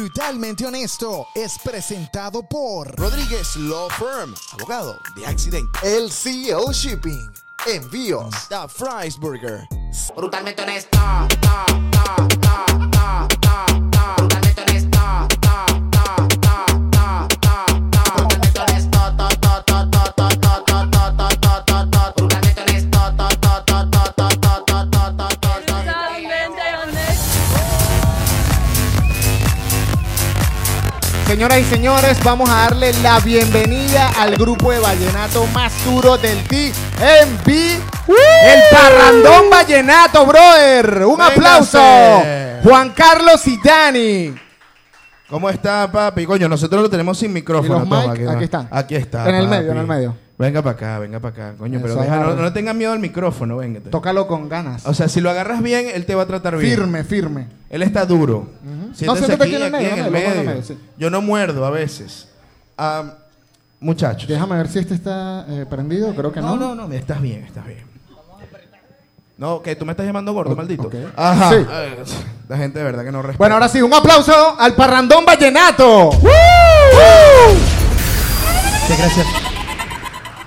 Brutalmente Honesto es presentado por Rodríguez Law Firm, abogado de accidente. LCL Shipping. Envíos. The Fries Burger. Brutalmente honesto. ta, ta, ta, Señoras y señores, vamos a darle la bienvenida al grupo de vallenato más duro del DMV, el Parrandón Vallenato, brother. Un Véngase. aplauso. Juan Carlos y Dani. ¿Cómo está, papi? Coño, nosotros lo tenemos sin micrófono. ¿Y los toma, mic? Aquí están. Aquí está. En el papi. medio, en el medio. Venga para acá, venga para acá. Coño, pero Eso, deja- no, no tengas miedo al micrófono, venga. Tócalo con ganas. O sea, si lo agarras bien, él te va a tratar bien. Firme, firme. Él está duro. Siéntese No, siéntate aquí, aquí en el medio, en el no, lo pongo en el medio. medio, sí. Yo no muerdo a veces. Muchachos. Déjame ver si este está eh, prendido. Creo que no. No, no, no, estás bien, estás bien. No, que tú me estás llamando gordo, maldito. ok. Ajá. Sí. Ay, La gente de verdad que no respeta. Bueno, ahora sí, un aplauso al Parrandón Vallenato. Sí, gracias.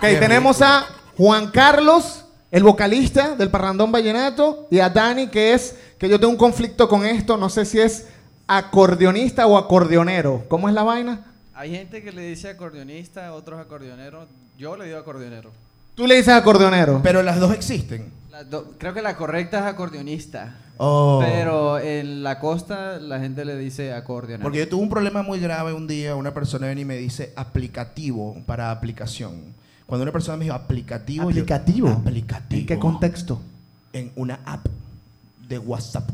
Ok, Qué tenemos rico. a Juan Carlos, el vocalista del Parrandón Vallenato, y a Dani, que es, que yo tengo un conflicto con esto, no sé si es acordeonista o acordeonero. ¿Cómo es la vaina? Hay gente que le dice acordeonista, otros acordeoneros. Yo le digo acordeonero. Tú le dices acordeonero. Pero las dos existen. Las do- creo que la correcta es acordeonista. Oh. Pero en la costa la gente le dice acordeonero. Porque yo tuve un problema muy grave un día. Una persona viene y me dice aplicativo para aplicación. Cuando una persona me dijo aplicativo. yo- ¿Aplicativo? aplicativo. ¿En qué contexto? En una app de WhatsApp.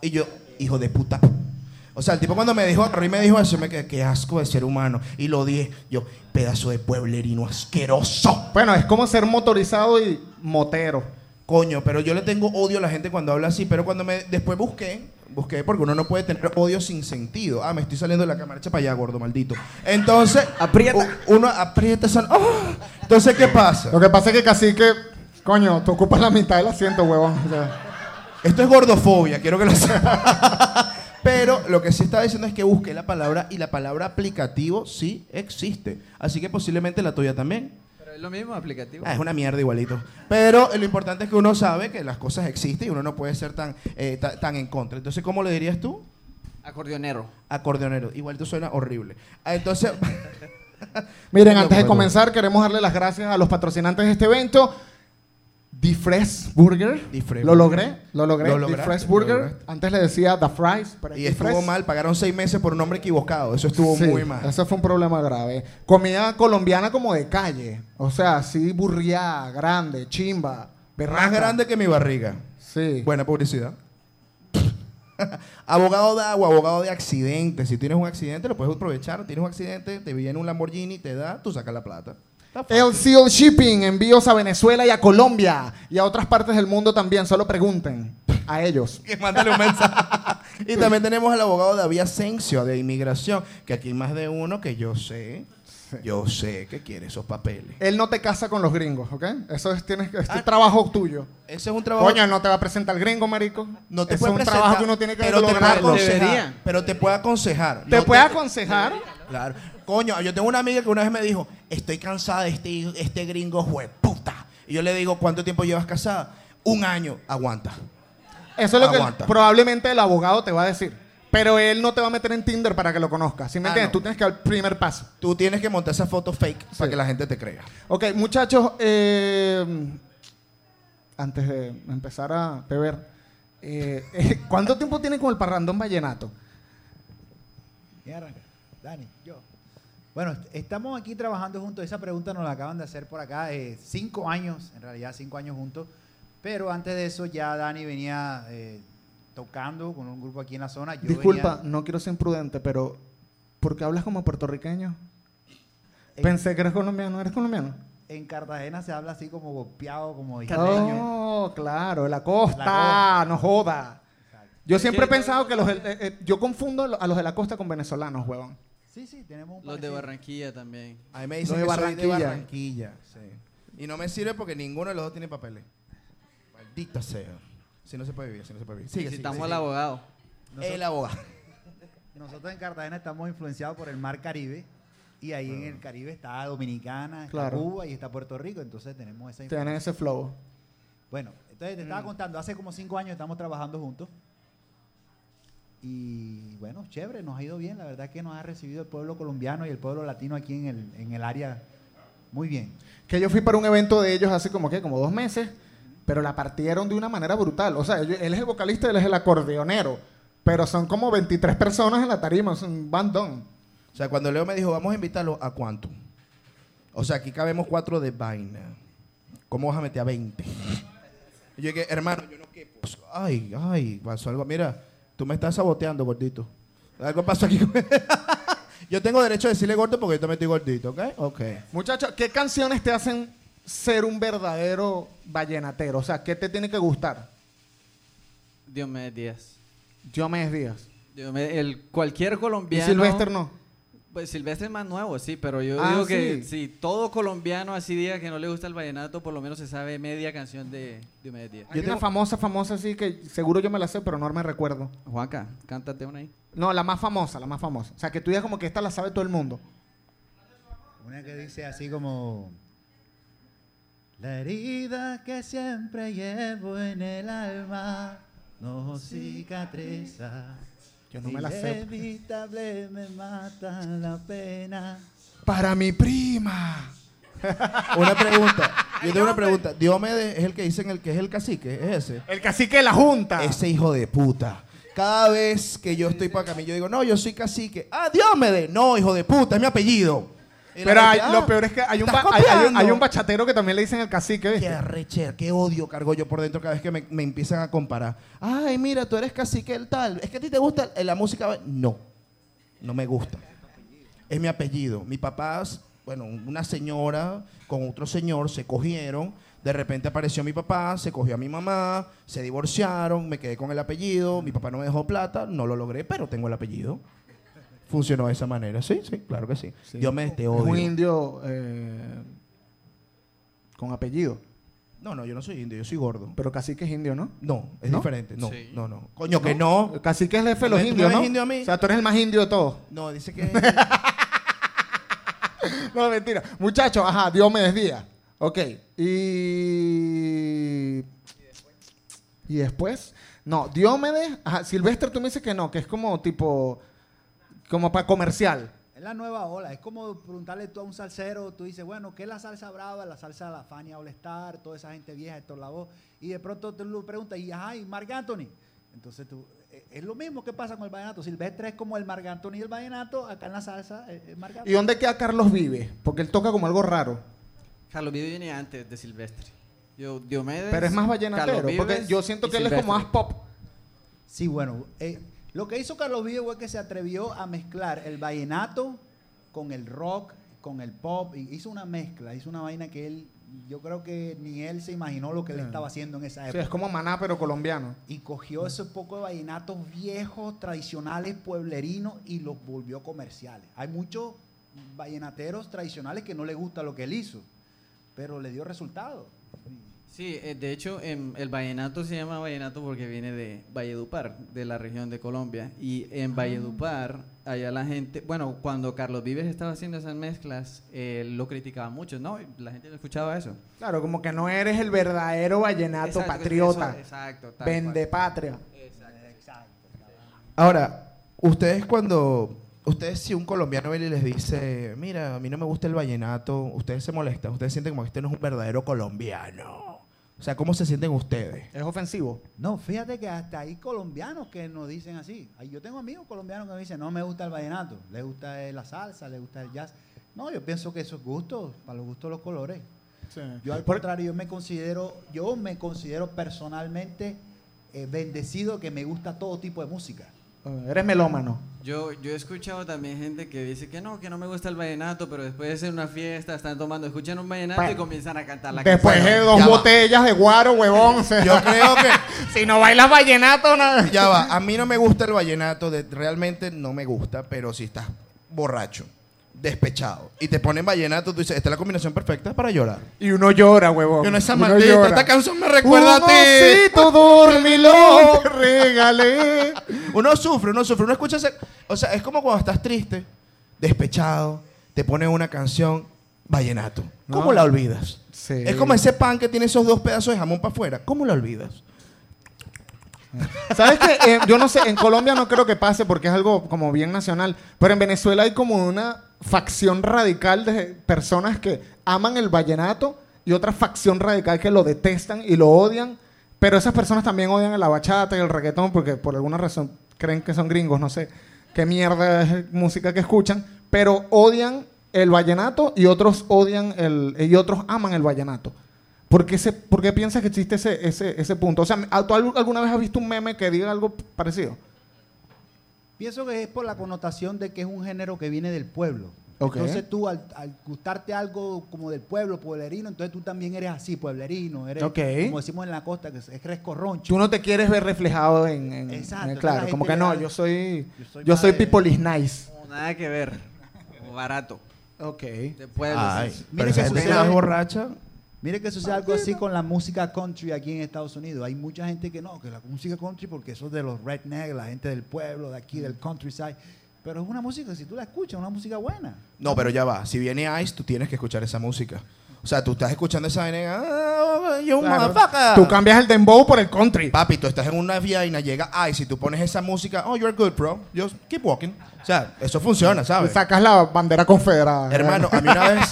Y yo, hijo de puta. O sea, el tipo cuando me dijo, Rory me dijo eso, me quedé, qué asco de ser humano. Y lo dije, yo, pedazo de pueblerino asqueroso. Bueno, es como ser motorizado y motero. Coño, pero yo le tengo odio a la gente cuando habla así, pero cuando me después busqué, busqué porque uno no puede tener odio sin sentido. Ah, me estoy saliendo de la cámara, echa para allá, gordo maldito. Entonces, Aprieta. Uno aprieta esa- ¡Ah! Entonces, ¿qué pasa? Lo que pasa es que casi que, coño, tú ocupas la mitad del asiento, huevón. O sea, Esto es gordofobia, quiero que lo sepa. Pero lo que sí estaba diciendo es que busqué la palabra y la palabra aplicativo sí existe. Así que posiblemente la tuya también. Es lo mismo aplicativo. Ah, es una mierda igualito. Pero lo importante es que uno sabe que las cosas existen y uno no puede ser tan, eh, ta- tan en contra. Entonces, ¿cómo le dirías tú? Acordeonero. Acordeonero. Igualito suena horrible. Ah, Entonces, Miren, antes de comenzar, queremos darle las gracias a los patrocinantes de este evento. The Fresh Burger. The Fresh lo logré, lo logré. Lo The Fresh Burger. Antes le decía The Fries. pero y estuvo Fresh. mal. Pagaron seis meses por un nombre equivocado. Eso estuvo Sí, muy mal. Eso fue un problema grave. Comida colombiana como de calle. O sea, así burriá, grande, chimba, berraca. Más grande que mi barriga. Sí. Buena publicidad. abogado de agua, abogado de accidentes. Si tienes un accidente, lo puedes aprovechar. Tienes un accidente, te viene un Lamborghini, te da, tú sacas la plata. Seal Shipping, envíos a Venezuela y a Colombia y a otras partes del mundo también. Solo pregunten a ellos. mándale un mensaje. y también tenemos al abogado David Asensio de inmigración, que aquí hay más de uno que yo sé, yo sé que quiere esos papeles. Él no te casa con los gringos, ¿ok? Eso es, tienes, es Ah. trabajo tuyo. Ese es un trabajo. Coño, no te va a presentar el gringo, marico. no te puede es un presentar, trabajo que uno tiene que pero te puede aconsejar. Pero te puede aconsejar. Te No puede aconsejar. Claro. Coño, yo tengo una amiga que una vez me dijo, estoy cansada de este, este gringo puta. Y yo le digo, ¿cuánto tiempo llevas casada? Un año. Aguanta. Eso es lo que probablemente el abogado te va a decir. Pero él no te va a meter en Tinder para que lo conozcas. ¿Sí me Ah, entiendes? no. Tú tienes que dar el primer paso. Tú tienes que montar esa foto fake para que la gente te crea. Ok, muchachos, eh, antes de empezar a beber, eh, eh, ¿cuánto tiempo tiene con el parrandón vallenato? Dani, yo. Bueno, est- estamos aquí trabajando juntos. Esa pregunta nos la acaban de hacer por acá. eh, cinco años, en realidad cinco años juntos. Pero antes de eso ya Dani venía eh, tocando con un grupo aquí en la zona. Yo Disculpa, venía- no quiero ser imprudente, pero ¿por qué hablas como puertorriqueño? en, Pensé que eres colombiano, ¿eres colombiano? en Cartagena se habla así como golpeado, como isleño. Oh, claro, la costa, La costa. no joda. Exacto. Yo siempre he pensado que los, eh, eh, yo confundo a los de la costa con venezolanos, huevón. Sí, sí, tenemos un Los de parecido. Barranquilla también. A mí me dicen Los de que soy de Barranquilla. Barranquilla. sí. Y no me sirve porque ninguno de los dos tiene papeles. Maldita sea. Si no se puede vivir, si no se puede vivir. Sigue, sigue, Necesitamos sigue. al abogado. El abogado. nosotros en Cartagena estamos influenciados por el mar Caribe. Y ahí en el Caribe está Dominicana, está Claro. Cuba y está Puerto Rico. Entonces tenemos esa Tienen ese flow. Bueno, entonces te estaba contando, hace como cinco años estamos trabajando juntos. Y bueno, chévere, nos ha ido bien. La verdad es que nos ha recibido el pueblo colombiano y el pueblo latino aquí en el, en el área muy bien. Que yo fui para un evento de ellos hace como que, como dos meses, pero la partieron de una manera brutal. O sea, él es el vocalista y él es el acordeonero. Pero son como 23 personas en la tarima, es un bandón. O sea, cuando Leo me dijo, vamos a invitarlo a cuánto. O sea, aquí cabemos cuatro de vaina. ¿Cómo vas a meter a 20? Y yo dije, hermano, yo no quepo. Ay, ay, pasó algo. Mira, tú me estás saboteando, gordito. Algo pasó aquí. yo tengo derecho a decirle gordo porque yo también estoy gordito, ¿ok? Ok. Muchachos, ¿qué canciones te hacen ser un verdadero vallenatero? O sea, ¿qué te tiene que gustar? Diomedes Díaz. Diomedes Díaz. Diomedes- el, cualquier ¿Y colombiano. Silvestre no? Pues Silvestre es más nuevo, sí, pero yo Ah, digo que sí. si todo colombiano así diga que no le gusta el vallenato, por lo menos se sabe media canción de Diomedes Díaz. Hay una famosa, famosa, así que seguro yo me la sé, pero no me recuerdo. Juanca, cántate una ahí. No, la más famosa, la más famosa. O sea, que tú digas como que esta la sabe todo el mundo. Una que dice así como... La herida que siempre llevo en el alma no cicatriza. Yo no me la sé. Inevitable me mata la pena. Para mi prima. Una pregunta. Yo tengo una pregunta. Diomedes es el que dicen el que es el cacique, ¿es ese? El cacique de la junta. Ese hijo de puta. Cada vez que yo estoy para acá, yo digo, no, yo soy cacique. Ah, Diomedes. No, hijo de puta, es mi apellido. Pero hay- lo "Ah, peor es que hay un, ¿estás ba- hay- hay un- copiando?" hay un bachatero que también le dicen el cacique, Qué ¿viste? arrechera, qué odio cargo yo por dentro cada vez que me, me empiezan a comparar. Ay, mira, tú eres cacique el tal. ¿Es que a ti te gusta la música? No, no me gusta. Es mi apellido. Mi papá, bueno, una señora con otro señor se cogieron. De repente apareció mi papá, se cogió a mi mamá, se divorciaron, me quedé con el apellido. Mi papá no me dejó plata, no lo logré, pero tengo el apellido. Funcionó de esa manera. Sí, sí, claro que sí. Dios me te Es un odio. indio eh, con apellido. No, no, yo no soy indio, yo soy gordo. Pero cacique es indio, ¿no? No, es ¿No? diferente. No, Sí. no, no. Coño, que no. Cacique es el jefe de los ¿Tú me indios, ¿no? indio a mí? O sea, tú eres el más indio de todos. No, dice que. No, mentira. Muchachos, ajá, Diomedes Díaz. Ok. Y. ¿Y después? No, Diomedes. Ajá, Silvestre, tú me dices que no, que es como tipo. Como para comercial. Es la nueva ola. Es como preguntarle tú a un salsero, tú dices, bueno, ¿qué es la salsa brava? La salsa de la Fania All Star, toda esa gente vieja, Héctor Lavoe. Y de pronto tú le preguntas, y ajá, ¿y Marc Anthony? Entonces tú, eh, es lo mismo que pasa con el vallenato. Silvestre es como el Marc Anthony del vallenato, acá en la salsa eh, es Marc ¿Y dónde queda Carlos Vive? Porque él toca como algo raro. Carlos Vives viene antes de Silvestre. Yo, Diomedes. Pero es más Carlos vallenatero. Porque yo siento y que él es como más pop. Sí, bueno, eh, lo que hizo Carlos Vives fue que se atrevió a mezclar el vallenato con el rock, con el pop, y hizo una mezcla, hizo una vaina que él, yo creo que ni él se imaginó lo que él estaba haciendo en esa Sí, época. es como maná, pero colombiano. y cogió ese poco de vallenatos viejos, tradicionales, pueblerinos y los volvió comerciales. Hay muchos vallenateros tradicionales que no les gusta lo que él hizo, pero le dio resultado. Sí, eh, de hecho, em, el vallenato se llama vallenato porque viene de Valledupar, de la región de Colombia. Y en Valledupar, allá la gente, bueno, cuando Carlos Vives estaba haciendo esas mezclas, eh, lo criticaba mucho, ¿no? La gente no escuchaba eso. Claro, como que no eres el verdadero vallenato Exacto, patriota. eso, exacto, tal Vende cual. patria. Ahora, ustedes cuando. Ustedes, si un colombiano viene y les dice, mira, a mí no me gusta el vallenato, ustedes se molestan, ustedes sienten como que este no es un verdadero colombiano. O sea, ¿cómo se sienten ustedes? Es ofensivo. No, fíjate que hasta hay colombianos que nos dicen así. Yo tengo amigos colombianos que me dicen, no me gusta el vallenato, le gusta eh, la salsa, le gusta el jazz. No, yo pienso que eso es gusto, para los gustos los colores. Yo al contrario, yo me considero, yo me considero personalmente eh, bendecido que me gusta todo tipo de música. Eres melómano. Yo, yo he escuchado también gente que dice que no, que no me gusta el vallenato, pero después de hacer una fiesta, están tomando, escuchan un vallenato y comienzan a cantar la Después canción. de dos ya va. botellas de guaro, huevón. Yo creo que. si no bailas vallenato, no. Ya va, a mí no me gusta el vallenato, de- realmente no me gusta, pero si estás borracho, despechado, y te ponen vallenato, tú dices, esta es la combinación perfecta para llorar. Y uno llora, huevón. Yo no esa Uno maldita, llora. esta canción me recuerda a Un ti. osito dormilón te regalé. Uno sufre, uno sufre. Uno escucha ese... O sea, es como cuando estás triste, despechado, te ponen una canción, vallenato. ¿Cómo No. la olvidas? Sí. Es como ese pan que tiene esos dos pedazos de jamón para afuera. ¿Cómo la olvidas? ¿Sabes qué? Eh, yo no sé, en Colombia no creo que pase porque es algo como bien nacional, pero en Venezuela hay como una facción radical de personas que aman el vallenato y otra facción radical que lo detestan y lo odian, pero esas personas también odian la bachata y el reggaetón porque por alguna razón creen que son gringos, no sé qué mierda es música que escuchan, pero odian el vallenato y otros odian el y otros aman el vallenato. ¿Por qué, se, por qué piensas que existe ese, ese, ese punto? O sea, ¿tú al- alguna vez has visto un meme que diga algo parecido? Pienso que es por la connotación de que es un género que viene del pueblo. Entonces tú al, al gustarte algo como del pueblo, pueblerino, entonces tú también eres así, pueblerino, eres como decimos en la costa, que es, es corroncho. Tú no te quieres ver reflejado en... en- Exacto, en- claro, la como que no, yo soy... Yo soy Yo people is nice. Como Nada que ver. Como barato. Ok. De pueblo. Ay, pero sucede- es borracha. Mire que sucede algo así con la música country aquí en Estados Unidos. Hay mucha gente que no, que la música country porque eso es de los rednecks, la gente del pueblo, de aquí, del countryside. Pero es una música, si tú la escuchas, una música buena. No, pero ya va. Si viene Ice, tú tienes que escuchar esa música. O sea, tú estás escuchando esa vaina. ah, you Claro. Tú cambias el dembow por el country. Papi, tú estás en una vaina, llega Ice y tú pones esa música. Oh, you're good, bro. Just keep walking. O sea, eso funciona, ¿sabes? Sacas la bandera confederada. Hermano, a mí una vez,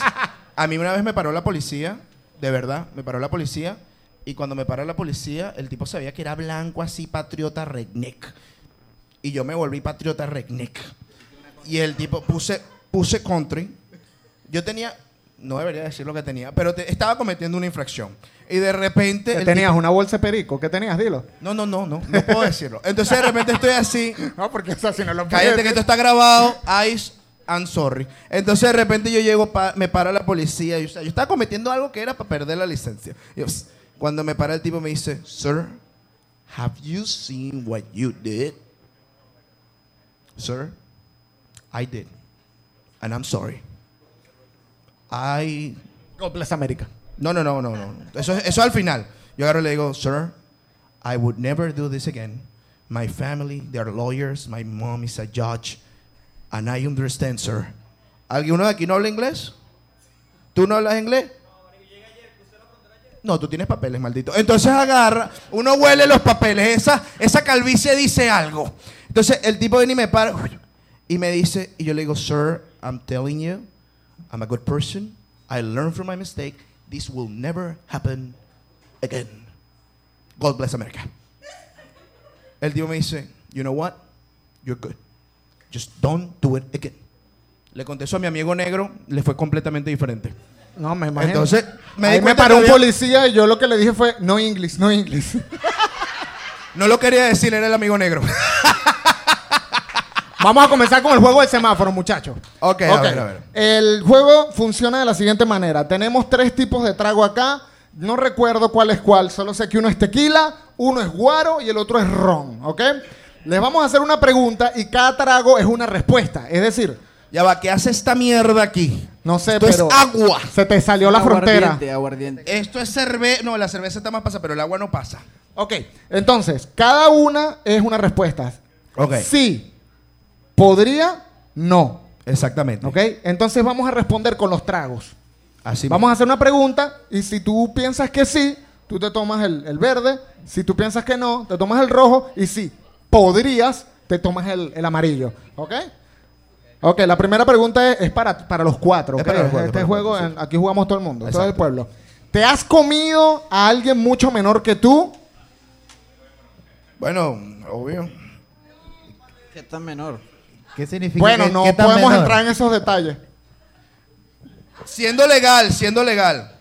a mí una vez me paró la policía, de verdad, me paró la policía y cuando me paró la policía, el tipo sabía que era blanco así, patriota redneck. Y yo me volví patriota redneck. Y el tipo puse puse country. Yo tenía no debería decir lo que tenía, pero te- estaba cometiendo una infracción. Y de repente ¿Qué tenías? tipo- ¿Una bolsa de perico? ¿Qué tenías? Dilo. No, no, no, no, no puedo decirlo. Entonces de repente estoy así, No, porque o sea, si no lo Cállate que esto está grabado. Ice, I'm sorry. Entonces de repente yo llego, pa- me para la policía. y, o sea, yo estaba cometiendo algo que era para perder la licencia. Cuando me para el tipo me dice, Sir, have you seen what you did? Sir, I did. And I'm sorry. I God bless America. no, no, no, no, no. Eso, eso es al final. Yo y le digo, sir, I would never do this again. My family, they are lawyers. My mom is a judge. And I understand, sir. ¿Alguno de aquí no habla inglés? ¿Tú no hablas inglés? No, tú tienes papeles, maldito. Entonces agarra, uno huele los papeles. Esa, esa calvicie dice algo. Entonces el tipo viene y me para y me dice, y yo le digo, sir, I'm telling you, I'm a good person. I learned from my mistake. This will never happen again. God bless America. El tipo me dice, you know what? You're good. Just don't do it again. Le contesto a mi amigo negro, le fue completamente diferente. No, me imagino. Entonces, me di paró un había- policía y yo lo que le dije fue, no English, no English. No lo quería decir, era el amigo negro. Vamos a comenzar con el juego del semáforo, muchachos. Ok, a ver, a ver. El juego funciona de la siguiente manera. Tenemos tres tipos de trago acá. No recuerdo cuál es cuál. Solo sé que uno es tequila, uno es guaro y el otro es ron. ¿Ok? Les vamos a hacer una pregunta y cada trago es una respuesta. Es decir, Ya va, ¿qué hace esta mierda aquí? no sé, Esto pero es agua. se te salió la frontera. Aguardiente, aguardiente. Esto es cerveza. No, la cerveza está más pasa, pero el agua no pasa. Ok, entonces, cada una es una respuesta. Ok. Sí, podría, no. Exactamente. ¿Ok? Entonces vamos a responder con los tragos. Así Vamos a hacer una pregunta y si tú piensas que sí, tú te tomas el, el verde. Si tú piensas que no, te tomas el rojo. Y si podrías, te tomas el, el amarillo. ¿Ok? Ok, la primera pregunta es, es para, para los cuatro. Es ¿ok? para los cuatro, este para los juego, cuatro, en- sí. aquí jugamos todo el mundo, todo el Exacto. pueblo. ¿Te has comido a alguien mucho menor que tú? Bueno, obvio. ¿Qué tan menor? ¿Qué significa? Bueno, ¿Qué- no qué tan podemos menor? entrar en esos detalles. Siendo legal, siendo legal.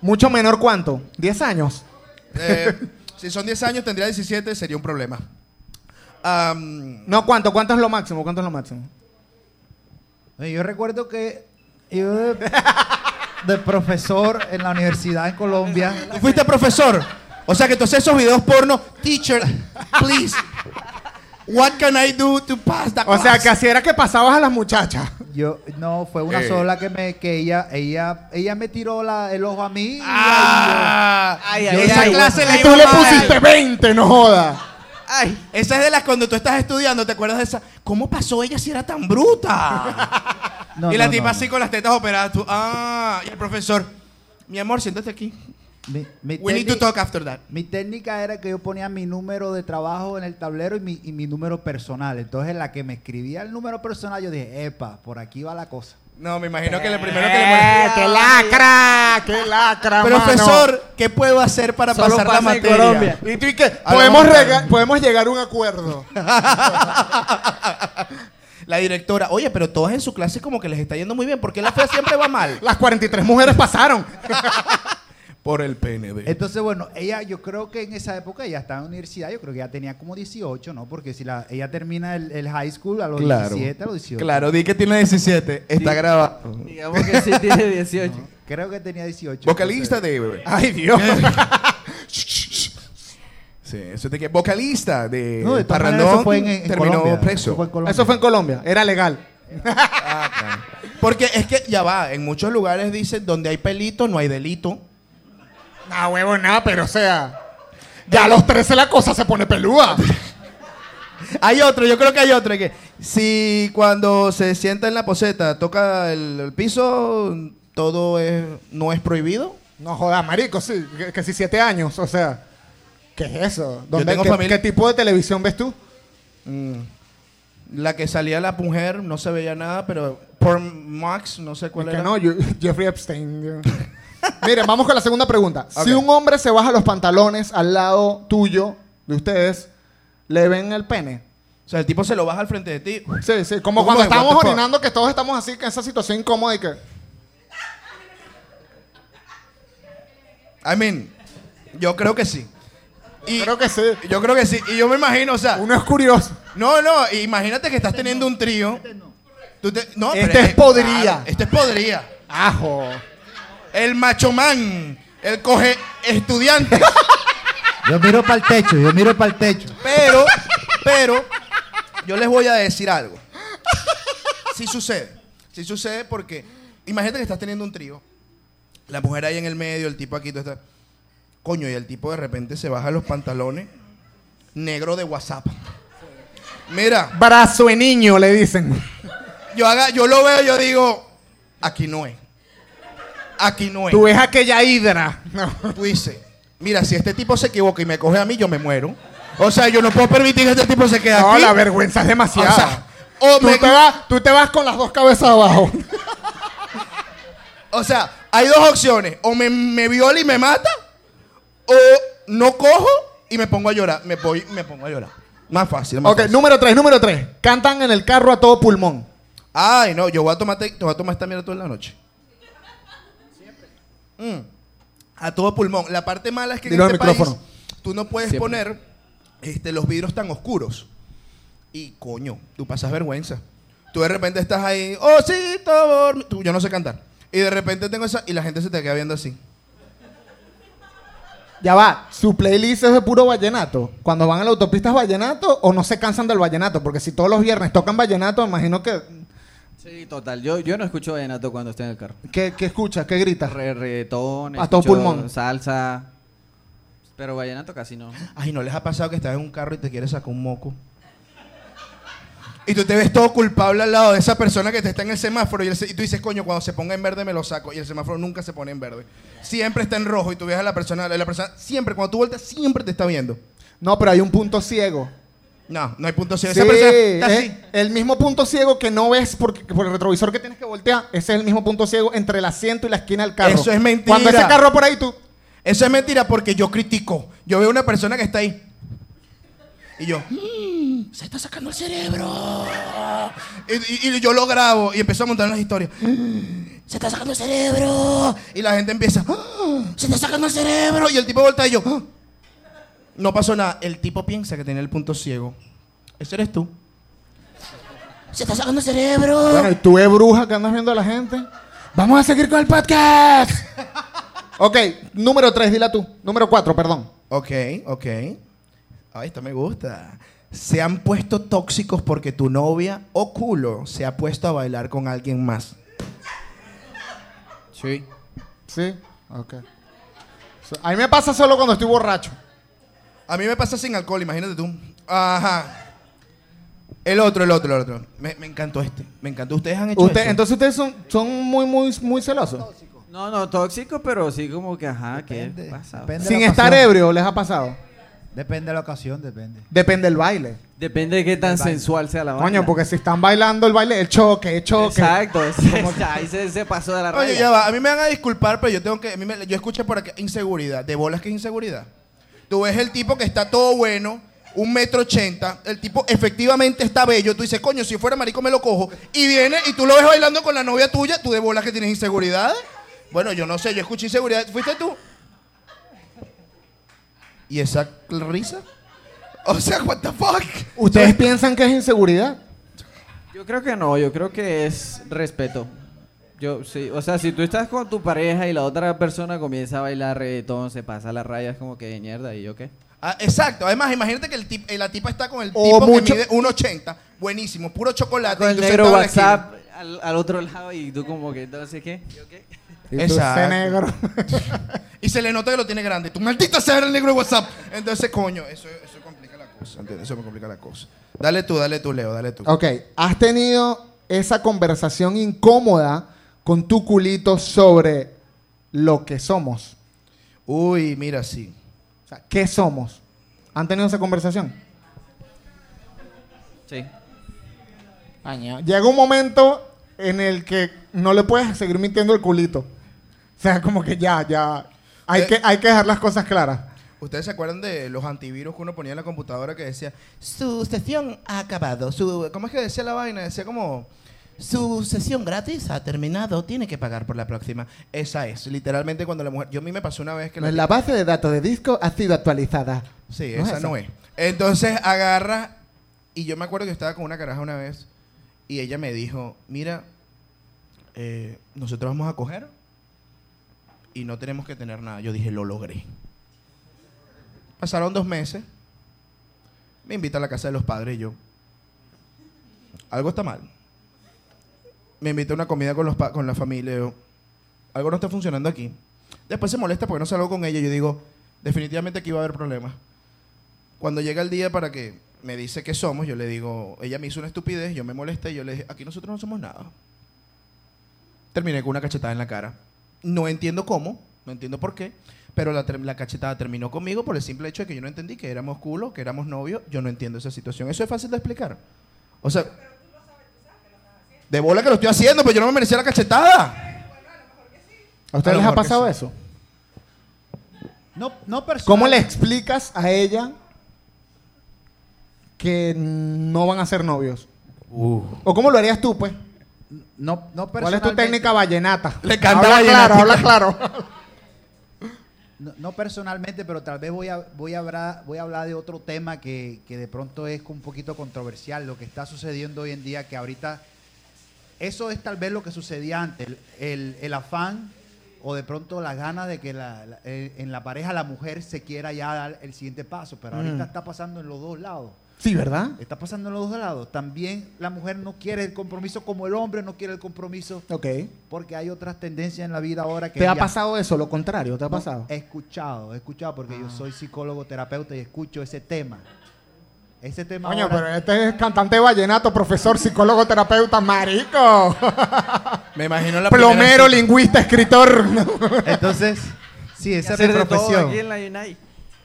¿Mucho menor cuánto? ¿10 años? Eh, si son 10 años, tendría 17, sería un problema. No, ¿cuánto? ¿Cuánto es lo máximo? ¿Cuánto es lo máximo? Yo recuerdo que yo de, de profesor en la universidad en Colombia. ¿Tú fuiste profesor? O sea que haces esos videos porno. Teacher, please. What can I do to pass the O sea, class? que así era que pasabas a las muchachas. Yo, no, fue una Eh. sola que me, que ella, ella, ella me tiró la, el ojo a mí. y Ah, Ay, ay, esa ay, clase bueno. la Y tú iba le mal. pusiste 20, no joda. Ay, Esa es de las cuando tú estás estudiando, ¿te acuerdas de esa? ¿Cómo pasó ella si era tan bruta? No, y la no, tipa no, así con las tetas operadas. Tú, ah, y el profesor, mi amor, siéntate aquí. Mi, mi We need to técnica- talk after that. mi técnica era que yo ponía mi número de trabajo en el tablero y mi, y mi número personal. Entonces, la que me escribía el número personal, yo dije, epa, por aquí va la cosa. No, me imagino que lo primero que le ¡Eh. ¡Qué lacra! ¡Qué lacra, mano! Profesor, ¿qué puedo hacer para Solo pasar la pasa en materia? Colombia. ¿Y tú y qué? A Podemos, rega- podemos llegar a un acuerdo. La directora, oye, pero todas en su clase como que les está yendo muy bien. ¿Por qué la fea siempre va mal? Las 43 mujeres pasaron. Por el PNB. Entonces, bueno, ella, yo creo que en esa época ella estaba en la universidad, yo creo que ya tenía como 18, ¿no? Porque si la, ella termina el, el high school a los Claro. 17, a los 18. Claro, di que tiene 17. Está grabado. digamos que sí tiene 18. Creo que tenía 18. Vocalista entonces- de... Ay, Dios. Sí, eso te que vocalista de No, de Parrandón eso fue en, en terminó Colombia. preso. Eso fue en Colombia. Eso fue en Colombia. Era legal. Ah, claro. Porque es que ya va, en muchos lugares dicen donde hay pelito no hay delito. No, huevo, nada, pero o sea. Ya a los 13 la cosa se pone pelúa. Hay otro, yo creo que hay otro que si cuando se sienta en la poseta toca el, el piso, todo es, no es prohibido. No jodas, marico, sí. Que, que si 7 años, o sea. ¿Qué es eso? ¿Dónde- tengo qué, familia- qué tipo de televisión ves tú? Mm. La que salía la mujer no se veía nada, pero por Max no sé cuál Que era. no, yo- Jeffrey Epstein. yo. Miren, vamos con la segunda pregunta. Si un hombre se baja los pantalones al lado tuyo, de ustedes, ¿le ven el pene? O sea, el tipo se lo baja al frente de ti. Sí, sí. Como ¿Cómo cuando es? Estamos orinando, que todos estamos así, que en esa situación incómoda y que... I mean, yo creo que sí. Y Creo que sí. yo creo que sí. Y yo me imagino, o sea, Uno es curioso. no, no, imagínate que estás teniendo un trío. Tú te- no, Este pero es podría. claro, este es podría. Ajo. El macho man, el coge estudiante. Yo miro para el techo, yo miro para el techo. Pero, pero, yo les voy a decir algo. Sí sucede. Sí sucede porque, imagínate que estás teniendo un trío. La mujer ahí en el medio, el tipo aquí, tú estás. Coño, y el tipo de repente se baja los pantalones negro de WhatsApp. Mira, Brazo de niño, le dicen. yo, haga, yo lo veo, yo digo, aquí no es. Aquí no es. Tú ves aquella hidra. No. Tú dices, mira, si este tipo se equivoca y me coge a mí, yo me muero. O sea, yo no puedo permitir que este tipo se quede No, aquí. la vergüenza es O demasiada. sea, o tú, me- te vas, tú te vas con las dos cabezas abajo. O sea, hay dos opciones. O me, me viola y me mata, o no cojo y me pongo a llorar. Me, voy, me pongo a llorar. Más fácil, más ok, fácil. número tres, número tres. Cantan en el carro a todo pulmón. Ay, no, yo voy a tomar, te voy a tomar esta mierda toda la noche. Mm. A todo pulmón. La parte mala es que Dilo en este micrófono. país tú no puedes Siempre. poner este, los vidrios tan oscuros. Y coño, tú pasas vergüenza. Tú de repente estás ahí, oh sí, todo, tú, yo no sé cantar. Y de repente tengo esa y la gente se te queda viendo así. Ya va, su playlist es de puro vallenato. Cuando van a la autopista es vallenato o no se cansan del vallenato, porque si todos los viernes tocan vallenato, imagino que Sí, total. Yo, yo no escucho vallenato cuando estoy en el carro. ¿qué, qué escuchas? ¿Qué gritas? Re- reggaetón, A todo escucho pulmón. salsa. Pero vallenato casi no. Ay, ¿no les ha pasado que estás en un carro y te quieres sacar un moco? Y tú te ves todo culpable al lado de esa persona que te está en el semáforo y, el se- y tú dices, coño, cuando se ponga en verde me lo saco. Y el semáforo nunca se pone en verde. Siempre está en rojo y tú ves a la persona, la persona siempre, cuando tú vueltas, siempre te está viendo. No, pero hay un punto ciego. No, no hay punto ciego. Sí, Esa persona está es así. el mismo punto ciego que no ves porque, por el retrovisor que tienes que voltear. Ese es el mismo punto ciego entre el asiento y la esquina del carro. Eso es mentira. Cuando ese carro por ahí tú. Eso es mentira porque yo critico. Yo veo una persona que está ahí. Y yo, "Mm, se está sacando el cerebro. Y, y- y yo lo grabo y empiezo a montar las historias. "Mm, Se está sacando el cerebro. Y la gente empieza, "Ah, se está sacando el cerebro. Y el tipo voltea y yo, "Ah". No pasó nada. El tipo piensa que tiene el punto ciego. Ese eres tú. Se está sacando el cerebro. Bueno, y tú ves bruja que andas viendo a la gente. Vamos a seguir con el podcast. ok, número 3, dila tú. Número 4, perdón. Ok, ok. Ay, esta me gusta. se han puesto tóxicos porque tu novia o culo se ha puesto a bailar con alguien más. Sí. Sí, ok. So- a mí me pasa solo cuando estoy borracho. A mí me pasa sin alcohol, imagínate tú. Ajá. El otro, el otro, el otro. Me, me encantó este. Me encantó. Ustedes han hecho Usted, eso? entonces ustedes son, son muy, muy, muy celosos. No, no, tóxico, pero sí como que, ajá, ¿qué Depende, pasa? depende de Sin estar ebrio, ¿les ha pasado? Depende de la ocasión, depende. Depende del baile. Depende de qué tan sensual sea la vaina. Coño, porque si están bailando el baile, el choque, el choque. Exacto, ahí se, se pasó de la raya. Oye, ya va. A mí me van a disculpar, pero yo tengo que. a mí me- yo escuché por aquí inseguridad. ¿De bolas que es inseguridad? Tú ves el tipo que está todo bueno, un metro ochenta. El tipo efectivamente está bello. Tú dices, coño, si fuera marico me lo cojo. Y viene y tú lo ves bailando con la novia tuya. ¿Tú de bolas que tienes inseguridad? Bueno, yo no sé. Yo escuché inseguridad. ¿Fuiste tú? ¿Y esa risa? O sea, what the fuck? ¿Ustedes piensan que es inseguridad? Yo creo que no, yo creo que es respeto. Yo sí, o sea, si tú estás con tu pareja y la otra persona comienza a bailar reggaetón, se pasa las rayas como que de mierda, ¿y yo qué? Ah, exacto. Además, imagínate que el tip- eh, la tipa está con el O tipo mucho- que mide 1.80. Buenísimo. Puro chocolate. Con y el tú negro sentado en la esquina. WhatsApp al, al otro lado y tú como que, entonces, ¿qué? ¿Yo qué? Y tú, Exacto. ese negro. Y se le nota que lo tiene grande. Tu maldita sea el negro de WhatsApp. Entonces, coño, eso, eso complica la cosa. ¿entiendes? Eso me complica la cosa. Dale tú, dale tú, Leo, dale tú. ok, ¿has tenido esa conversación incómoda con tu culito sobre lo que somos? Uy, mira, sí. O sea, ¿qué somos? ¿Han tenido esa conversación? Sí. Llega un momento en el que no le puedes seguir mintiendo el culito. O sea, como que ya, ya. Hay, Eh. que, hay que dejar las cosas claras. ¿Ustedes se acuerdan de los antivirus que uno ponía en la computadora que decía, su sesión ha acabado? Su, ¿Cómo es que decía la vaina? Decía como, su sesión gratis ha terminado, tiene que pagar por la próxima. Esa es, literalmente cuando la mujer... Yo a mí me pasó una vez que la... La base de datos de disco ha sido actualizada. Sí, ¿No es esa esa? no es. Entonces agarra, y yo me acuerdo que estaba con una caraja una vez, y ella me dijo, mira, eh, nosotros vamos a coger y no tenemos que tener nada. Yo dije, lo logré. Pasaron dos meses, me invita a la casa de los padres y yo, algo está mal. Me invita a una comida con, los pa- con la familia, algo no está funcionando aquí. Después se molesta porque no salgo con ella. Yo digo, definitivamente aquí va a haber problemas. Cuando llega el día para que me dice que somos, yo le digo, ella me hizo una estupidez, yo me molesté, yo le dije, aquí nosotros no somos nada. Terminé con una cachetada en la cara. No entiendo cómo, no entiendo por qué, pero la, la cachetada terminó conmigo por el simple hecho de que yo no entendí que éramos culo, que éramos novios. Yo no entiendo esa situación. Eso es fácil de explicar. O sea, de bola que lo estoy haciendo, pero yo no me merecía la cachetada. ¿A ustedes les ha pasado sí. eso? No, no personal. ¿Cómo le explicas a ella que no van a ser novios? ¿O cómo lo harías tú, pues? No, no ¿Cuál es tu técnica vallenata? Le canta habla claro, vallenatica. habla claro. No, no personalmente, pero tal vez voy a, voy a, hablar, voy a hablar de otro tema que, que de pronto es un poquito controversial, lo que está sucediendo hoy en día, que ahorita eso es tal vez lo que sucedía antes, el, el- el afán o de pronto las ganas de que la- la- eh, en la pareja la mujer se quiera ya dar el siguiente paso, pero ahorita Mm. está pasando en los dos lados. Sí, ¿verdad? Está pasando en los dos lados. También la mujer no quiere el compromiso como el hombre no quiere el compromiso Ok. porque hay otras tendencias en la vida ahora que ¿Te ha pasado eso? Lo contrario, ¿te ha no, pasado? He escuchado, he escuchado porque Ah. yo soy psicólogo, terapeuta y escucho ese tema. Ese tema Coño, ahora- pero este es cantante vallenato, profesor, psicólogo, terapeuta, marico. Me imagino la Plomero, primera lingüista, escritor. Entonces, sí, esa es mi profesión. aquí en la Unite.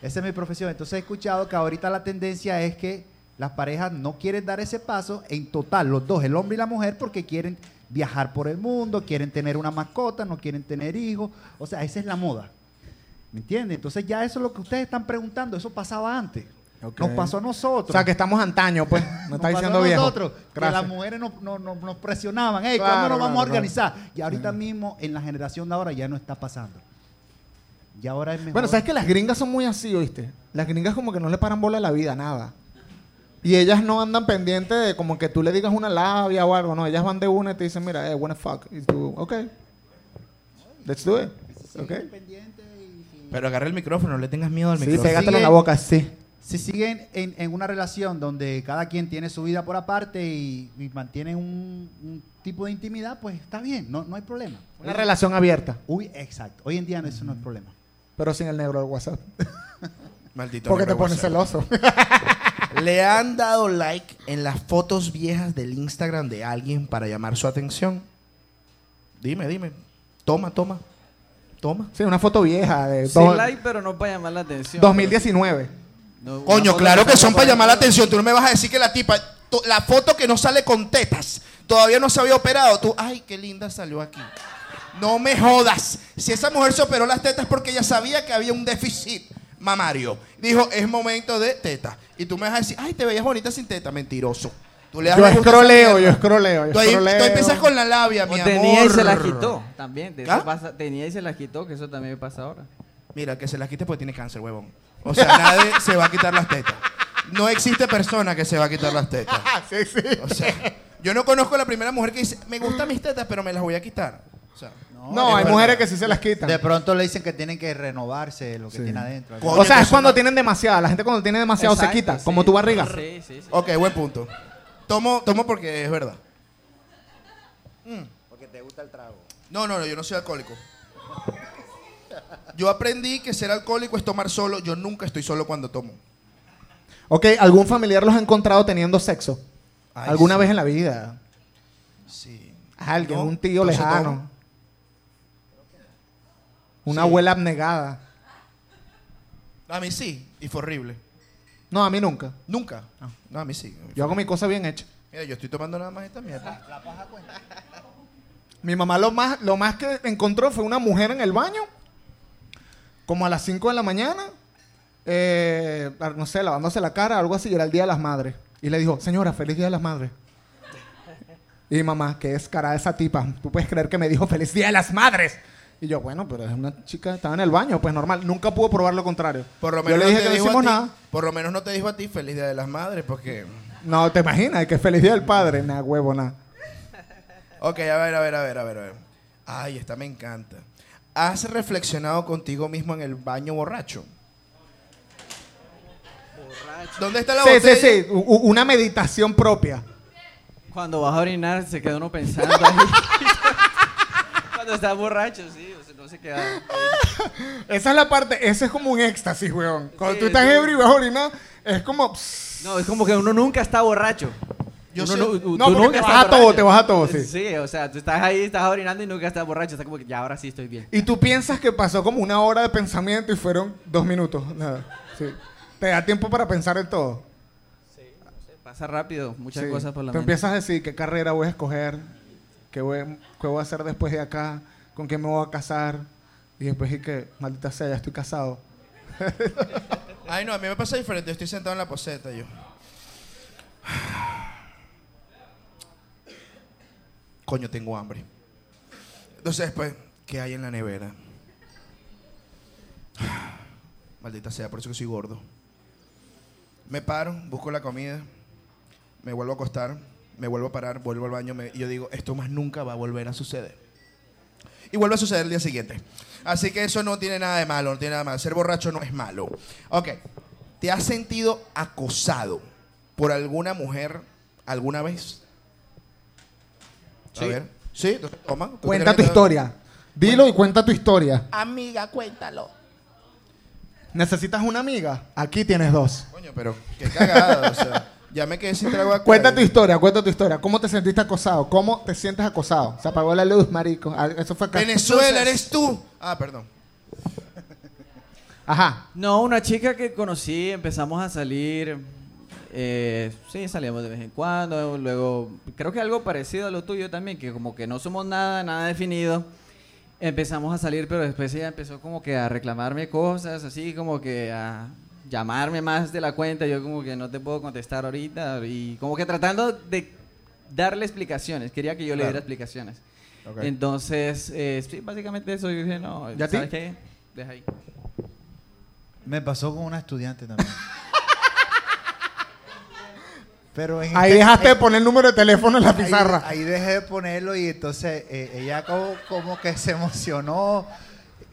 Esa es mi profesión. Entonces he escuchado que ahorita la tendencia es que las parejas no quieren dar ese paso en total, los dos, el hombre y la mujer, porque quieren viajar por el mundo, quieren tener una mascota, no quieren tener hijos. O sea, esa es la moda. ¿Me entiendes? Entonces ya eso es lo que ustedes están preguntando, eso pasaba antes. Nos pasó a nosotros. o sea, que estamos antaño, pues. Nos No está pasó diciendo a viejo. nosotros, que las mujeres nos, nos- nos- nos presionaban, hey, Claro, ¿cuándo nos vamos claro, a organizar? Y ahorita mismo, en la generación de ahora, ya no está pasando. Y ahora es mejor. Bueno, ¿sabes que las gringas son muy así, oíste? Las gringas como que no le paran bola a la vida, nada. Y ellas no andan pendientes de como que tú le digas una labia o algo, no. Ellas van de una y te dicen, mira, eh, wanna fuck. Y tú, ok. Let's do it. Ok. Pero agarra el micrófono, no le tengas miedo al Sí, micrófono. pégatelo en la boca, sí. Si siguen en, en una relación donde cada quien tiene su vida por aparte y, y mantienen un, un tipo de intimidad, pues está bien, no, no hay problema. Una relación abierta, Uy, exacto. Hoy en día eso no es problema. pero sin el negro del WhatsApp. Maldito. Porque te pones celoso. ¿Le han dado like en las fotos viejas del Instagram de alguien para llamar su atención? Dime, dime. Toma, toma. Toma. sí, una foto vieja de Sí, like, pero no para llamar la atención. 2019. No, Coño, claro que son para llamar la atención. Tú no me vas a decir que la tipa, la foto que no sale con tetas, todavía no se había operado. Tú, ay, qué linda salió aquí. No me jodas. Si esa mujer se operó las tetas porque ella sabía que había un déficit mamario. Dijo, es momento de teta. Y tú me vas a decir, ay, te veías bonita sin teta. Mentiroso. Tú le das Yo escroleo, yo escroleo, yo Tú, ahí- tú escroleo. empiezas con la labia, mi amor. tenía y se la quitó también. de eso ¿Ah? pasa- tenía y se la quitó, que eso también me pasa ahora. Mira, que se las quite porque tiene cáncer, huevón. O sea, nadie se va a quitar las tetas. No existe persona que se va a quitar las tetas. Ah, sí, sí. O sea, yo no conozco a la primera mujer que dice, me gustan mis tetas, pero me las voy a quitar. O sea, No, es hay mujeres que sí se las quitan. De pronto le dicen que tienen que renovarse lo que Sí. tiene adentro. Coño, o sea, que es cuando no- tienen demasiada. La gente cuando tiene demasiado Exacto, se quita, sí. como tu barriga. Sí, sí, sí. Ok, buen punto. Tomo, tomo porque es verdad. Porque te gusta el trago. No, no, no, yo no soy alcohólico. Yo aprendí que ser alcohólico es tomar solo. Yo nunca estoy solo cuando tomo. Ok, ¿algún familiar los ha encontrado teniendo sexo? Ay, ¿Alguna sí. vez en la vida? Sí. Alguien, No, un tío lejano. tomo. Una Sí. abuela abnegada. A mí sí, y fue horrible. No, a mí nunca. Nunca. No, a mí sí. Yo hago mi cosa bien hecha. Mira, yo estoy tomando nada más esta mierda. Mi mamá lo más, lo más que encontró fue una mujer en el baño, como a las 5 de la mañana, eh, no sé, lavándose la cara, algo así, era el Día de las Madres. Y le dijo, señora, feliz Día de las Madres. Y mamá, que es cara de esa tipa, tú puedes creer que me dijo feliz Día de las Madres. Y yo, bueno, pero es una chica, estaba en el baño, pues normal. Nunca pudo probar lo contrario. Por lo yo menos le no dije te que no hicimos ti- nada. Por lo menos no te dijo a ti feliz día de las madres, porque. No, te imaginas, que feliz Día del Padre. Nada, huevo, nada. Ok, a ver, a ver, a ver, a ver, a ver. Ay, esta me encanta. ¿Has reflexionado contigo mismo en el baño borracho? ¿Dónde está la Sí, botella? sí, sí, u- una meditación propia. Cuando vas a orinar, se queda uno pensando ahí. Cuando estás borracho, sí, o sea, no se queda. ahí. Esa es la parte, ese es como un éxtasis, weón. Cuando Sí, tú estás ebrio y vas a orinar, es como... pss, No, es como que uno nunca está borracho. Yo sé- No, tú porque nunca te estás vas a todo, te vas a todo, sí. Sí, o sea, tú estás ahí, estás orinando y nunca estás borracho. Está como que ya ahora sí estoy bien. Y tú piensas que pasó como una hora de pensamiento y fueron dos minutos. Nada. Sí. Te da tiempo para pensar en todo. Pasa rápido, muchas Sí. cosas por la Tú mente. empiezas a decir qué carrera voy a escoger, qué voy, qué voy a hacer después de acá, con quién me voy a casar. Y después y que, maldita sea, ya estoy casado. Ay, no, a mí me pasa diferente. Yo estoy sentado en la poseta, yo. Coño, tengo hambre. Entonces, pues, ¿qué hay en la nevera? Maldita sea, por eso que soy gordo. Me paro, busco la comida, me vuelvo a acostar, me vuelvo a parar, vuelvo al baño me- y yo digo, esto más nunca va a volver a suceder. Y vuelve a suceder el día siguiente. Así que eso no tiene nada de malo, no tiene nada de malo. Ser borracho no es malo. Ok, ¿te has sentido acosado por alguna mujer alguna vez? A Sí. ver. Sí, toma. ¿Tú Cuenta crees tu que te- historia. Dilo y cuenta tu historia. Amiga, cuéntalo. ¿Necesitas una amiga? Aquí tienes dos. Coño, pero qué cagada, o sea, ya me quedé sin trago acá. Cuenta tu historia, cuenta tu historia. ¿Cómo te sentiste acosado? ¿Cómo te sientes acosado? Se apagó la luz, marico. Ah, Eso fue acá. Venezuela, eres tú. Ah, perdón. Ajá. No, una chica que conocí, empezamos a salir. Eh, sí, salíamos de vez en cuando. Luego, creo que algo parecido a lo tuyo también, que como que no somos nada, nada definido. Empezamos a salir, pero después ella empezó como que a reclamarme cosas, así como que a llamarme más de la cuenta. Yo como que no te puedo contestar ahorita. Y como que tratando de darle explicaciones. Quería que yo le Claro. diera explicaciones. Ok. Entonces, eh, sí, básicamente eso. Yo dije, no, ¿Y a ti? ¿sabes qué? Deja ahí. Me pasó con una estudiante también. Pero en Ahí este- dejaste de eh, poner el número de teléfono en la pizarra. Ahí, dejé de ponerlo y entonces eh, ella como, como que se emocionó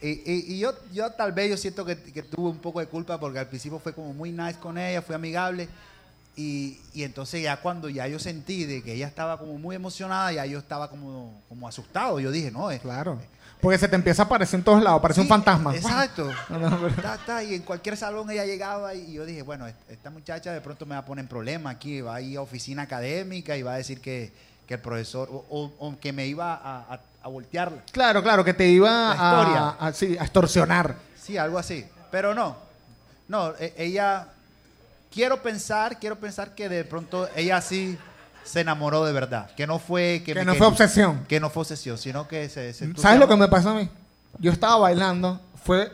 Y, y- y yo, yo tal vez yo siento que, que tuve un poco de culpa porque al principio fue como muy nice con ella, fue amigable. Y, y entonces ya cuando ya yo sentí de que ella estaba como muy emocionada, ya yo estaba como, como asustado. Yo dije, no, es Claro. Porque se te empieza a aparecer en todos lados, parece un Sí, fantasma. Exacto. Ta, ta, y en cualquier salón ella llegaba y yo dije, bueno, est- esta muchacha de pronto me va a poner en problema aquí, va a ir a oficina académica y va a decir que, que el profesor, o, o- o que me iba a, a- a voltear. Claro, claro, que te iba a, a- sí, a extorsionar. Sí, algo así. Pero no, no, e- ella, quiero pensar, quiero pensar que de pronto ella sí se enamoró de verdad, que no fue... Que me no quería- fue obsesión. Que no fue obsesión, sino que se... se ¿Sabes lo que me pasó a mí? Yo estaba bailando, fue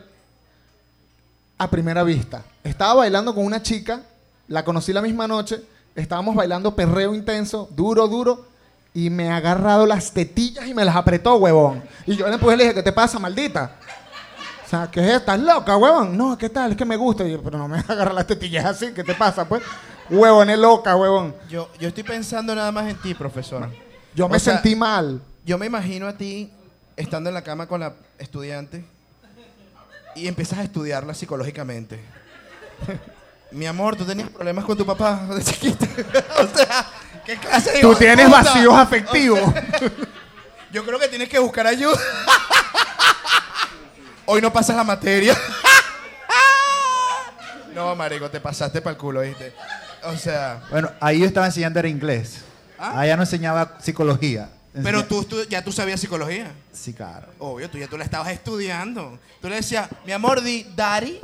a primera vista. Estaba bailando con una chica, la conocí la misma noche, estábamos bailando perreo intenso, duro, duro, y me ha agarrado las tetillas y me las apretó, huevón. Y yo le empujé y le dije, ¿qué te pasa, maldita? O sea, ¿qué es? ¿Estás loca, huevón? No, ¿qué tal? Es que me gusta. Y yo, pero no me agarra las tetillas así, ¿qué te pasa, pues? Huevón, es loca, huevón. Yo, yo estoy pensando nada más en ti, profesor. Yo me O sea, sentí mal. Yo me imagino a ti estando en la cama con la estudiante y empiezas a estudiarla psicológicamente. Mi amor, tú tenías problemas con tu papá de chiquita. o sea, ¿qué clase de Tú de tienes puta? vacíos afectivos. Yo creo que tienes que buscar ayuda. Hoy no pasas la materia. no, marico, te pasaste para el culo, ¿viste? O sea, Bueno, ahí yo estaba enseñando era inglés. ¿Ah? Allá no enseñaba psicología. pero tú, tú- ya tú sabías psicología. Sí, claro. Obvio, tú ya tú la estabas estudiando. Tú le decías, mi amor, di, daddy.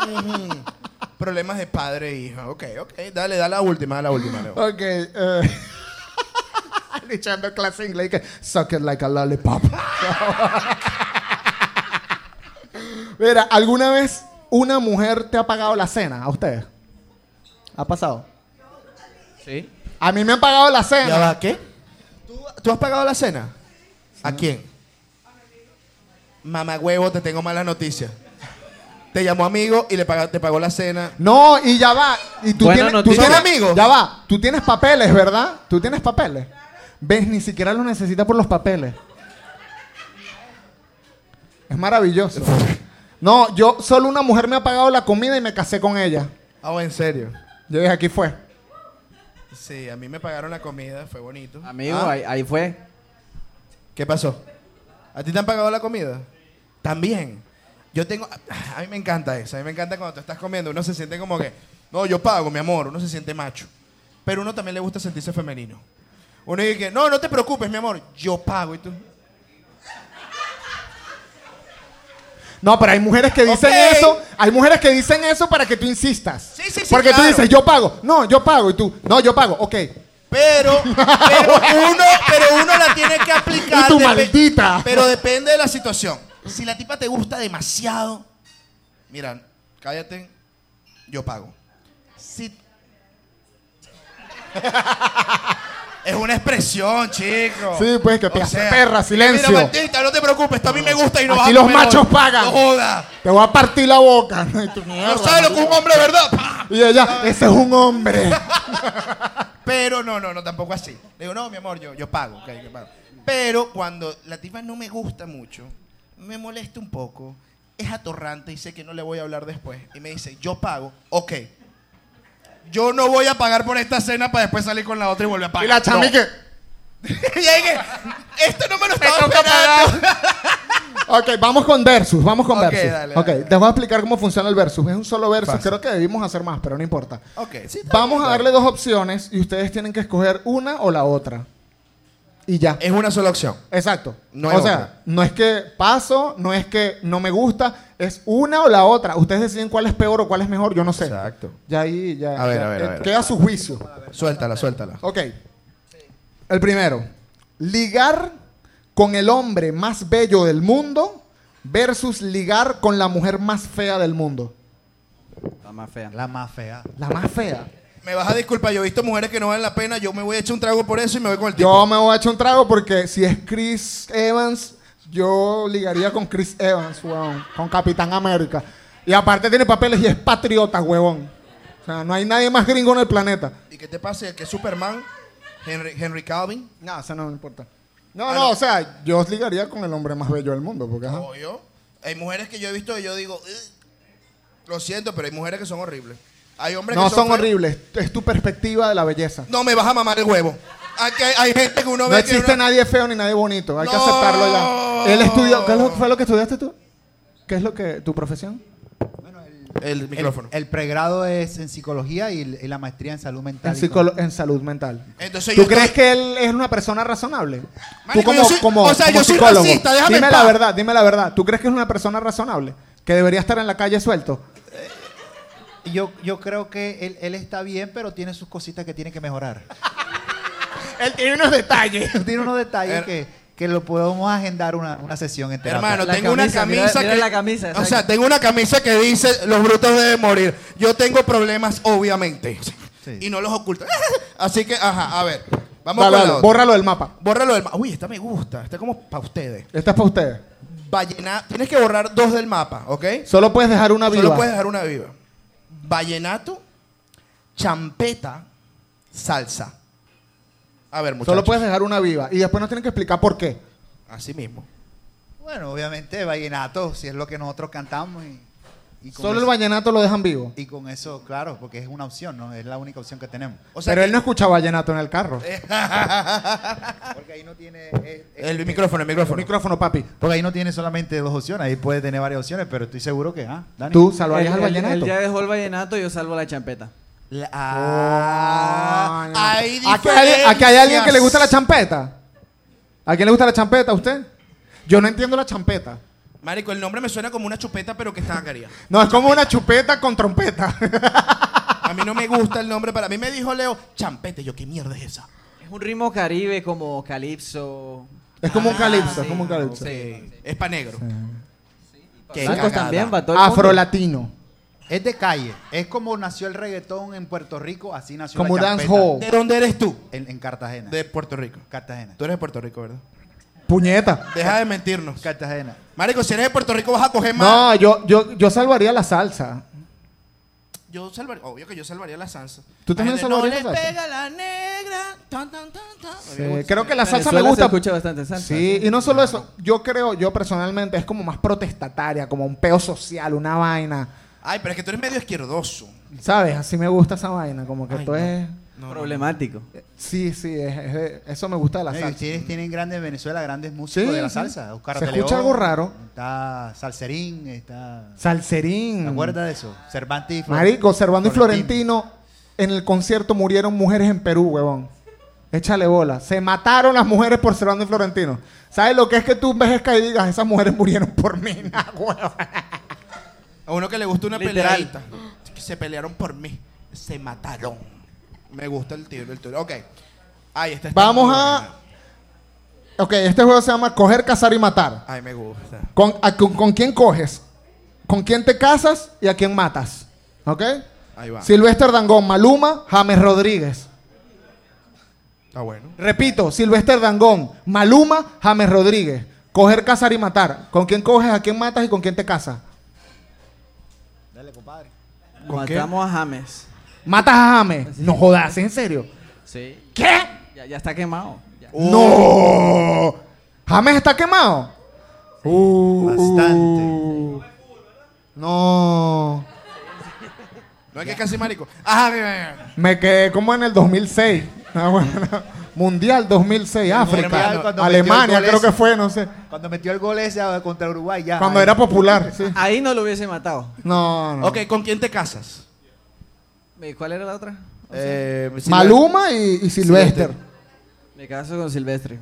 Daddy. Problemas de padre e hija. Ok, ok. Dale, dale la última, dale la última. Leo. Ok. Echando clase de inglés que suck it like a lollipop. Mira, ¿alguna vez una mujer te ha pagado la cena a ustedes? ¿Ha pasado? Sí. A mí me han pagado la ¿Ya cena. va qué? ¿Tú, tú has pagado la cena? ¿A quién? Mamá huevo, te tengo malas noticias. Te llamó amigo y le paga- te pagó la cena. No, y ya va. Y tú Buena tienes, tú noticia. tienes ¿Son amigos? Ya va. Tú tienes papeles, ¿verdad? Tú tienes papeles. ¿Ves? Ni siquiera los necesitas por los papeles. Es maravilloso. No, yo solo una mujer me ha pagado la comida y me casé con ella. Ah, en serio. Yo dije, aquí fue. Sí, a mí me pagaron la comida, fue bonito. Amigo, Ah, ahí, ahí fue. ¿Qué pasó? ¿A ti te han pagado la comida? También. Yo tengo. A mí me encanta eso. A mí me encanta cuando tú estás comiendo. Uno se siente como que. No, yo pago, mi amor. Uno se siente macho. Pero uno también le gusta sentirse femenino. Uno dice que. No, no te preocupes, mi amor. Yo pago. ¿Y tú? No, pero hay mujeres que dicen eso. Hay mujeres que dicen eso para que tú insistas. Sí, sí, sí, Porque tú dices, yo pago. No, yo pago. Y tú, no, yo pago. Ok. Pero, pero uno, pero uno la tiene que aplicar. Y tu maldita. Pero depende de la situación. Si la tipa te gusta demasiado, mira, cállate, yo pago. Si es una expresión, chico. Sí, pues, que te perra, silencio. Mira, maldita, no te preocupes, esto a mí me gusta y no vas a los comer machos hoy. pagan. No jodas. Te voy a partir la boca. Y No sabes lo que es un hombre, ¿verdad? Y ella, ese es un hombre. Pero no, no, no, tampoco así. Le digo, no, mi amor, yo, yo pago, ok, yo pago. Pero cuando la tipa no me gusta mucho, me molesta un poco, es atorrante y sé que no le voy a hablar después. Y me dice, yo pago, ok. Yo no voy a pagar por esta cena para después salir con la otra y volver a pagar. Y la chami No. que, esto no me lo estaba esperando. Ok, vamos con versus, vamos con versus. dale, ok, dale. te voy a explicar cómo funciona el versus. Es un solo versus, Fácil. creo que debimos hacer más, pero no importa. Ok, sí, Vamos bien, a dale. darle dos opciones y ustedes tienen que escoger una o la otra. Y ya. Es una sola opción. Exacto. No hay o sea, otra. no es que paso, no es que no me gusta, es una o la otra. Ustedes deciden cuál es peor o cuál es mejor, yo no sé. Exacto. Ya ahí, ya. A ver, ya, a ver, eh, a ver. Queda a su juicio. Suéltala, suéltala. Ok. El primero. Ligar con el hombre más bello del mundo versus ligar con la mujer más fea del mundo. La más fea. La más fea. La más fea. Me vas a disculpar, yo he visto mujeres que no valen la pena, yo me voy a echar un trago por eso y me voy con el tipo. Yo me voy a echar un trago porque si es Chris Evans, yo ligaría con Chris Evans, weón. Con Capitán América. Y aparte tiene papeles y es patriota, huevón. O sea, no hay nadie más gringo en el planeta. ¿Y qué te pasa? ¿Que es Superman? Henry, Henry Calvin. No, eso no me importa. No, no, o sea, yo os ligaría con el hombre más bello del mundo, porque ajá. Obvio. Hay mujeres que yo he visto y yo digo, lo siento, pero hay mujeres que son horribles. Hay hombres No que son horribles, es tu perspectiva de la belleza. No me vas a mamar el huevo. Aquí hay, hay gente que uno No ve que existe uno- nadie feo ni nadie bonito, hay que No. aceptarlo ya. Él estudió, ¿qué es lo- fue lo que estudiaste tú? ¿Qué es lo que, tu profesión? El El, micrófono. el pregrado es en psicología y, y la maestría en salud mental. En, en salud mental. Entonces ¿Tú yo crees estoy- que él es una persona razonable? Marico, Tú como, yo soy- como, o sea, como yo soy psicólogo. racista, déjame dime la verdad, dime la verdad. ¿Tú crees que es una persona razonable? Que debería estar en la calle suelto. Yo, yo creo que él, él está bien, pero tiene sus cositas que tiene que mejorar. Él tiene unos detalles. tiene unos detalles Er- que, que lo podemos agendar una, una sesión en terapia. Hermano, La tengo una camisa, mira- mira que. la camisa, o exacto. sea, tengo una camisa que dice: Los brutos deben morir. Yo tengo problemas, obviamente. Sí. Y no los oculto. Así que, ajá, a ver. Vamos Dale, con la dale, otra. bórralo del mapa. Bórralo del mapa. Uy, esta me gusta. Esta es como para ustedes. Esta es para ustedes. Vallenato. Tienes que borrar dos del mapa, ¿ok? Solo puedes dejar una viva. Solo puedes dejar una viva. Vallenato, champeta, salsa. A ver, muchachos. Solo puedes dejar una viva. Y después nos tienen que explicar por qué. Así mismo. Bueno, obviamente, vallenato, si es lo que nosotros cantamos. Y, y con Solo el vallenato lo dejan vivo. Y con eso, claro, porque es una opción, ¿no? Es la única opción que tenemos. O sea, Pero que- él no escucha vallenato en el carro. Porque ahí no tiene... es- es- el micrófono, el micrófono. Micrófono, papi. Porque ahí no tiene solamente dos opciones, ahí puede tener varias opciones, pero estoy seguro que, ah, Dani. ¿Tú salvarías al él- él vallenato? ya dejó el vallenato, yo salvo la champeta. La- Ah, hay aquí, hay, aquí hay alguien que le gusta la champeta. ¿A quién le gusta la champeta? ¿A usted? Yo no entiendo la champeta. Marico, el nombre me suena como una chupeta, pero que está quería. No, es como una chupeta con trompeta. A mí no me gusta el nombre. Para mí me dijo Leo, champete. Yo, ¿qué mierda es esa? Es un ritmo caribe como calipso. es como un Ah, calipso, sí, es como un calipso. Sí. Es pa' negro. Qué Blancos cagada. también, para todo el mundo. Afrolatino. Es de calle. Es como nació el reggaetón en Puerto Rico, así nació Como la dance champeta hall. ¿De dónde eres tú? En, en Cartagena. De Puerto Rico. Cartagena. Tú eres de Puerto Rico, ¿verdad? Puñeta. Deja de mentirnos. Cartagena. Marico, si eres de Puerto Rico vas a coger más. No, yo, yo, yo salvaría la salsa. Yo salvaría, obvio que yo salvaría la salsa. ¿Tú también salvarías no la le salsa? pega la negra. Tan, tan, tan, Sí, creo que la salsa me gusta. Se escucha bastante salsa. Sí, y no solo eso. Yo creo, yo personalmente, es como más protestataria, como un peo social, una vaina. Ay, pero es que tú eres medio izquierdoso. ¿Sabes? Así me gusta esa vaina, como que Ay, tú no. es... No, no, Problemático. Sí, sí, es- es de- eso me gusta de la Eh, salsa. ustedes tienen grandes en Venezuela, grandes músicos Sí, de la sí. salsa. Oscar Se escucha León, algo raro. Está Salserín, está... Salserín. ¿Te acuerdas de eso? Cervantes y Flor- Marico, Servando y Florentino en el concierto murieron mujeres en Perú, huevón. Échale bola. Se mataron las mujeres por Servando y Florentino. ¿Sabes lo que es que tú envejezcas y digas, esas mujeres murieron por mí? Nah, huevón. A uno que le gusta una Literal. peleadita. Que se pelearon por mí. Se mataron. Me gusta el tiro, el tiro. Ok. Ay, esta está Vamos a... Ok, este juego se llama Coger, Cazar y Matar. Ay, me gusta. ¿Con, a- con, con quién coges? ¿Con quién te casas y a quién matas? ¿Ok? Ahí va. Silvestre Dangón, Maluma, James Rodríguez. Está bueno. Repito, Silvestre Dangón, Maluma, James Rodríguez. Coger, cazar y matar. ¿Con quién coges, a quién matas y con quién te casas? Dale, compadre. ¿Con qué? Matamos a James. ¿Matas a James? No jodas, ¿en serio? Sí. ¿Qué? Ya, ya está quemado. Ya. ¡No! ¿James está quemado? Uh, Bastante. No. No es que casi marico. Mira. Me quedé como en el 2006. Ah, bueno, Mundial 2006, África. Mundial cuando Alemania creo que fue, no sé. Cuando metió el gol ese ah, contra Uruguay, ya. Cuando ahí. era popular, sí. Ahí no lo hubiese matado. No, no. Ok, ¿con quién te casas? ¿Cuál era la otra? Eh. Maluma y, y Silvestre. Me caso con Silvestre.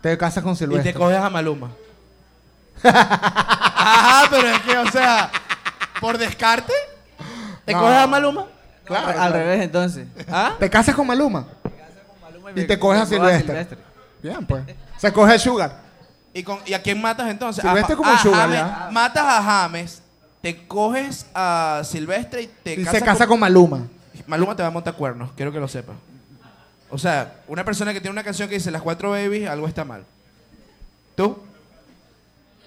Te casas con Y Silvestre. te coges a Maluma. Ajá, pero es que, o sea, por descarte, ¿te No. coges a Maluma? Claro, Al claro. revés, entonces. ¿Ah? Te casas con Maluma. Y te coges a Silvestre. Bien, pues. Se coge Sugar. ¿Y, con, ¿Y a quién matas entonces? Silvestre a, como a Sugar, James. ya. Matas a James, te coges a Silvestre y te Y casas se casa con Maluma. Maluma te va a montar cuernos, quiero que lo sepas. O sea, una persona que tiene una canción que dice las cuatro babies, algo está mal. ¿Tú?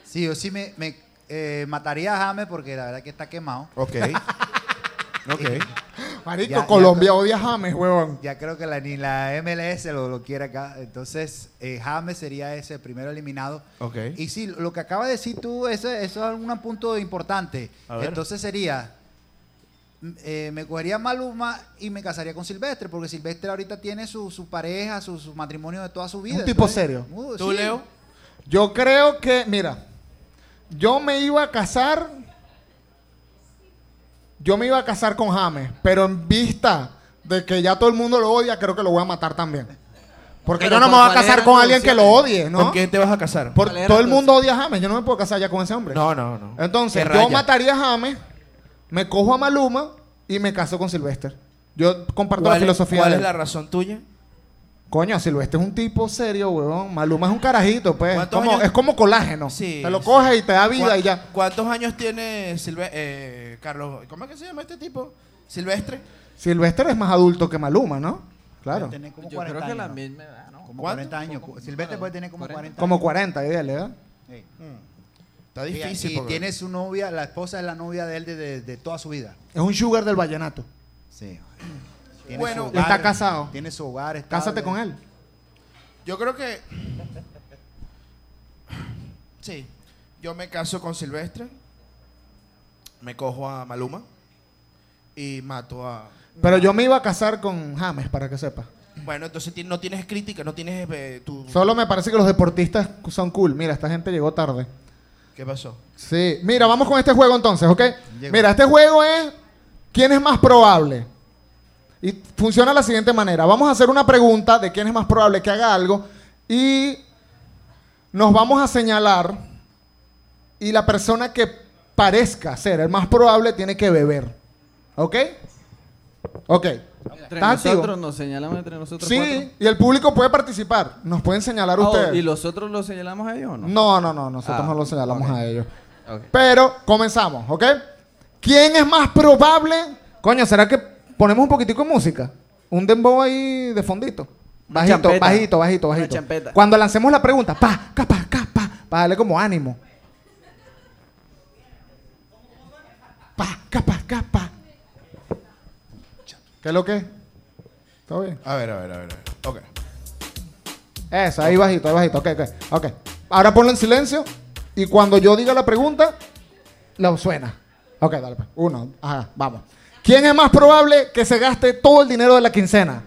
Sí, yo sí me, me, eh, mataría a James porque la verdad que está quemado. Ok. ok. Marico, Ya- Colombia odia a James, huevón. Ya creo que la, ni la MLS lo, lo quiere acá. Entonces, eh, James sería ese primero eliminado. Ok. Y sí, lo que acaba de decir tú, ese, eso es un punto importante. A ver. Entonces sería, eh, me cogería Maluma y me casaría con Silvestre, porque Silvestre ahorita tiene su, su pareja, su, su matrimonio de toda su vida. un tipo Entonces, serio. uh, ¿Tú, sí. Leo? Yo creo que, mira, yo me iba a casar. Yo me iba a casar con James, pero en vista de que ya todo el mundo lo odia, creo que lo voy a matar también. Porque Pero yo no me ¿con voy a casar con alguien que lo odie, ¿no? ¿Con quién te vas a casar? Por- ¿Cuál era todo el tu- mundo odia a James. Yo no me puedo casar ya con ese hombre. No, no, no. Entonces, Qué yo raya. mataría a James, me cojo a Maluma y me caso con Silvestre. Yo comparto la ¿Cuál, es, filosofía cuál de es él. la razón tuya? Coño, Silvestre es un tipo serio, weón. Maluma es un carajito, pues. ¿Cuántos Como- años? Es como colágeno. Sí, Te lo sí. coges y te da vida ¿Cuá- y ya. ¿Cuántos años tiene Silve eh, Carlos? ¿Cómo es que se llama este tipo? Silvestre. Silvestre es más adulto que Maluma, ¿no? Claro. Tener como Yo 40 creo que años, la misma edad, ¿no? Como ¿Cuánto? 40 años. Como- Silvestre puede tener como 40. 40 Como años. 40, dígale, ¿eh? Sí. Está Y- difícil. Y, porque- tiene su novia, la esposa es la novia de él de, de- de toda su vida. Es un sugar del vallenato. Sí. Tiene Bueno, su está casado. Tiene su hogar. estable. Cásate con él. Yo creo que. Sí. Yo me caso con Silvestre. Me cojo a Maluma. Y mato a. Pero yo me iba a casar con James, para que sepa. Bueno, entonces no tienes crítica, no tienes. eh, tu... Solo me parece que los deportistas son cool. Mira, esta gente llegó tarde. ¿Qué pasó? Sí. Mira, vamos con este juego entonces, ¿ok? Llegó. Mira, este juego es ¿quién es más probable? Y funciona de la siguiente manera. Vamos a hacer una pregunta de quién es más probable que haga algo y nos vamos a señalar y la persona que parezca ser el más probable tiene que beber. ¿Ok? Ok. Entre ¿Estás activo? nosotros nos señalamos entre nosotros Sí, cuatro. y el público puede participar. Nos pueden señalar Oh, ustedes. ¿Y los otros los señalamos a ellos o no? No, no, no, nosotros Ah, no lo señalamos a ellos. Pero comenzamos, ¿ok? ¿Quién es más probable? Coño, ¿será que ponemos un poquitico de música? Un dembow ahí de fondito. Bajito, champeta. bajito, bajito, bajito. champeta. Cuando lancemos la pregunta, pa, capa, capa, para darle como ánimo. Pa, capa, capa. ¿Qué es lo que? ¿Todo bien? A ver, a ver, a ver. a ver. Ok. Eso, ahí bajito, ahí bajito. Ok, ok, ok. Ahora ponlo en silencio y cuando yo diga la pregunta, lo suena. Ok, dale pues. Uno, ajá, vamos. ¿Quién es más probable que se gaste todo el dinero de la quincena?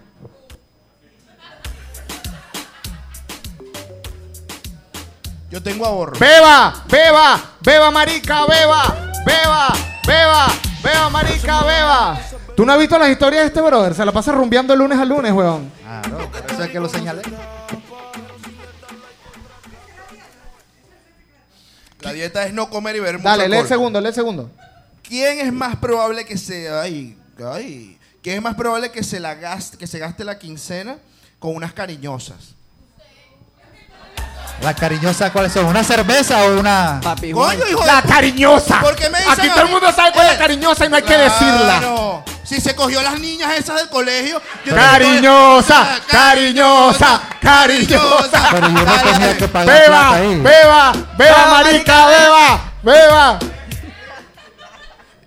Yo tengo ahorro. ¡Beba! ¡Beba! ¡Beba, marica! ¡Beba! ¡Beba! ¡Beba! ¡Beba, marica! ¡Beba! ¿Tú no has visto las historias de este brother? Se la pasa rumbeando el lunes al lunes, weón. Claro, por eso es que lo señalé. La dieta es no comer y beber mucho Dale, lee el segundo, lee el segundo. ¿Quién es más probable que se ay, ay, ¿Quién es más probable que se la gaste, que se gaste la quincena con unas cariñosas? ¿Las cariñosas cuáles son? ¿Una cerveza o una...? Papi. Coño, hijo de La cariñosa. ¿Por qué me dicen Aquí a todo el mí? mundo sabe cuál es la Eh, cariñosa y no hay que decirla. Claro. Si se cogió las niñas esas del colegio. yo Cariñosa, tengo- cariñosa, cariñosa. Pero yo no tenía que pagar Beba, ahí. beba, beba, marica, beba, beba.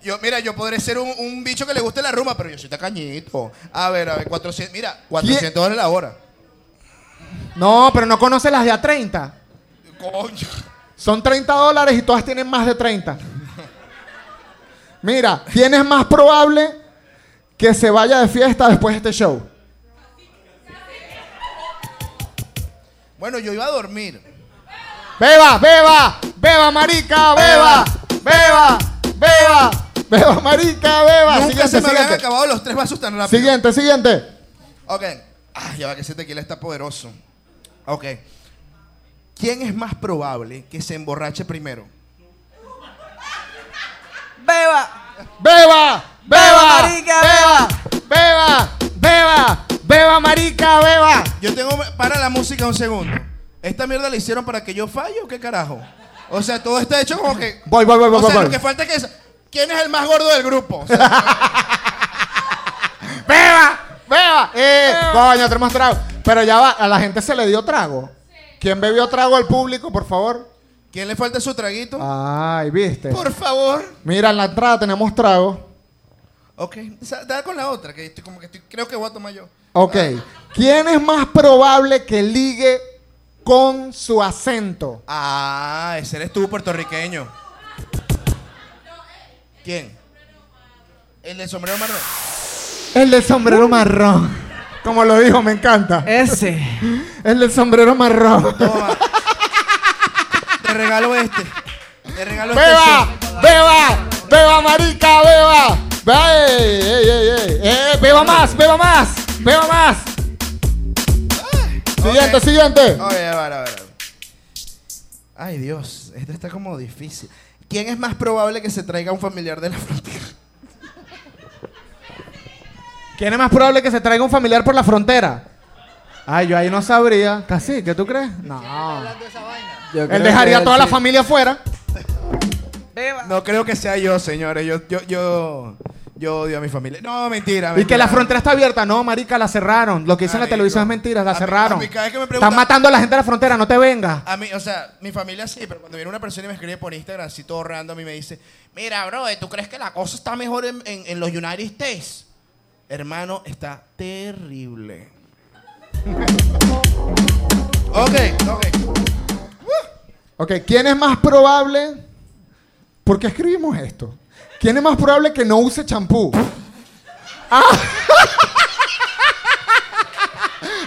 Yo, mira, yo podré ser un, un bicho que le guste la rumba, pero yo soy tacañito. A ver, a ver, 400, mira, 400 dólares la hora. No, pero no conoce las de a 30. Coño. Son 30 dólares y todas tienen más de 30. Mira, ¿quién es más probable que se vaya de fiesta después de este show? Bueno, yo iba a dormir. Beba, beba, beba, marica, beba, beba, beba, beba, marica, beba. Nunca Siguiente, se me habían siguiente. acabado los tres vasos tan rápido. Siguiente, siguiente. Ok. Ah, ya va que ese tequila está poderoso. Ok. ¿Quién es más probable que se emborrache primero? Beba. Beba, beba, marica, beba, beba, beba, beba, marica, beba. Yo tengo. Para la música un segundo. ¿Esta mierda la hicieron para que yo falle o qué carajo? O sea, todo está hecho como que. Voy, voy, voy, o voy, sea, voy. lo que falta es que. ¿Quién es el más gordo del grupo? O sea, ¡Beba! ¡Beba! ¡Eh! Coño, tenemos trago. Pero ya va, a la gente se le dio trago. ¿Quién bebió trago al público, por favor? ¿Quién le falta su traguito? Ay, viste. Por favor. Mira, en la entrada tenemos trago. Ok, da con la otra, que estoy, como que estoy- creo que voy a tomar yo. Ok. ¿Quién es más probable que ligue con su acento? Ah, ese eres tú, puertorriqueño. ¿Quién? El del sombrero marrón. El del sombrero marrón. Como lo dijo, me encanta. Ese. El del sombrero marrón. Toma. Te regalo este. Te regalo este. ¡Beba! ¡Beba! ¡Beba, marica! ¡Beba! ¡Beba! ¡Ey, ey, ey, ey! ¡Eh, ¡Beba más! ¡Beba más! ¡Beba más! Siguiente, siguiente. Oye, a ver, a ver. a ver. Ay, Dios. Este está como difícil. ¿Quién es más probable que se traiga un familiar de la frontera? ¿Quién es más probable que se traiga un familiar por la frontera? Ay, yo ahí no sabría. ¿Casi? ¿Qué tú crees? No. Yo creo Él que dejaría a toda la sí. familia afuera. No creo que sea yo, señores. Yo, yo, yo, yo odio a mi familia. No, mentira. Y que la frontera está abierta. No, marica, la cerraron. Lo que dicen en la Marico. televisión es mentira, la A mí- cerraron. a mí cada vez que me preguntan- Están matando a la gente de la frontera, no te vengas. A mí, o sea, mi familia sí, pero cuando viene una persona y me escribe por Instagram así todo random y me dice, mira, bro, ¿tú crees que la cosa está mejor en, en- en los United States? Hermano, está terrible. ok, ok. Ok, ¿quién es más probable? ¿Por qué escribimos esto? ¿Quién es más probable que no use champú? ¡Ah!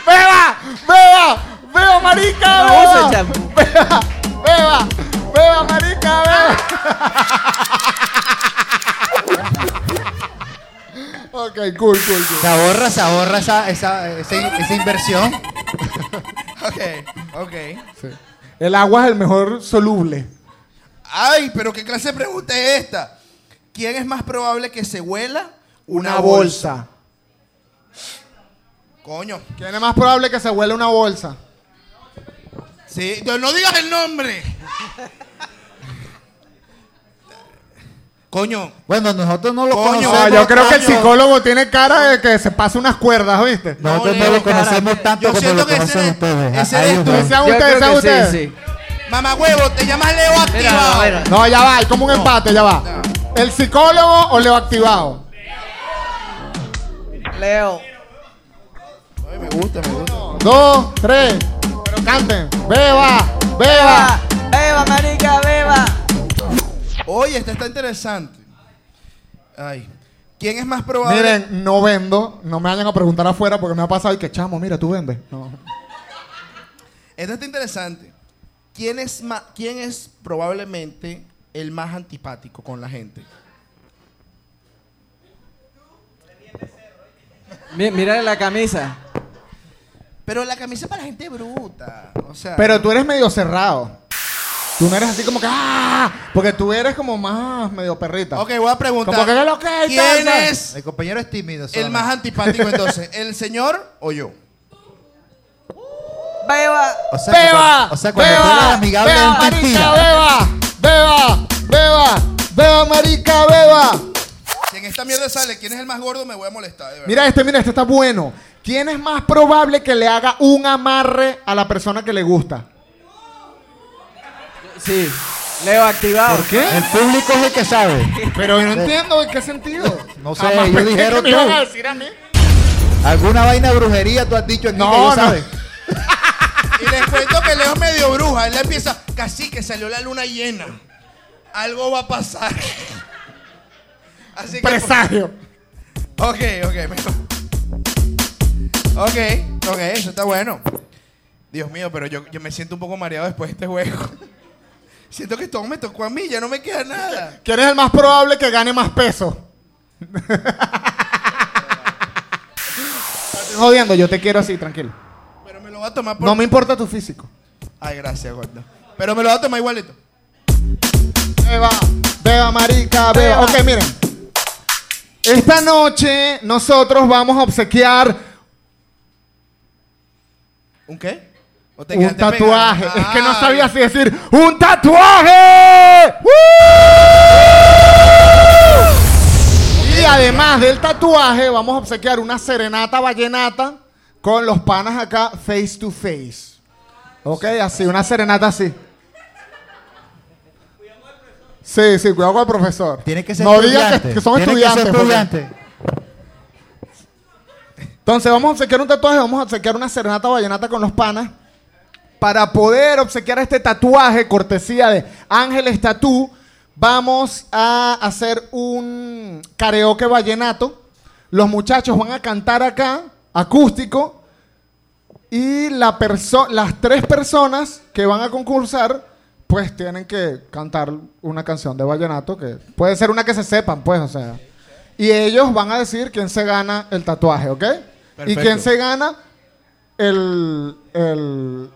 ¡Beba! ¡Beba! ¡Beba, marica! No ¡Beba! use champú. ¡Beba! ¡Beba! ¡Beba, marica! ¡Beba! ok, cool, cool, cool. Se ahorra, se ahorra esa, esa, esa, esa inversión. Ok, ok. El agua es el mejor soluble. Ay, pero ¿qué clase de pregunta es esta? ¿Quién es más probable que se huela Una bolsa. Coño. ¿Quién es más probable que se huele una bolsa? Sí, no no digas el nombre. Coño, Bueno, nosotros no lo Coño, conocemos. Ah, yo creo que el psicólogo tiene cara de que se pasa unas cuerdas, ¿viste? Nosotros No, lo conocemos tanto yo como lo que ese conocen eres- ustedes. ese Ahí nos tú. Sean ustedes, sean ustedes. sí, sí. mamá huevo, te llamas Leo activado. No, ya va, hay como un empate, ya va. ¿El psicólogo o Leo activado? Leo. Ay, me gusta, me gusta. Dos, tres. Pero canten. Beba, beba. Beba, marica, beba. Oye, esta está interesante. Ay. ¿Quién es más probable? Miren, no vendo. No me vayan a preguntar afuera porque me ha pasado y que chamo, mira, tú vendes. No. Esta está interesante. ¿Quién es, ma- ¿Quién es probablemente el más antipático con la gente? Mi- Mira la camisa. Pero la camisa es para la gente bruta. O sea. Pero tú eres medio cerrado. Tú no eres así como que ¡ah! Porque tú eres como más medio perrita. Ok, voy a preguntar. Como que es lo que hay, ¿Quién tal, es El compañero es tímido. el solamente. más antipático entonces? ¿El señor o yo? Beba. O sea, ¡Beba! cuando- o sea, cuando tú eres amigable ¡Beba, es marica, beba! ¡Beba! ¡Beba! ¡Beba, marica, beba! Si en esta mierda sale quién es el más gordo, me voy a molestar, de verdad. Mira este, mira, este está bueno. ¿Quién es más probable que le haga un amarre a la persona que le gusta? Sí. Leo activado. ¿Por qué? El público es el que sabe. Pero yo no entiendo en qué sentido. No sé, Jamás ellos pensé dijeron que me iban tú. a decir a mí. ¿Alguna vaina de brujería tú has dicho aquí No, que no. yo sabe? Y les cuento que Leo es medio bruja. Él le empieza, casi que salió la luna llena. Algo va a pasar. Así que. Presagio. Ok, ok. Ok, ok, eso está bueno. Dios mío, pero yo, yo me siento un poco mareado después de este juego. Siento que todo me tocó a mí, ya no me queda nada. ¿Quién es el más probable que gane más peso? Jodiendo, yo te quiero así, tranquilo. Pero me lo voy a tomar por. No me importa tu físico. Ay, gracias, gordo. Pero me lo voy a tomar igualito. Beba, beba, marica, beba. Ok, miren. Esta noche nosotros vamos a obsequiar ¿Un qué? ¿O te un tatuaje. Es que no Ay. sabía así decir ¡Un tatuaje! ¡Woo! Y además del tatuaje, vamos a obsequiar una serenata vallenata con los panas acá face to face. Ok, así, una serenata así. Sí, sí, cuidado con el profesor. Tiene que ser No digas que, que son Tiene que ser estudiantes. porque- estudiante. Entonces vamos a obsequiar un tatuaje, vamos a obsequiar una serenata vallenata con los panas. Para poder obsequiar este tatuaje, cortesía de Ángeles Tatú, vamos a hacer un karaoke vallenato. Los muchachos van a cantar acá, acústico, y la perso- las tres personas que van a concursar, pues tienen que cantar una canción de vallenato, que puede ser una que se sepan, pues, o sea. Y ellos van a decir quién se gana el tatuaje, ¿ok? Y quién se gana el, el-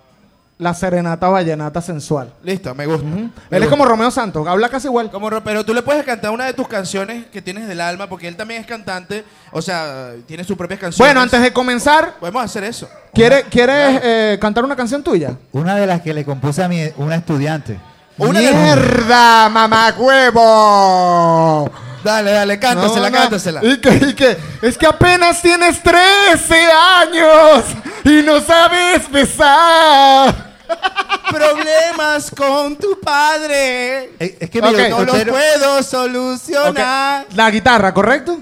la serenata vallenata sensual. Listo, me gusta. Me Él es gusta. como Romeo Santos, habla casi igual. Como ro- pero tú le puedes cantar una de tus canciones que tienes del alma, porque él también es cantante, o sea, tiene sus propias canciones. Bueno, antes de comenzar, Podemos hacer eso. ¿quiere- ¿quieres eh, cantar una canción tuya? Una de las que le compuse a mi, una estudiante. Una de- ¡Mierda, mamá huevo! Dale, dale, cántasela, No, no. cántasela. ¿Y que, y que? Es que apenas tienes 13 años y no sabes besar. Problemas con tu padre. Eh, Es que Ok. mire, No los puedo solucionar. La guitarra, ¿correcto?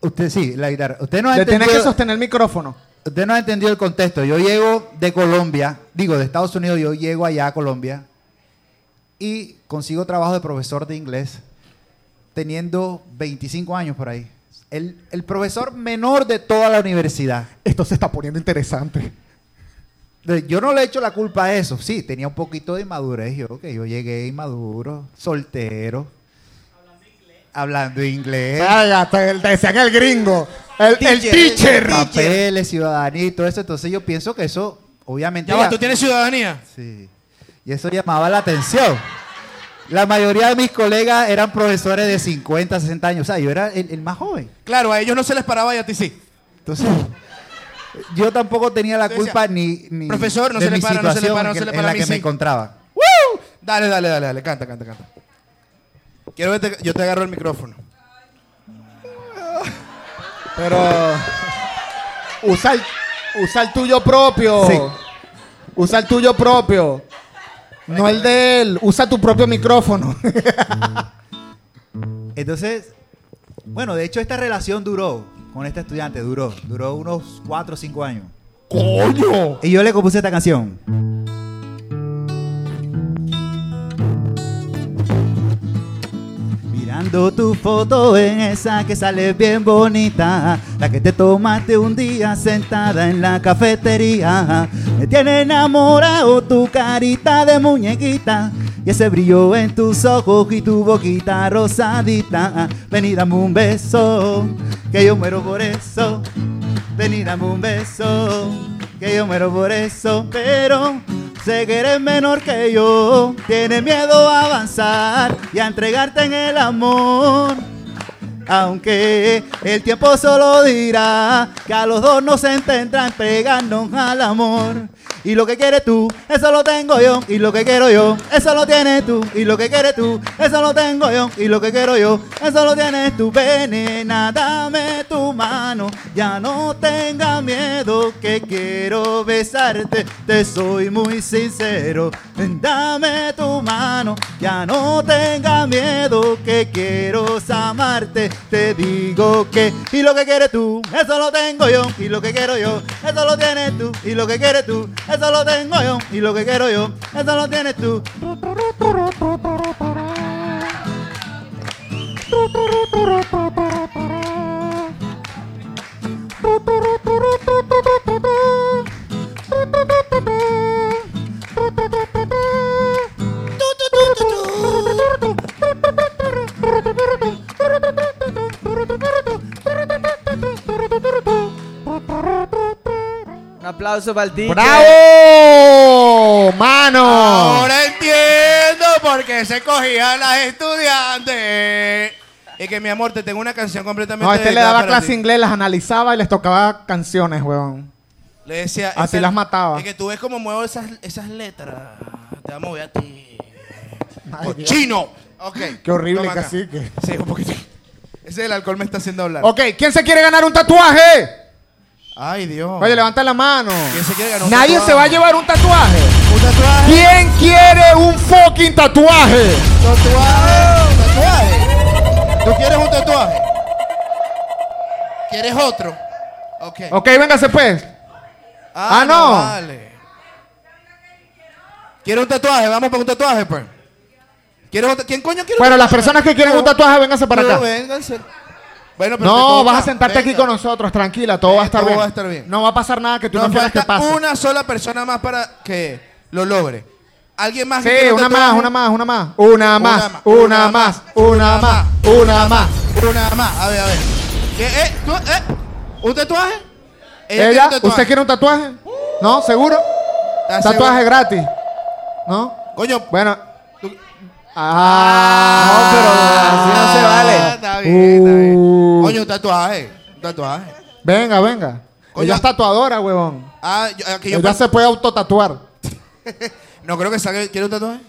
usted sí, la guitarra. Usted no ha Le tienes que entendido- sostener el micrófono. Usted no ha entendido el contexto. Yo llego de Colombia, digo, de Estados Unidos, yo llego allá a Colombia y consigo trabajo de profesor de inglés teniendo 25 años por ahí. El, el profesor menor de toda la universidad. Esto se está poniendo interesante. Yo no le echo la culpa a eso. Sí, tenía un poquito de inmadurez. Yo, que yo llegué inmaduro, soltero. Hablando inglés. Vaya, te, te decían el gringo. El, el Teacher, teacher. papeles, ciudadanía y todo eso. Entonces yo pienso que eso, obviamente. Ya va, ya- tú tienes ciudadanía. Sí. Y eso llamaba la atención. La mayoría de mis colegas eran profesores de 50, 60 años. O sea, yo era el, el más joven. Claro, a ellos no se les paraba y a ti sí. Entonces, yo tampoco tenía la Entonces, culpa ni, ni profesor, no de se le mi para, no se le situación para, no en se que- le en para, la a mí que me sí. encontraba. Dale, dale, dale, dale, canta, canta, canta. Quiero verte, yo te agarro el micrófono. Pero. Usa el, usa el tuyo propio. Sí. Usa el tuyo propio. No el de él. Usa tu propio micrófono. Entonces, bueno, de hecho esta relación duró con este estudiante, duró, duró unos 4 o 5 años. ¡Coño! Y yo le compuse esta canción. Tu foto en esa que sale bien bonita, la que te tomaste un día sentada en la cafetería. Me tiene enamorado tu carita de muñequita y ese brillo en tus ojos y tu boquita rosadita. Ven y dame un beso, que yo muero por eso. Ven y dame un beso, que yo muero por eso, pero sé que eres menor que yo. Tienes miedo a avanzar y a entregarte en el amor. Aunque el tiempo solo dirá que a los dos nos entendrán pegarnos al amor. Y lo que quieres tú, eso lo tengo yo. Y lo que quiero yo, eso lo tienes tú. Y lo que quieres tú, eso lo tengo yo. Y lo que quiero yo, eso lo tienes tú. Venena, dame tu mano. Ya no tenga miedo que quiero besarte. Te soy muy sincero. Dame tu mano. Ya no tenga miedo que quiero amarte. Te digo que. Y lo que quieres tú, eso lo tengo yo. Y lo que quiero yo, eso lo tienes tú. Y lo que quieres tú, eso lo tengo yo. Y lo que quiero yo, eso lo tienes tú. Aplauso para el DJ. ¡Bravo! ¡Mano! Ahora entiendo por qué se cogían las estudiantes. Y que mi amor, te tengo una canción completamente. No, este le daba clase ti. inglés, las analizaba y les tocaba canciones, weón. Le decía. Así las mataba. Es que tú ves cómo muevo esas, esas letras. Te vamos a mover a ti. Ay, Dios. ¡Chino! Ok. Qué horrible cacique. Sí, un poquito. Ese del alcohol me está haciendo hablar. Ok, ¿quién se quiere ganar un tatuaje? Ay, Dios. Oye, levanta la mano. ¿Quién se quiere ganar un Nadie tatuaje? se va a llevar un tatuaje. ¿Un tatuaje? ¿Quién quiere un fucking tatuaje? ¿Tatuaje? ¿Tatuaje? ¿Tú quieres un tatuaje? ¿Quieres otro? Ok. Ok, véngase pues. Ah, no. Vale. ¿Quiere un tatuaje? Vamos para un tatuaje, pues. ¿Quieres un ta- ¿Quién coño quiere Bueno, un las tatuaje? personas que quieren un tatuaje, vénganse para No, acá. vénganse. Bueno, pero te No, vas a sentarte aquí con nosotros, tranquila, todo va a estar todo bien. va a estar bien. No va a pasar nada que tú no Nos quieras que pase. una sola persona más para que lo logre. ¿Alguien más? Sí, una más, una más, una más. Una más, una más, una más, una más. Una más. A ver, a ver. ¿Qué? Eh, ¿Tú? ¿Eh? ¿Un tatuaje? Ella, un tatuaje. ¿usted quiere un tatuaje? ¿No? ¿Seguro? ¿Estás Tatuaje seguro? gratis. ¿No? Coño. Bueno. Ah, así no se vale. Está bien, está bien. Uh. Coño, un tatuaje. Un tatuaje. Venga, venga. Coño. Ella es tatuadora, huevón. Ah, yo, aquí yo Ella se puede autotatuar. No creo que salga. ¿Quiere un tatuaje?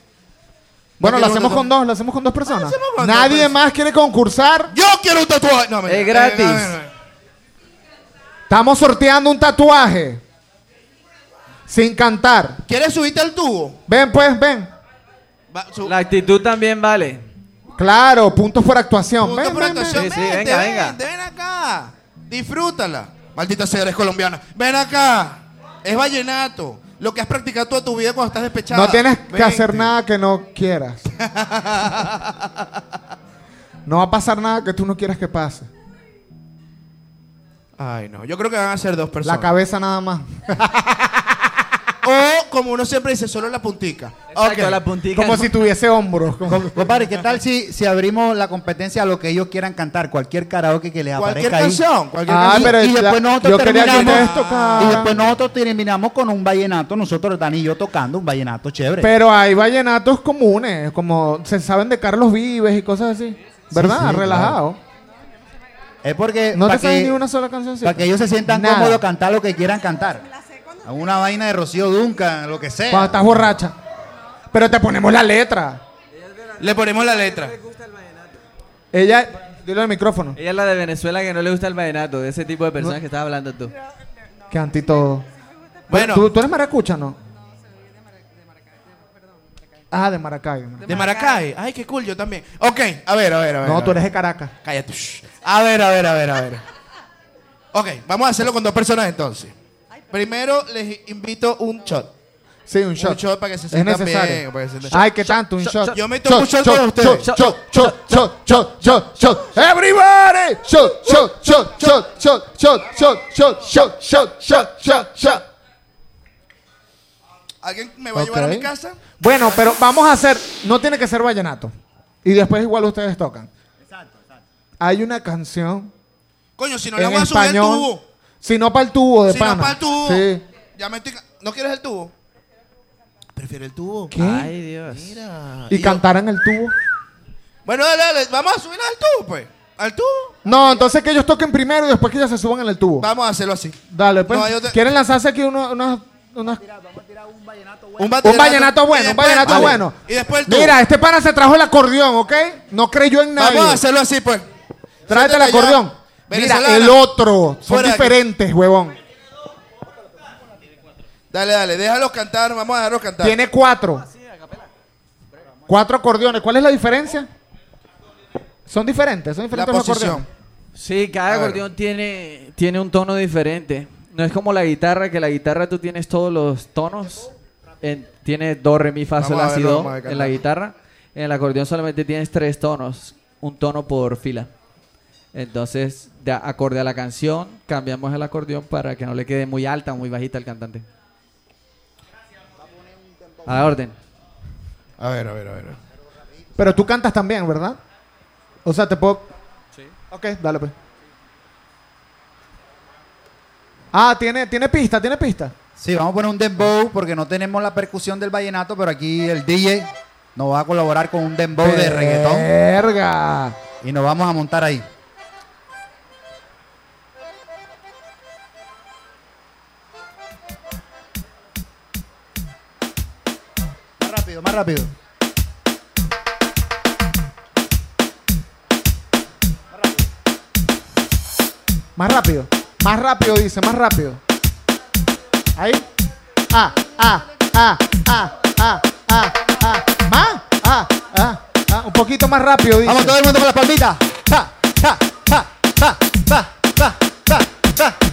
Bueno, quiero lo un hacemos tatuaje. con dos, lo hacemos con dos personas. hacemos con dos, Nadie más quiere concursar. Yo quiero un tatuaje. No, mentira. Es gratis. Eh, no, no, no. Estamos sorteando un tatuaje. Sin cantar. ¿Quieres subirte al tubo? Ven, pues, ven. Va, su- La actitud también vale. Claro, puntos por actuación. Punto Ven, por ven, ven. actuación. Sí, sí, Vente, venga, venga. Ven acá. Disfrútala. Maldita sea, eres colombiana. Ven acá. Es vallenato. Lo que has practicado toda tu vida cuando estás despechada. No tienes que Vente. hacer nada que no quieras. No va a pasar nada que tú no quieras que pase. Ay, no. Yo creo que van a ser dos personas. La cabeza nada más. O, como uno siempre dice, solo la puntica. Exacto, la puntica. Como si tuviese hombros. Compadre, ¿qué tal si, si abrimos la competencia a lo que ellos quieran cantar? Cualquier karaoke que les Cualquier aparezca ahí. canción. Cualquier Ah, canción. pero y después nosotros yo quería que terminamos y después nosotros terminamos con un vallenato, nosotros Dani y yo tocando un vallenato chévere. Pero hay vallenatos comunes, como se saben de Carlos Vives y cosas así. ¿Verdad? sí, Relajado. es porque No para te sabes que, ni una sola canción. para que ellos se sientan Nada. cómodos cantar lo que quieran cantar. A una vaina de Rocío Duncan, lo que sea. Cuando estás borracha. Pero te ponemos la letra. Le ponemos la letra. Ella, dile al micrófono. Ella es la de Venezuela que no le gusta el vallenato, de ese tipo de personas que estás hablando tú. Que anti todo. Bueno. ¿Tú, tú eres maracucha, no? Ah, de Maracay. De Maracay. Ay, qué cool, yo también. Ok, a ver, a ver, a ver. No, a tú eres de Caracas. Cállate. A ver, a ver, a ver, a ver. Ok, vamos a hacerlo con dos personas entonces. Primero les invito un shot. Sí, un shot. Un shot para que se Es sientan necesario. bien, para que se sientan- Ay, ¿qué tanto? Un shot. Yo me tomo un shot con ustedes. Shot, shot, shot, shot, shot, shot, shot. Everybody. Shot, shot, shot, shot, shot, shot, shot, shot, shot, shot, shot, shot, shot. ¿Alguien me va a llevar a Ok. mi casa? Bueno, pero vamos a hacer, no tiene que ser vallenato. Y después igual ustedes tocan. Hay una canción Coño, si no le en vamos a subir el español. tubo. Si no para el tubo de Si no pana. para el tubo. Sí. Ya me estoy... ¿No quieres el tubo? Prefiero el tubo. ¿Qué? Ay, Dios. Mira. Y yo- cantar en el tubo. Bueno, dale, dale. Vamos a subir al tubo, pues. Al tubo. No, entonces que ellos toquen primero y después que ellos se suban en el tubo. Vamos a hacerlo así. Dale, pues. No, te- ¿Quieren lanzarse aquí unos, unos, unos- Un Un vallenato bueno, y un después vallenato bueno. Y después el tubo. Mira, este pana se trajo el acordeón, ¿ok? No creyó en nadie. Vamos a hacerlo así, pues. Tráete el Siéntate Mira, el otro. Son Fuera aquí. diferentes, huevón. Dale, dale. Déjalos cantar. Vamos a dejarlos cantar. Tiene cuatro. Cuatro acordeones. ¿Cuál es la diferencia? Son diferentes, son la diferentes los posición. acordeones. Sí, cada acordeón tiene, tiene un tono diferente. No es como la guitarra, que la guitarra tú tienes todos los tonos. En- tiene do, re, mi, fa, sol, la, si, do en la guitarra. En el acordeón solamente tienes tres tonos, un tono por fila. Entonces, de acorde a la canción, cambiamos el acordeón para que no le quede muy alta o muy bajita al cantante. A la orden. A ver, a ver, a ver. Pero tú cantas también, ¿verdad? O sea, te puedo. Sí. Ok, dale pues. Ah, tiene, tiene pista, tiene pista. Sí, vamos a poner un dembow porque no tenemos la percusión del vallenato, pero aquí el DJ nos va a colaborar con un dembow de reggaetón Verga. y nos vamos a montar ahí. Rápido, más rápido. Más rápido. Más rápido, dice, más rápido. Ahí. Ah, ah, ah, ah, ah, ah, ah. Más. Ah, ah, ah. Un poquito más rápido, dice. Vamos todo el mundo con las palmitas. Ta, ta, ta, ta, ta, ta, ta, ta,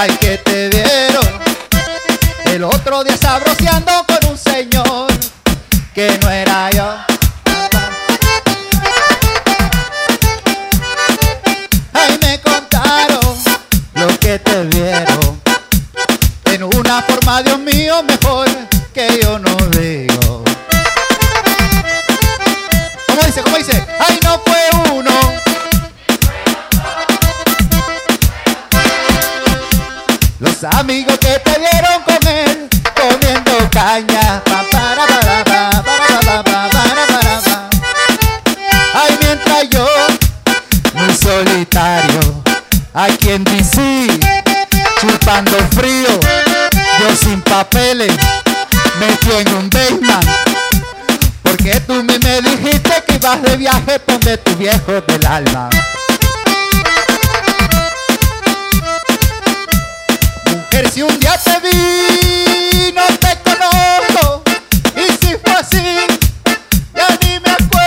Ay, que te vieron. El otro día sabroseando con un señor que no era yo. Ay, me contaron lo que te vieron. En una forma, Dios mío, mejor amigos que te vieron comer comiendo caña. Pa, para, para, pa, para, pa, pa, para, para, pa. Ay, mientras yo, muy solitario, aquí en DC, chupando frío, yo sin papeles, metido en un basement. Porque tú me dijiste que ibas de viaje donde tu viejo del alma. Mujer, si un día te vi, no te conozco. Y si fue así, ya ni me acuerdo.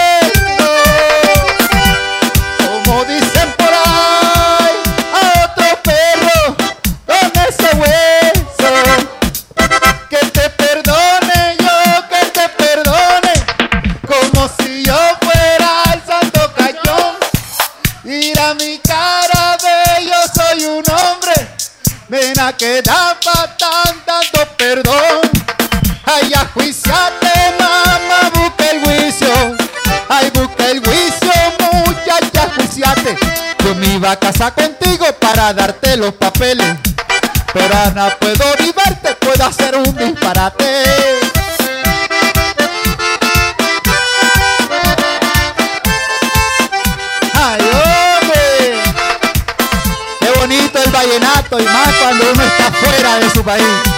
Ven a quedar pa' tan tanto perdón. Ay, a juiciarte, mamá, busca el juicio. Ay, busca el juicio, muchacha, juiciate. Yo me iba a casar contigo para darte los papeles. Pero ahora puedo viverte, puedo hacer un disparate. Ay, hombre. Qué bonito el vallenato y más uno está fuera de su país.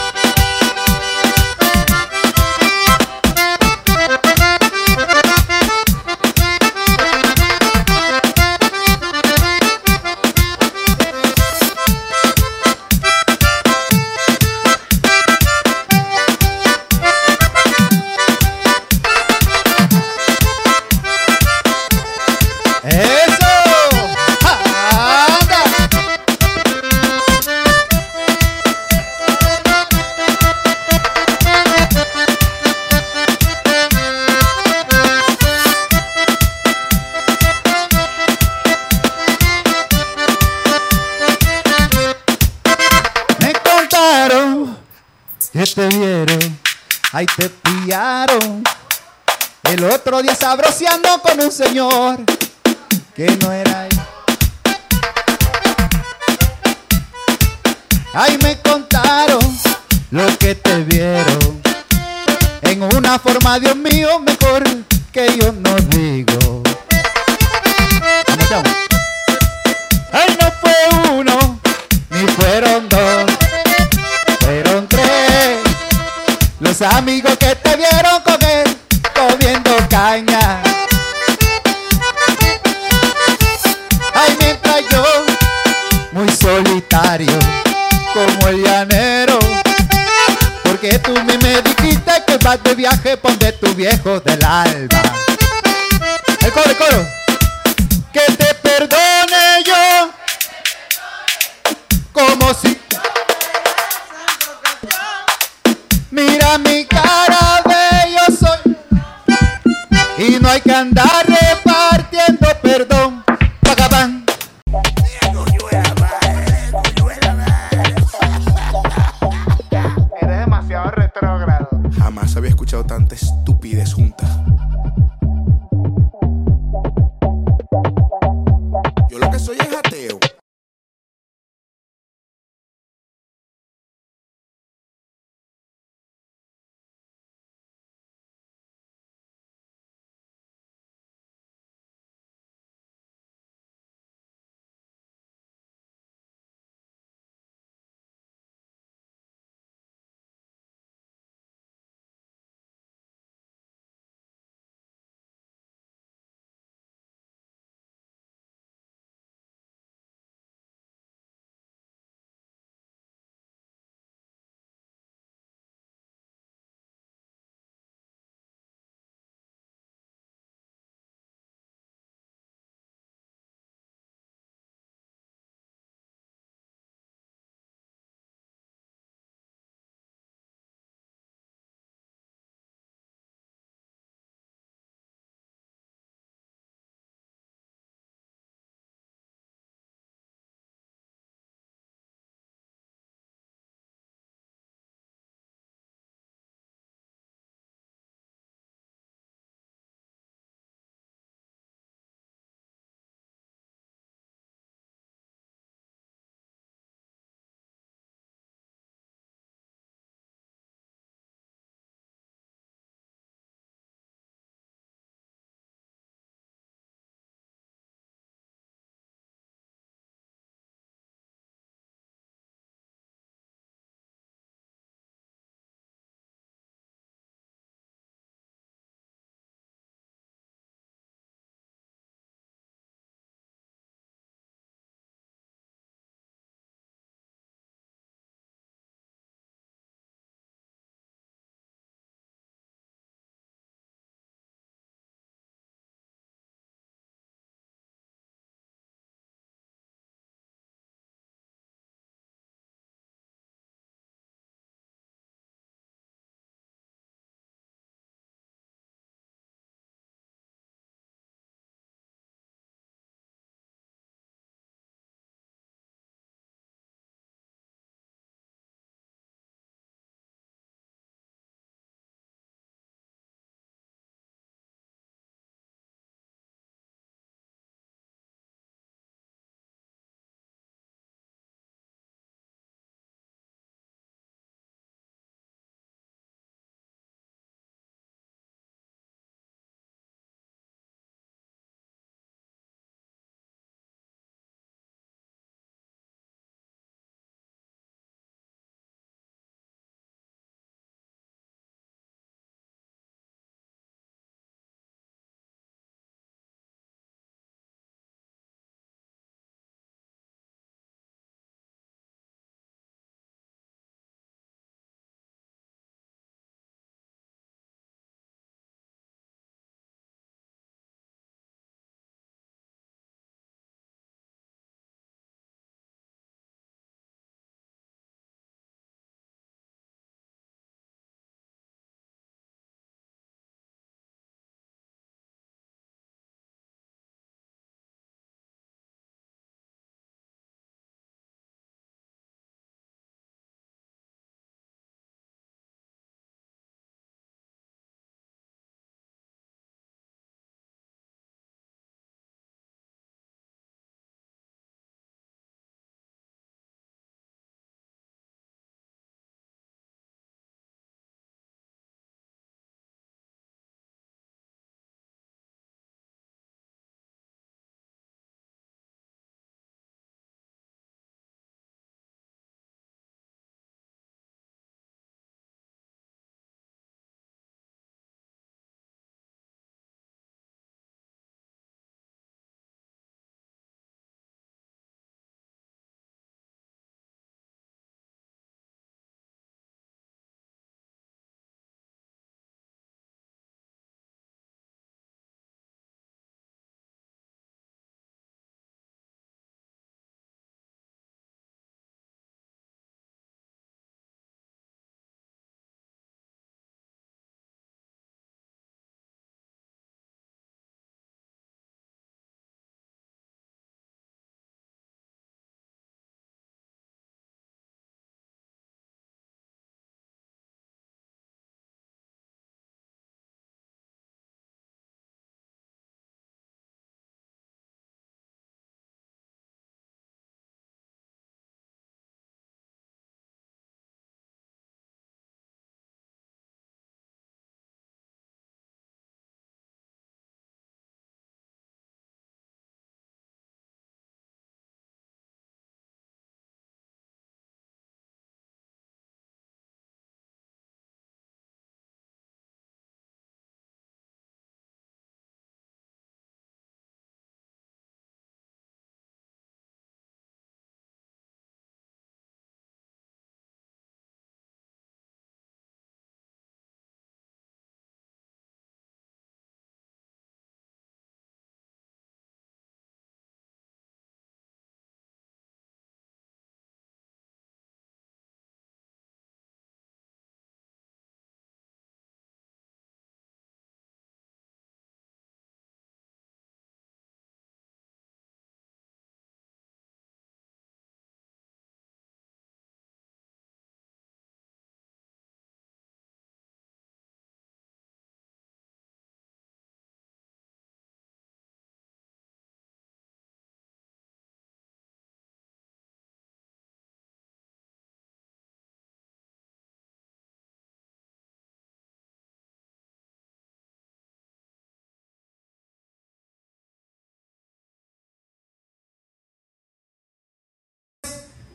Ahí te pillaron. El otro día sabroseando con un señor que no era él. Ay, me contaron lo que te vieron. En una forma, Dios mío, mejor que yo no digo. Ay, no fue uno, Los amigos que te vieron comer, comiendo caña. Ay, mientras yo, muy solitario, como el llanero. Porque tú me, me dijiste que vas de viaje, ponte tu viejo del alba. El coro, el coro. Que te perdone yo, como si. Mi cara de yo soy. Y no hay que andar repartiendo perdón. Pagabán. Eres demasiado retrógrado. Jamás había escuchado tanta estupidez junta. Yo lo que soy es ateo.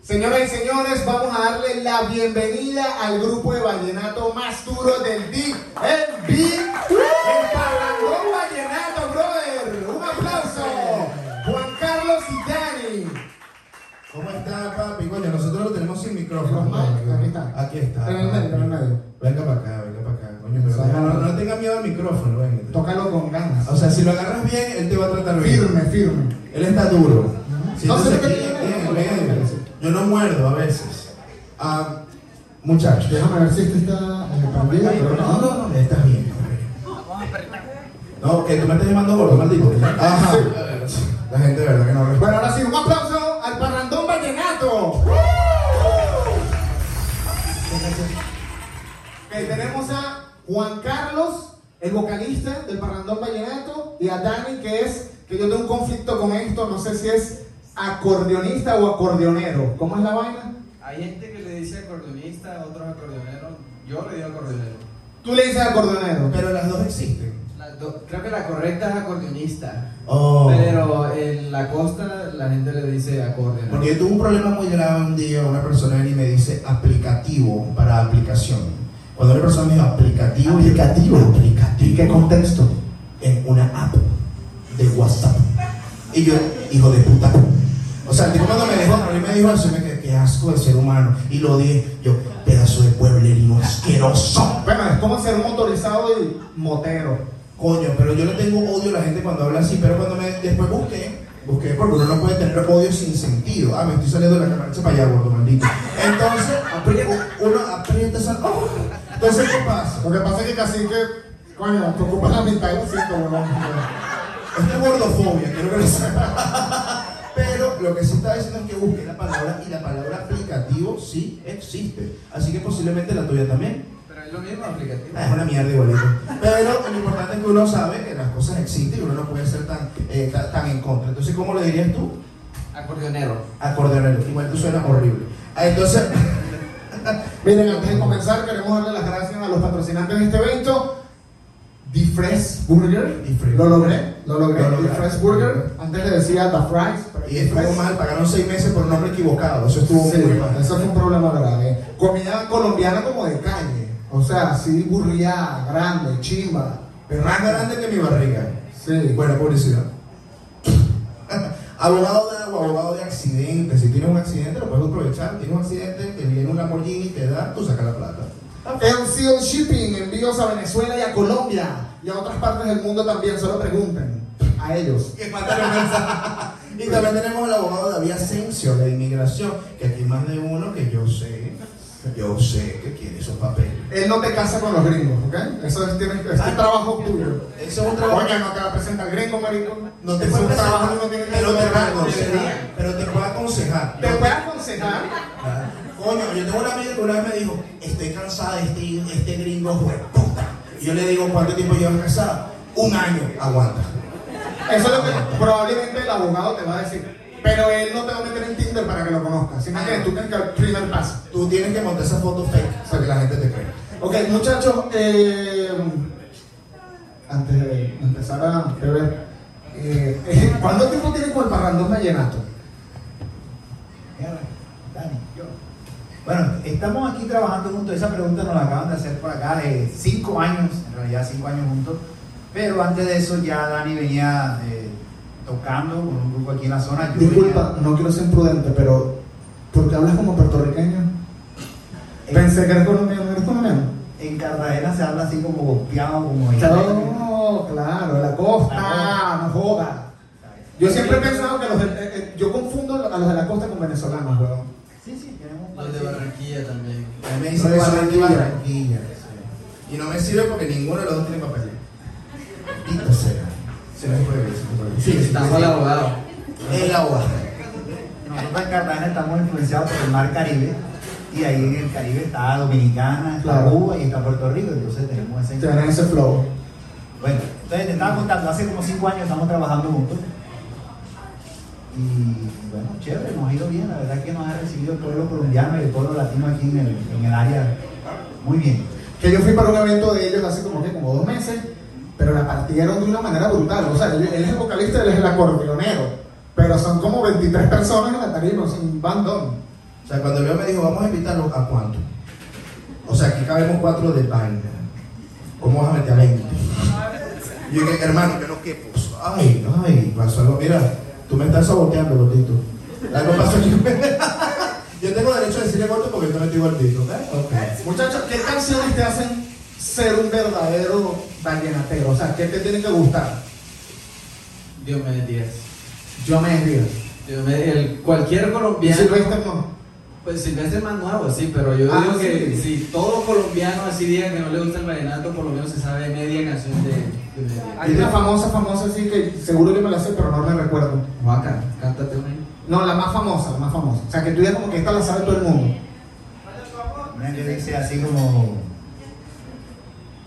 Señoras y señores, vamos a darle la bienvenida al grupo de vallenato más duro del DIC, el DIC, el Parrandón Vallenato, brother. Un aplauso. Juan Carlos y Dani. ¿Cómo está, papi? Coño, nosotros lo tenemos sin micrófono. Aquí está. Aquí está. En el medio, en el medio. Venga para acá, venga para acá. Coño, pero no, no. tenga miedo al micrófono, venga. Tócalo con ganas. O sea, si lo agarras bien, él te va a tratar bien. Firme, firme. Él está duro. No sé tiene. en el medio. Yo no muerdo a veces. Ah, muchachos. Déjame ver si este está prendido, pero No, no, no, estás bien. No, que tú me estás llamando gordo, maldito. Ajá. La gente de verdad que no responde. Bueno, ahora sí, un aplauso al Parrandón Vallenato. Tenemos a Juan Carlos, el vocalista del Parrandón Vallenato, y a Dani, que es, que yo tengo un conflicto con esto, no sé si es acordeonista o acordeonero. ¿Cómo es la vaina? Hay gente que le dice acordeonista, otros acordeoneros. Yo le digo acordeonero. Tú le dices acordeonero. Pero las dos existen. Las do- creo que la correcta es acordeonista. Oh. Pero en la costa la gente le dice acordeonero. Porque yo tuve un problema muy grave un día, una persona viene y me dice aplicativo para aplicación. Cuando una persona me dijo aplicativo, aplicativo, aplicativo. ¿En qué contexto? En una app de WhatsApp. Y yo, hijo de puta. O sea, el tipo cuando me dejó, a mí me dijo eso, me quedé, qué asco de ser humano. Y lo dije, yo, pedazo de pueblerino asqueroso. Bueno, es como ser motorizado y motero. Coño, pero yo le tengo odio a la gente cuando habla así, pero cuando me después busqué, busqué porque uno no puede tener odio sin sentido. Ah, me estoy saliendo de la cámara, echa para allá, gordo maldito. Entonces, aprieta, uno aprieta esa. ¡Oh! Entonces, ¿qué pasa? Lo que pasa es que casi que, coño, te ocupas la mitad asiento, weón. Esto es gordofobia, quiero que lo sepa. Pero lo que sí está diciendo es que busque la palabra y la palabra aplicativo sí existe. Así que posiblemente la tuya también. Pero es lo mismo aplicativo. Ah, Es una mierda igualito. Pero lo importante es que uno sabe que las cosas existen y uno no puede ser tan, eh, ta- tan en contra. Entonces, ¿cómo le dirías tú? Acordeonero. Acordeonero. Igual tú suenas horrible. Ah, Entonces, Miren, antes de comenzar, queremos darle las gracias a los patrocinantes de este evento. The Fresh Burger. Fresh. Lo logré, lo logré. Lo The. Fresh Burger. Antes le decía The Fries. pero y estuvo mal, pagaron seis meses por nombre equivocado. Eso estuvo Sí, muy mal. eso fue un problema grave. Comida colombiana como de calle. O sea, así burriada, grande, chimba. Pero más grande que mi barriga. Sí. Buena publicidad. abogado de agua, abogado de accidentes. Si tienes un accidente, lo puedes aprovechar. Tienes un accidente, te viene un Lamborghini y te da, tú sacas la plata. LCO Shipping, envíos a Venezuela y a Colombia. Y a otras partes del mundo también, solo pregunten. A ellos. Que. Y también tenemos al abogado David Asensio de inmigración, que aquí hay más de uno que yo sé, yo sé que quiere esos papeles. Él no te casa con los gringos, ¿ok? Eso es, tiene, es un trabajo tuyo. Eso es un trabajo. Oye, no te va a presentar gringo, marico. No te puede un trabajo uno tiene que pero te hacer. puede aconsejar. Te puede aconsejar. Coño, yo tengo una amiga que una vez me dijo, estoy cansada de este, este gringo fue puta. Y yo le digo, ¿cuánto tiempo llevas casada? Un año, aguanta. Eso es lo que probablemente el abogado te va a decir. Pero él no te va a meter en Tinder para que lo conozcas. Sino que tú tienes que el primer paso. Tú tienes que montar esa foto fake para que la gente te crea. Ok, muchachos, eh, antes de empezar a beber, eh, ¿cuánto tiempo tienen con el parrandón vallenato? Dani. Bueno, estamos aquí trabajando juntos. Esa pregunta nos la acaban de hacer por acá. eh, cinco años, en realidad cinco años juntos. Pero antes de eso ya Dani venía eh, tocando con un grupo aquí en la zona. Yo Disculpa, no quiero ser imprudente, pero ¿por qué hablas como puertorriqueño? Pensé que eres colombiano, ¿eres colombiano? en Cartagena se habla así como golpeado, como. No, claro, de la costa, La no joda. Yo siempre he pensado que los de, eh, eh, yo confundo a los de la costa con venezolanos, weón. De Barranquilla también. Me Barranquilla. Barranquilla. sí. Y no me sirve porque ninguno de los dos tiene papel. Maldita sea. Se me puede ver. Sí, Estamos al abogado. El agua. Nosotros en Cartagena estamos influenciados por el mar Caribe y ahí en el Caribe está Dominicana, está. Cuba y está Puerto Rico, entonces tenemos Tienen ese flow. Bueno, entonces te estaba contando, hace como cinco años estamos trabajando juntos y bueno, chévere, nos ha ido bien, la verdad que nos ha recibido el pueblo colombiano y el pueblo latino aquí en el, en el área muy bien. Que yo fui para un evento de ellos hace como que como dos meses, pero la partieron de una manera brutal. O sea, él, él es el vocalista, él es el acordeonero. Pero son como 23 personas en la tarima, sin bandón. O sea, cuando Leo me dijo, vamos a invitarlo, ¿a cuánto? O sea, aquí cabemos cuatro de vaina. ¿Cómo vas a meter a 20? Y yo dije, hermano, que no quepos. Ay, ay, pasó algo. Mira, tú me estás saboteando, gordito. Algo pasó aquí. Yo tengo derecho a decirle gordo porque yo no estoy gordito, ¿ok? Ok. Muchachos, ¿qué canciones te hacen ser un verdadero vallenatero? O sea, ¿qué te tiene que gustar? Diomedes Díaz. Yo me diría. Diomedes- el- cualquier ¿Y colombiano. Silvestre no? Pues Silvestre es más nuevo, sí, pero yo Ah, digo que sí. si todo colombiano así diga que no le gusta el vallenato, por lo menos se sabe media canción de Díaz. Hay una famosa, famosa así que seguro que me la sé, pero no me recuerdo. Juaca, cántate una. No, la más famosa, la más famosa. O sea, que tú digas como que esta la sabe todo el mundo. Una que dice así como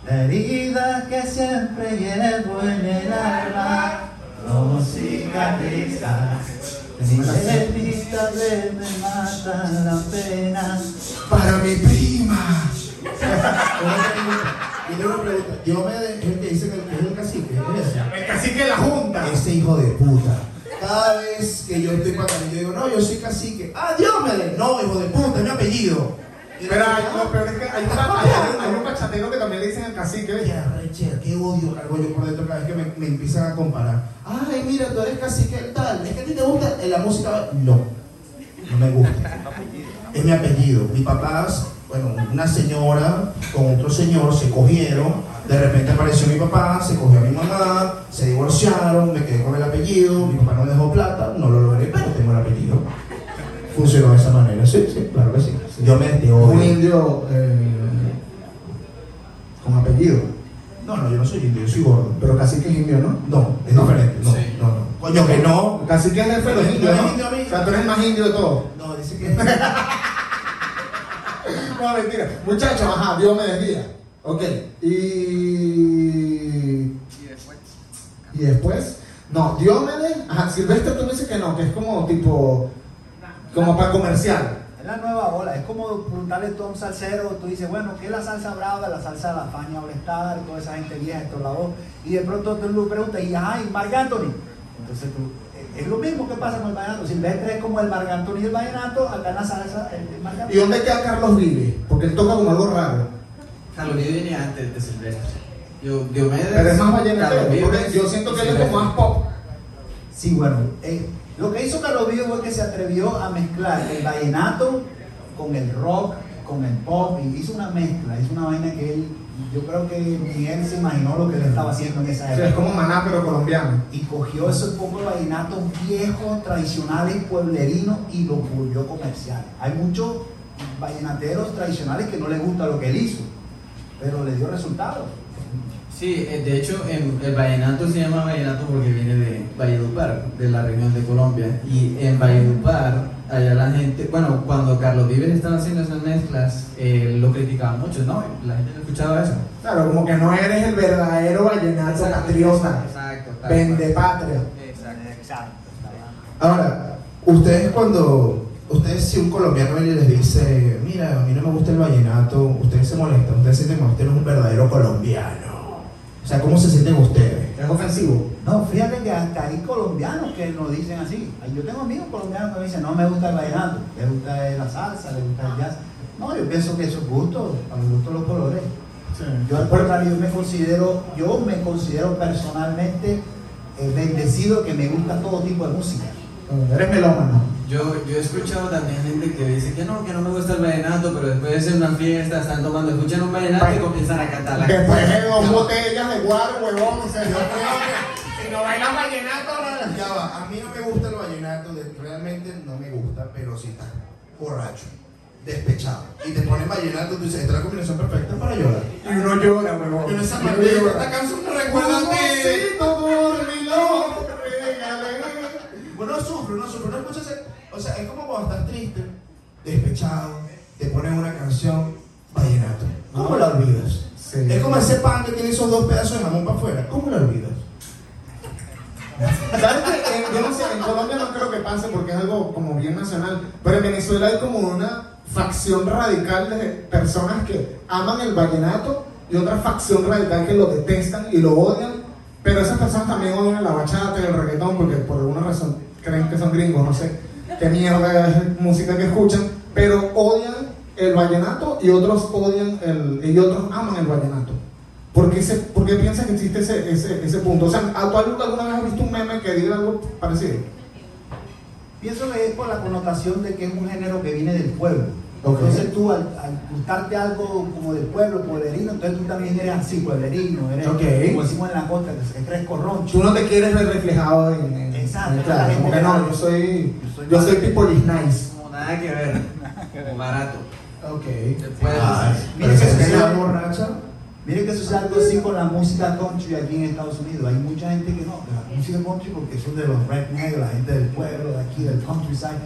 La herida que siempre llevo en el alma No cicatriza De me mata la pena Para mi prima. y luego yo me el que dice que es el cacique. El cacique de la junta. Ese hijo de puta. Cada vez que yo estoy para yo digo, no, yo soy cacique. Ah, Dios me. No, hijo de puta, es mi apellido. Pero hay, lo peor es que hay, una- hay- un bachatero que también le dicen el cacique. Qué arrechera, qué odio cargo yo por dentro cada vez que me, empiezan a comparar. Ay, mira, tú eres cacique tal. ¿Es que a ti te gusta la música? No, no me gusta. Es mi apellido. Mis papás, bueno, una señora con otro señor se cogieron. De repente apareció mi papá, se cogió a mi mamá, se divorciaron, me quedé con el apellido. Mi papá no dejó plata, no lo logré, pero tengo el apellido. Funcionó de esa manera. Sí, sí, claro que sí. Yo me Un indio eh, con apellido. No, no, yo no soy indio, yo soy gordo. Pero cacique es indio, ¿no? No, es diferente. No, Sí. no, no. Coño, que no. El cacique es jefe de los ¿Tú indios, eres ¿no? indio, amigo? O sea, tú eres el más indio de todos. No, dice que. No, mentira. Muchachos, ajá, Dios me desvía. Ok. Y. Y después. No, Diomedes. Ajá, Silvestre tú me dices que no, que es como tipo. Como para comercial. Es la nueva ola, es como preguntarle tú a un salsero, tú dices, bueno, ¿qué es la salsa brava? La salsa de la Faña All-Star, toda esa gente vieja, esto la voz. Y de pronto tú le preguntas, y ajá, ¿y Marc Anthony? Entonces tú, es- es lo mismo que pasa con el vallenato. Silvestre es como el Marc Anthony del vallenato, acá en la salsa, el, el Marc Anthony. ¿Y dónde queda Carlos Vive? Porque él toca como algo raro. Carlos Vives viene antes de Silvestre. Yo, Diomedes. Pero es más vallenatero. Yo siento que él es como más pop. Sí, bueno, eh, lo que hizo Carlos Vives fue que se atrevió a mezclar el vallenato con el rock, con el pop, y hizo una mezcla, hizo una vaina que él, yo creo que ni él se imaginó lo que él estaba haciendo en esa O sea, época. es como maná, pero colombiano. y cogió esos pocos vallenatos viejos, tradicionales, pueblerinos y los volvió comerciales. Hay muchos vallenateros tradicionales que no les gusta lo que él hizo, pero le dio resultados. Sí, eh, de hecho en- el vallenato se llama vallenato porque viene de Valledupar, de la región de Colombia. Y en Valledupar, allá la gente, bueno, cuando Carlos Vives estaba haciendo esas mezclas, eh, lo criticaba mucho, ¿no? La gente no escuchaba eso. Claro, como que no eres el verdadero vallenato patriota. Exacto. tal Vende patria. Exacto. Exacto. Ahora, ustedes cuando. Ustedes, si un colombiano les dice, mira, a mí no me gusta el vallenato, ustedes se molestan, ustedes se usted no es un verdadero colombiano. O sea, ¿cómo se sienten ustedes? Es ofensivo. No, fíjate que hasta hay colombianos que nos dicen así. Yo tengo amigos colombianos que me dicen, no me gusta el vallenato, le gusta la salsa, le gusta el jazz. No, yo pienso que eso es gusto, a mi gusto los colores. Yo al contrario, yo me considero, yo me considero personalmente eh, bendecido que me gusta todo tipo de música. Eres melómano. Yo, yo he escuchado también gente que dice que no, que no me gusta el vallenato, pero después de hacer una fiesta, están tomando, escuchan un vallenato y comienzan a cantar la Después de dos botellas de guaro, huevón, o sea, yo creo que si no bailas vallenato, no- Ya va, a mí no me gusta el vallenato, realmente no me gusta, pero si estás borracho, despechado, y te ponen vallenato, tú dices, esta es la combinación perfecta para llorar. y uno llora, huevón. Pero esa Y uno maldita, llora. esta canción me recuerda a ti. Amorcito dormilón, regálame. Uno sufre, uno sufre, uno escucha ese- O sea, es como cuando estás triste, despechado, te ponen una canción vallenato. ¿Cómo la olvidas? Sí. Es como ese pan que tiene esos dos pedazos de jamón para afuera. ¿Cómo la olvidas? ¿Sabes qué? En- yo no sé, en Colombia no creo que pase porque es algo como bien nacional, pero en Venezuela hay como una facción radical de personas que aman el vallenato y otra facción radical que lo detestan y lo odian, pero esas personas también odian la bachata y el reggaetón porque por alguna razón creen que son gringos, no sé qué mierda es música que escuchan, pero odian el vallenato y otros odian el, y otros aman el vallenato. ¿Por qué, se, por qué piensas que existe ese, ese, ese punto? O sea, ¿tú alguna vez has visto un meme que diga algo parecido? Pienso que es por la connotación de que es un género que viene del pueblo. Entonces tú al, al gustarte algo como del pueblo, pueblerino, entonces tú también eres así, pueblerino, eres como decimos en la costa, que crees corroncho. Tú no te quieres ver reflejado en... en- Exacto. en- claro, como que no, yo soy... Yo soy Yo soy más- people is nice. Como nada que ver. Como barato. Ok. Después, Mire pero que sucede borracha. Mire que sucede algo así con la música country aquí en Estados Unidos. Hay mucha gente que no, que la música country porque son de los rednecks, la gente del pueblo, de aquí, del countryside.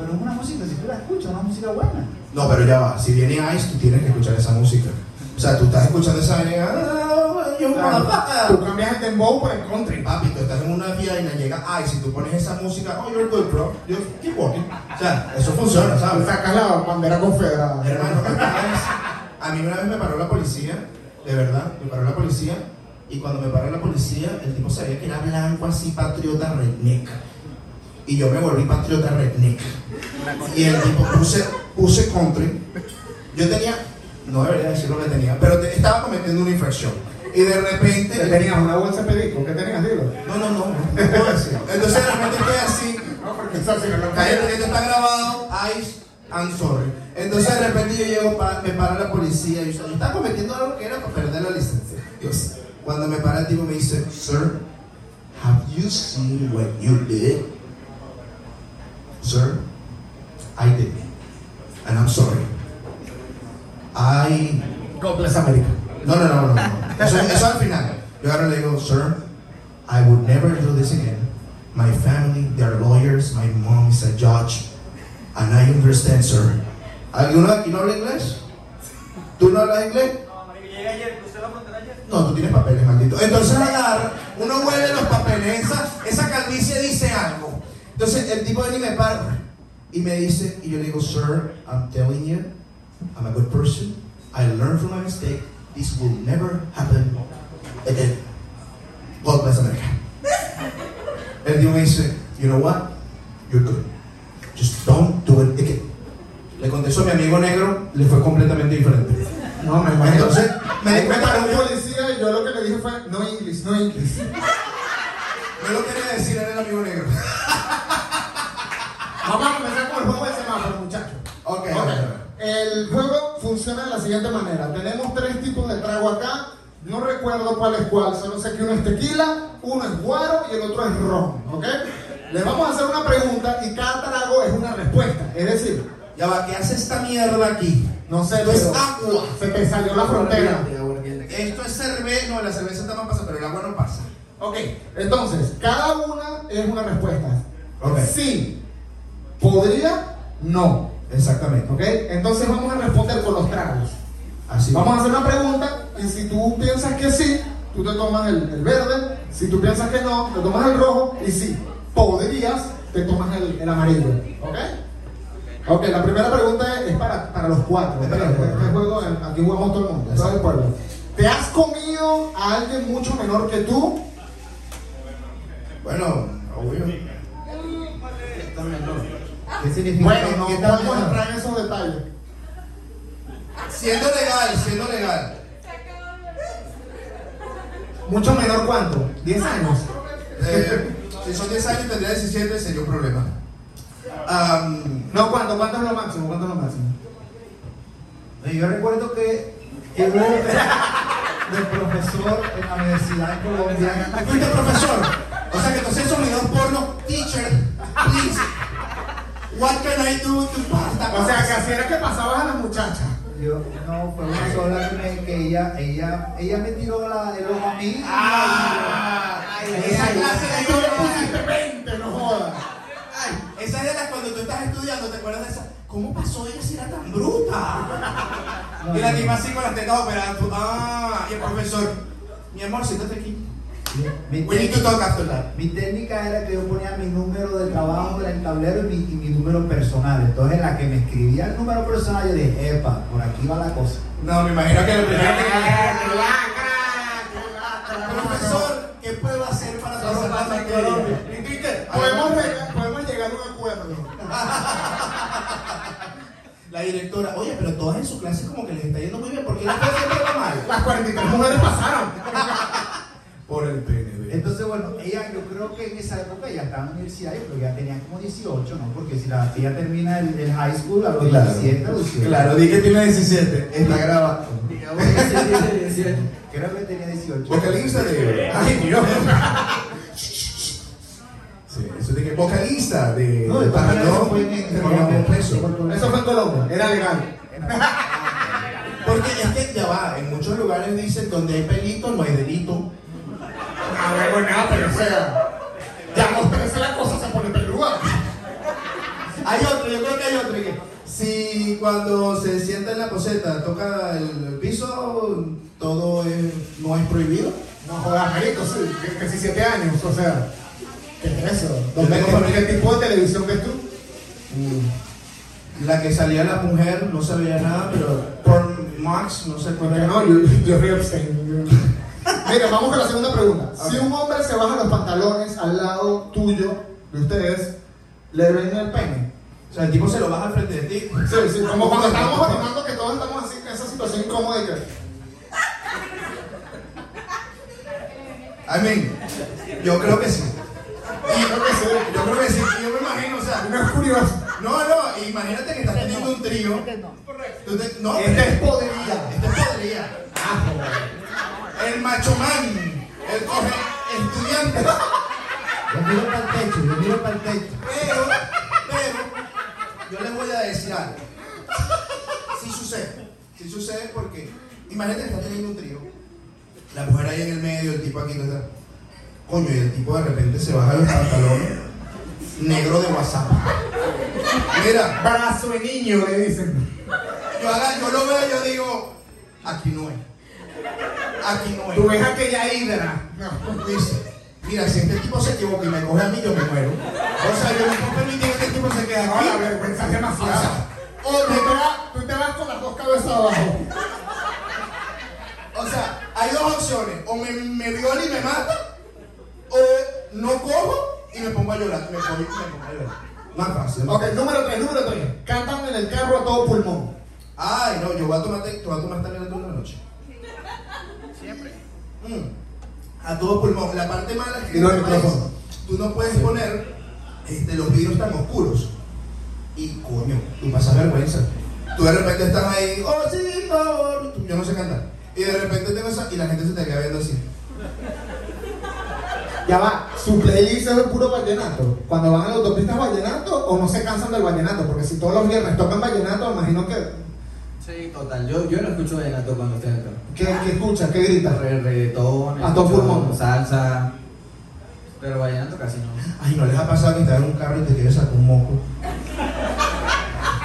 Pero es una música, si tú la escuchas, es una música buena. No, pero ya va. Si viene Ice, tú tienes que escuchar esa música. O sea, tú estás escuchando esa vaina. "Ah, Claro. motherfucker". Tú cambias el dembow por el country. Papi, tú estás en una vaina, llega Ice y tú pones esa música. Oh, you're good, bro. You keep walking. O sea, eso funciona, ¿sabes? Sacas la bandera confederada. Hermano, a mí una vez me paró la policía, de verdad, me paró la policía, y cuando me paró la policía, el tipo sabía que era blanco, así, patriota redneck. Y yo me volví patriota redneck. Y el tipo puse, puse country. Yo tenía, no debería decir lo que tenía, pero te- estaba cometiendo una infracción. Y de repente. ¿Qué tenías? ¿Una bolsa de perico? ¿Qué tenías? Dilo. No, no, no, no puedo decir. Entonces de repente estoy así. No, porque eso si no esto está grabado. Ice, I'm sorry. Entonces de repente yo llego, pa- me para la policía y yo, yo estaba cometiendo algo que era para perder la licencia. Dios. Cuando me para el tipo me dice, Sir, have you seen what you did? Sir, I did. And I'm sorry. I God bless America. no, no, no, no. no. Eso, eso al final. Yo ahora le digo, sir, I would never do this again. My family, they're lawyers. My mom is a judge. And I understand, sir. ¿Alguno aquí no habla inglés? ¿Tú no hablas inglés? No, tú tienes papeles, maldito. Entonces agarra, uno huele los papeles, esa, esa calvicie dice algo. Entonces el tipo viene y me para y me dice, y yo le digo, sir, I'm telling you, I'm a good person. I learned from my mistake. This will never happen again. God bless America. El tipo me dice, you know what? You're good. Just don't do it again. Le contestó a mi amigo negro, le fue completamente diferente. No, me imagino. Entonces, me di cuenta que un policía y yo lo que le dije fue, no English, no English. No lo quería decir, era el amigo negro. Vamos a comenzar con el juego del semáforo, muchachos. Ok, Ok. ok. El juego funciona de la siguiente manera. Tenemos tres tipos de trago acá. No recuerdo cuál es cuál, solo sé que uno es tequila, uno es guaro y el otro es ron, ¿ok? Le vamos a hacer una pregunta y cada trago es una respuesta. Es decir, Ya va, ¿qué hace esta mierda aquí? no sé, Esto es pero agua. se te salió la frontera. Esto es cerveza, no, la cerveza está más pasa, pero el agua no pasa. Ok, entonces, cada una es una respuesta. Ok. Sí, podría, no. Exactamente. ¿Ok? Entonces vamos a responder con los tragos. Así. Vamos a hacer una pregunta y si tú piensas que sí, tú te tomas el, el verde. Si tú piensas que no, te tomas el rojo. Y si podrías, te tomas el, el amarillo. ¿Ok? Ok, la primera pregunta es, para, para los cuatro. Es ¿ok? para los cuatro. Este juego, aquí jugamos todo el mundo. todo el pueblo. ¿Te has comido a alguien mucho menor que tú? Bueno, obvio. ¿Qué significa? Bueno, ¿Qué- no podemos menor? entrar en esos detalles. Siendo legal, siendo legal. ¿Mucho menor cuánto? ¿10 años? Eh, si son 10 años, tendría 17, sería un problema. Am, No, ¿cuánto? ¿Cuánto es lo máximo? ¿Cuánto es lo máximo? Yo recuerdo que, hubo de profesor en la Universidad de Colombia. fuiste profesor. O sea que entonces esos videos porno, teacher, please. What can I do to pass that O sea, que así era que pasabas a la muchacha. Yo, no, fue una sola que, me- que ella, ella, ella me tiró la, el ojo a mí. Ah, esa clase de Tú le pusiste 20, no jodas. Ay, esa es de las cuando tú estás estudiando, ¿te acuerdas de esa? ¿Cómo pasó ella si era tan bruta? No, y la tipa así con las tetas operadas. tú, Ah, y el profesor, mi amor, siéntate aquí. Mi, técnica era que yo ponía mi número de trabajo en el tablero y mi, y mi número personal. Entonces, la que me escribía el número personal, yo dije, epa, por aquí va la cosa. No, me imagino que lo primero que. Profesor, ¿qué puedo hacer para pasar la qué? Podemos llegar, podemos llegar a un acuerdo. La directora, oye, pero todas en su clase como que les está yendo muy bien, ¿por qué les está haciendo mal? Las 43 mujeres pasaron. Por el PNB. Entonces, bueno, ella, yo creo que en esa época ya estaba en la universidad, yo creo que ya tenían como 18, ¿no? Porque si la ella termina el, el high school a los Claro. 17 o 18. Claro, di que tiene 17, está grabado. Digamos que sí, sí. Creo que tenía 18. Vocalista de. Ay, Dios. Sí, eso de que vocalista de. No, de fue en- en preso. Eso fue en Colombia, era legal. Porque es que ya va, en muchos lugares dicen donde hay pelito no hay delito. Ah, bueno, nada, pero o sea. Ya a los 13 la cosa se pone peluda. Hay otro, yo creo que hay otro que si cuando se sienta en la poseta toca el, piso, todo es- no es prohibido. No jodas, marico, que 17 años, o sea. ¿Qué es eso? Yo ¿Dónde- ¿Qué, tipo de televisión ves tú? La que salía la mujer no se veía nada, pero por Max no sé cuál era. no, yo, yo Epstein. Mira, vamos con la segunda pregunta. Si un hombre se baja los pantalones al lado tuyo, de ustedes, ¿le ven el pene? O sea, el tipo se lo baja al frente de ti. Sí, sí, como cuando estábamos patinando que todos estamos así, en esa situación incómoda de que... I mean, yo creo que sí. Y creo que sí. Yo creo que sí. Y Yo me imagino, o sea, No es curioso. no, no, imagínate que estás teniendo un trío. No, Este es podrida. Este es podría. El macho man, el coge estudiante. Yo miro para el techo, yo miro para el techo. Pero, pero, yo les voy a decir algo. Sí sucede. Sí sucede porque, imagínate que estás teniendo un trío. La mujer ahí en el medio, el tipo aquí, ¿verdad? Coño, y el tipo de repente se baja los pantalones negro de WhatsApp. Mira, Brazo de niño, le dicen. yo, yo lo veo y yo digo, aquí no es. Aquí no es. Tú ves aquella hidra. No. Dice, mira, si este tipo se equivoca y me coge a mí, yo me muero. O sea, yo no puedo permitir que este tipo se quede No, aquí. la vergüenza es demasiado. O sea, O tú te, vas, tú te vas con las dos cabezas abajo. O sea, hay dos opciones. O me, me viola y me mata, o no cojo y me pongo a llorar. Me pongo, me pongo a llorar. Más fácil. más Ok, número 3, número 3. Cantan en el carro a todo pulmón. Ay, no, yo voy a tomar, te voy a tomar también toda la noche. Siempre. A todo pulmón. La parte mala es que no micrófono. tú no puedes poner este, los vidrios tan oscuros. Y coño, tú pasas vergüenza. Tú de repente estás ahí, oh sí, por favor. Yo no sé cantar. Y de repente tengo esa, y la gente se te queda viendo así. Ya va, su playlist es de puro vallenato. Cuando van a la autopista es vallenato o no se cansan del vallenato, porque si todos los viernes tocan vallenato, imagino que. Sí, total. Yo, yo no escucho vallenato cuando estoy carro. ¿Qué, qué escucha? ¿Qué grita? Re- reggaetón, A todo escucho pulmón. salsa. Pero vallenato casi no. Ay, ¿no les ha pasado que estás en un carro y te quieres sacar un moco?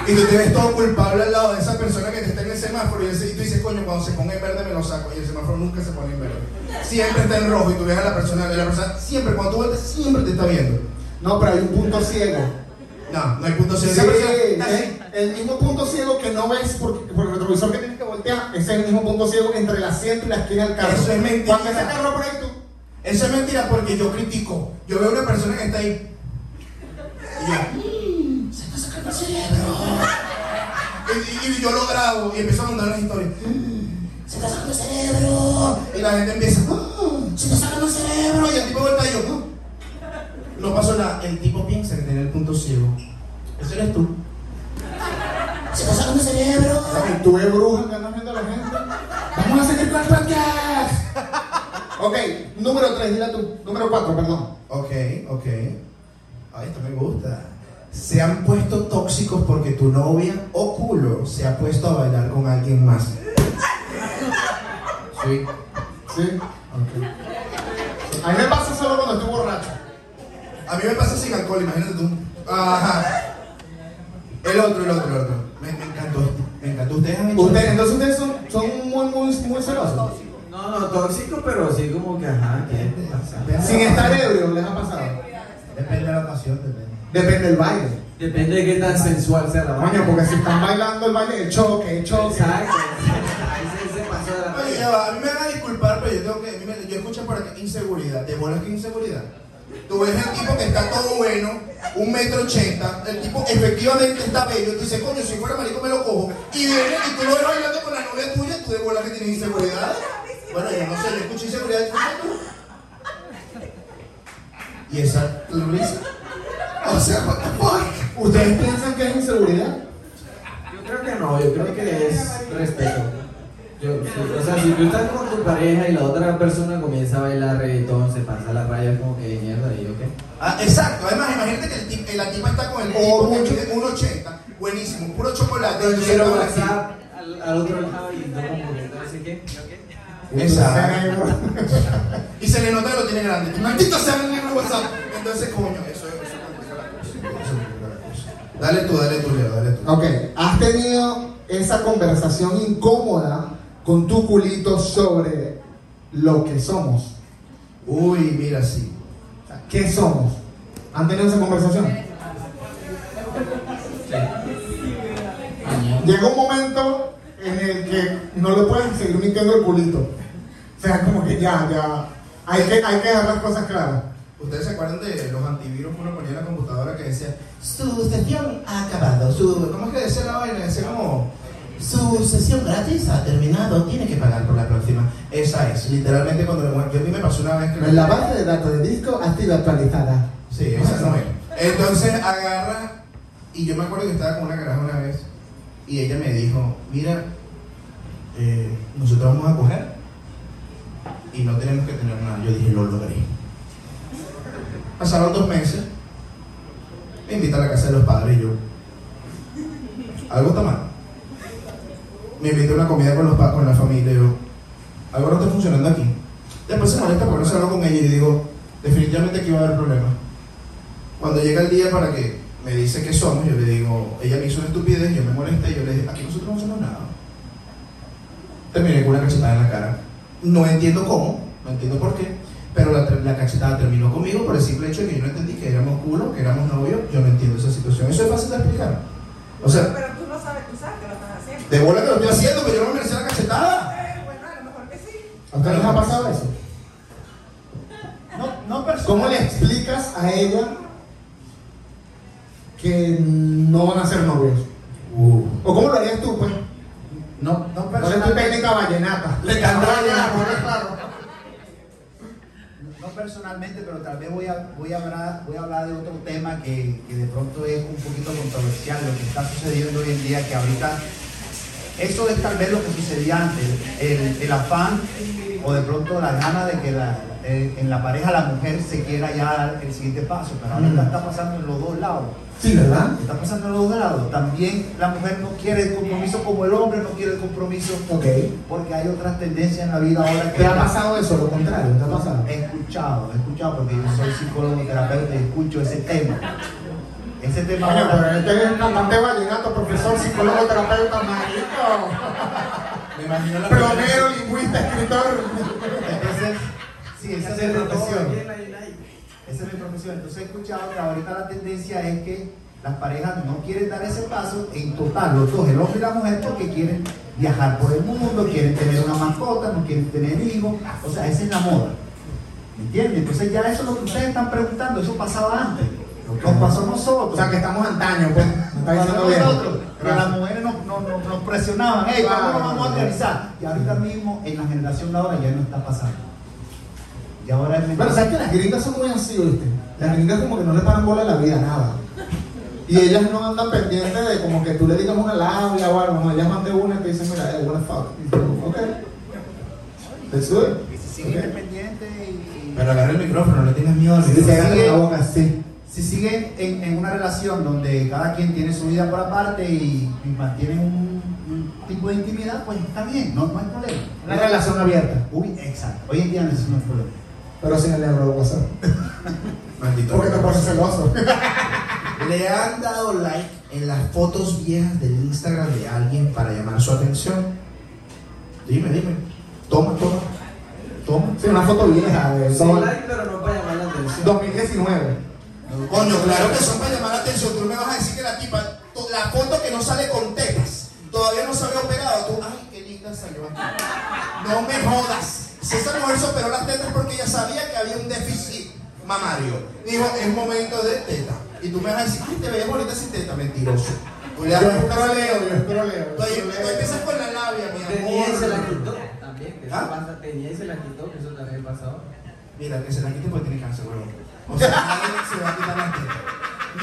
Y tú te ves todo culpable al lado de esa persona que te está en el semáforo y, ese- y tú dices, coño, cuando se ponga en verde me lo saco. Y el semáforo nunca se pone en verde. Siempre está en rojo y tú ves a la persona, y la persona siempre, cuando tú vuelves, siempre te está viendo. No, pero hay un punto ciego. No, no hay punto ciego. El, el mismo punto ciego que no ves por, por el retrovisor que tienes que voltear, ese es el mismo punto ciego entre el asiento y la esquina del carro. Eso es mentira. Cuando ese carro por ahí tú. Eso es mentira porque yo critico. Yo veo una persona que está ahí. Y yo, "Mm, se está sacando el cerebro. Y, y- y yo lo grabo y empiezo a mandar las historias. "Mm, Se está sacando el cerebro. Y la gente empieza, "Ah, se está sacando el cerebro. Y el tipo vuelta y yo, "Ah". No pasó nada. El tipo piensa que tiene el punto ciego. Ese eres tú. Se sacando el cerebro. Y tú ves brujas que andan viendo a la gente. Vamos a seguir con el podcast. ok, número 3, dila tú. Número 4, perdón. Ok, ok. Ay, esto me gusta. Se han puesto tóxicos porque tu novia o culo se ha puesto a bailar con alguien más. Sí. Sí. Ok. A mí me pasa solo cuando estoy borracho. A mí me pasa sin alcohol, imagínate tú. Ajá. El otro, el otro, el otro. Me, me encantó esto. Me encantó. Ustedes han hecho. Ustedes, entonces ustedes son, son muy, muy, muy celosos. No, no, tóxico, pero sí como que, ajá, ¿qué te pasa? Sin estar ebrio, les ha pasado. Depende de la ocasión, depende. Depende del baile. Depende de qué tan sensual sea la Coño, porque si están bailando el baile, el choque, el choque. Exacto. Ahí se, se pasó de la Oye, a mí me van a disculpar, pero yo tengo que. yo escucho por aquí inseguridad. ¿De bolas que inseguridad? Tú ves el tipo que está todo bueno, un metro ochenta, el tipo efectivamente está bello, tú dices, coño, si fuera marico me lo cojo, y viene y tú lo ves bailando con la novia tuya, tú de bola que tienes inseguridad. Bueno, yo no sé, yo escuché inseguridad de tú. Y esa, ¿tú lo dices? O sea, what the fuck? ¿Ustedes piensan que es inseguridad? Yo creo que no, yo creo que es respeto. Yo, o sea, si tú estás con tu pareja y la otra persona comienza a bailar reggaetón, se pasa la raya, es como que mierda, ¿y yo qué? Ah, exacto, además imagínate que el tip- la tipa está con el tipo que mide 1,80, buenísimo, puro chocolate. Yo quiero. WhatsApp al, al otro lado y no como que qué. Exacto. Y se le nota que lo tiene grande. Maldito sea el negro WhatsApp. Entonces, coño, eso, eso complica la cosa. Eso complica la cosa. Dale tú, dale tú, Leo, dale tú. Ok, ¿has tenido esa conversación incómoda con tu culito sobre lo que somos? Uy, mira, sí. O sea, ¿Qué somos? ¿Han tenido esa conversación? Llega un momento en el que no le pueden seguir mintiendo el culito. O sea, como que ya, ya. Hay que, hay que dejar las cosas claras. ¿Ustedes se acuerdan de los antivirus que uno ponía en la computadora que decía su sesión ha acabado? Su, ¿Cómo es que decía la vaina? Decía como su sesión gratis ha terminado, tiene que pagar por la próxima. Esa es, literalmente cuando me muero. Yo a mí me pasó una vez que La base de datos de disco ha sido actualizada. Sí, esa no es. Entonces agarra, y yo me acuerdo que estaba con una caraja una vez, y ella me dijo, mira, eh, nosotros vamos a coger y no tenemos que tener nada. Yo dije, lo logré. Pasaron dos meses, me invita a la casa de los padres y yo, algo está mal. Me invita a una comida con los con la familia y yo, algo no está funcionando aquí. Después se molesta porque no se hablo con ella y digo, definitivamente aquí va a haber problemas. Cuando llega el día para que me dice que somos, yo le digo, ella me hizo una estupidez, yo me molesté, yo le dije, aquí nosotros no hacemos nada. Terminé con una cachetada en la cara. No entiendo cómo, no entiendo por qué, pero la, la cachetada terminó conmigo por el simple hecho de que yo no entendí que éramos culo, que éramos novios, yo no entiendo esa situación. Eso es fácil de explicar. O sea, Pero tú no sabes, tú sabes de bola que lo estoy haciendo, pero yo no me merecía la cachetada. Eh, bueno, a lo mejor que sí. ¿A ustedes les ha pasado eso? No, no personal. ¿Cómo le explicas a ella que no van a ser novios? ¿O cómo lo harías tú, pues? No, no ¿Cuál es tu personalmente. técnica vallenata? Le canto vallenata, claro. No personalmente, pero tal vez voy a, voy a, hablar, voy a hablar de otro tema que, que de pronto es un poquito controversial, lo que está sucediendo hoy en día, que ahorita eso es tal vez lo que sucedía antes, el, el afán o de pronto la gana de que la- eh, en la pareja la mujer se quiera ya dar el siguiente paso, pero ahorita Mm. está pasando en los dos lados. Sí, ¿verdad? Está pasando en los dos lados. También la mujer no quiere el compromiso como el hombre no quiere el compromiso Ok. porque hay otras tendencias en la vida ahora que ¿Te ha pasado eso? Lo contrario, ¿te ha pasado? He escuchado, he escuchado porque yo soy psicólogo terapeuta y escucho ese tema. Ese tema Coño, pero este es el cantante vallenato, profesor, psicólogo, terapeuta, marico. Me imagino la Plomero, lingüista, escritor. entonces, sí, esa es mi profesión. Esa es mi profesión. Entonces he escuchado que ahorita la tendencia es que las parejas no quieren dar ese paso en total, los dos, el hombre y la mujer, porque quieren viajar por el mundo, quieren tener una mascota, no quieren tener hijos. O sea, esa es la moda. ¿Me entiendes? Entonces ya eso es lo que ustedes están preguntando, eso pasaba antes. Nos pasó a nosotros. O sea, que estamos antaño, pues. Diciendo bien. nosotros, que las mujeres nos, nos- nos- nos presionaban, hey, ¿cómo lo vamos a organizar? Y ahorita mismo, en la generación de ahora, ya no está pasando. Y ahora es Pero sabes que las gringas son muy así, ¿viste? Las gringas como que no le paran bola a la vida, nada. Y ellas no andan pendientes de como que tú le digas una labia o algo, no, ellas van de una y te dicen, mira, eh, what the fuck. Y tú, ok. That's good. que se sigue Ok. independiente y, y- Pero agarra el micrófono, no le tengas miedo al Si micrófono. se agarra la boca así. Si siguen en, en una relación donde cada quien tiene su vida por aparte y, y mantienen un, un tipo de intimidad, pues está bien, no, no hay problema. Una relación abierta, Uy, exacto. Hoy en día no es no hay problema. pero sin el euro de WhatsApp. Maldito. Porque te pones celoso. ¿Le han dado like en las fotos viejas del Instagram de alguien para llamar su atención? Dime, dime. Toma, toma. Toma. Sí, una foto vieja de Sí, dos- like, pero no para llamar la atención. 2019. Coño, claro que son para llamar la atención. Tú me vas a decir que la tipa, la foto que no sale con tetas, todavía no se había operado. Tú, ay, qué linda salió aquí. No me jodas. Si esa mujer se operó las tetas porque ella sabía que había un déficit. mamario. Dijo, es momento de teta. Y tú me vas a decir, ay, te veías bonita sin teta, mentiroso. Tú le das Yo escroleo, yo escroleo. Tú, empiezas con la labia, mi Tenía y se la amor. quitó también. Que ¿Ah? pasa, tenía y se la quitó, que eso también pasó. Mira, que se la quite porque tiene cáncer, huevón. O sea, nadie se va a quitar las tetas.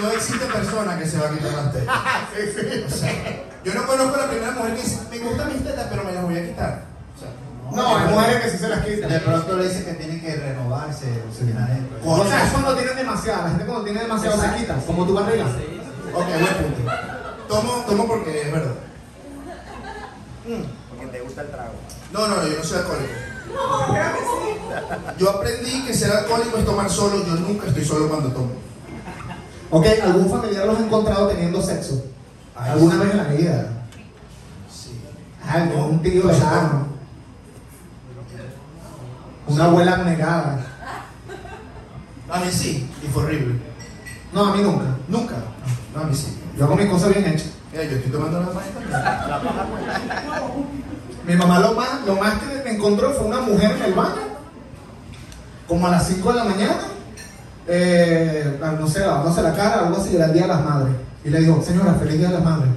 No existe persona que se va a quitar las tetas. O sea, yo no conozco a la primera mujer que dice, me gustan mis tetas, pero me las voy a quitar. O sea, No, hay mujeres que sí se las quitan. De pronto le dicen que tienen que renovarse o se. O sea, es cuando tienen demasiado. La gente cuando tiene demasiado se quita. Como tu barriga. Ok, buen punto. Tomo, tomo porque es verdad. Porque te gusta el trago. No, no, no, yo no soy alcohólico. Yo aprendí que ser alcohólico es tomar solo. Yo nunca estoy solo cuando tomo. Ok, ¿algún familiar los ha encontrado teniendo sexo? ¿Alguna vez en la vida? Sí. Algo, un tío lejano. Una abuela negada. A mí sí, y fue horrible. No, a mí nunca. Nunca. No, a mí sí. Yo hago mis cosas bien hechas. Mira, yo estoy tomando la maestra. Mi mamá lo más, lo más que me encontró fue una mujer en el baño, como a las 5 de la mañana, eh, no sé, lavándose la cara, algo así, era el Día de las Madres. Y le dijo, señora, feliz Día de las Madres.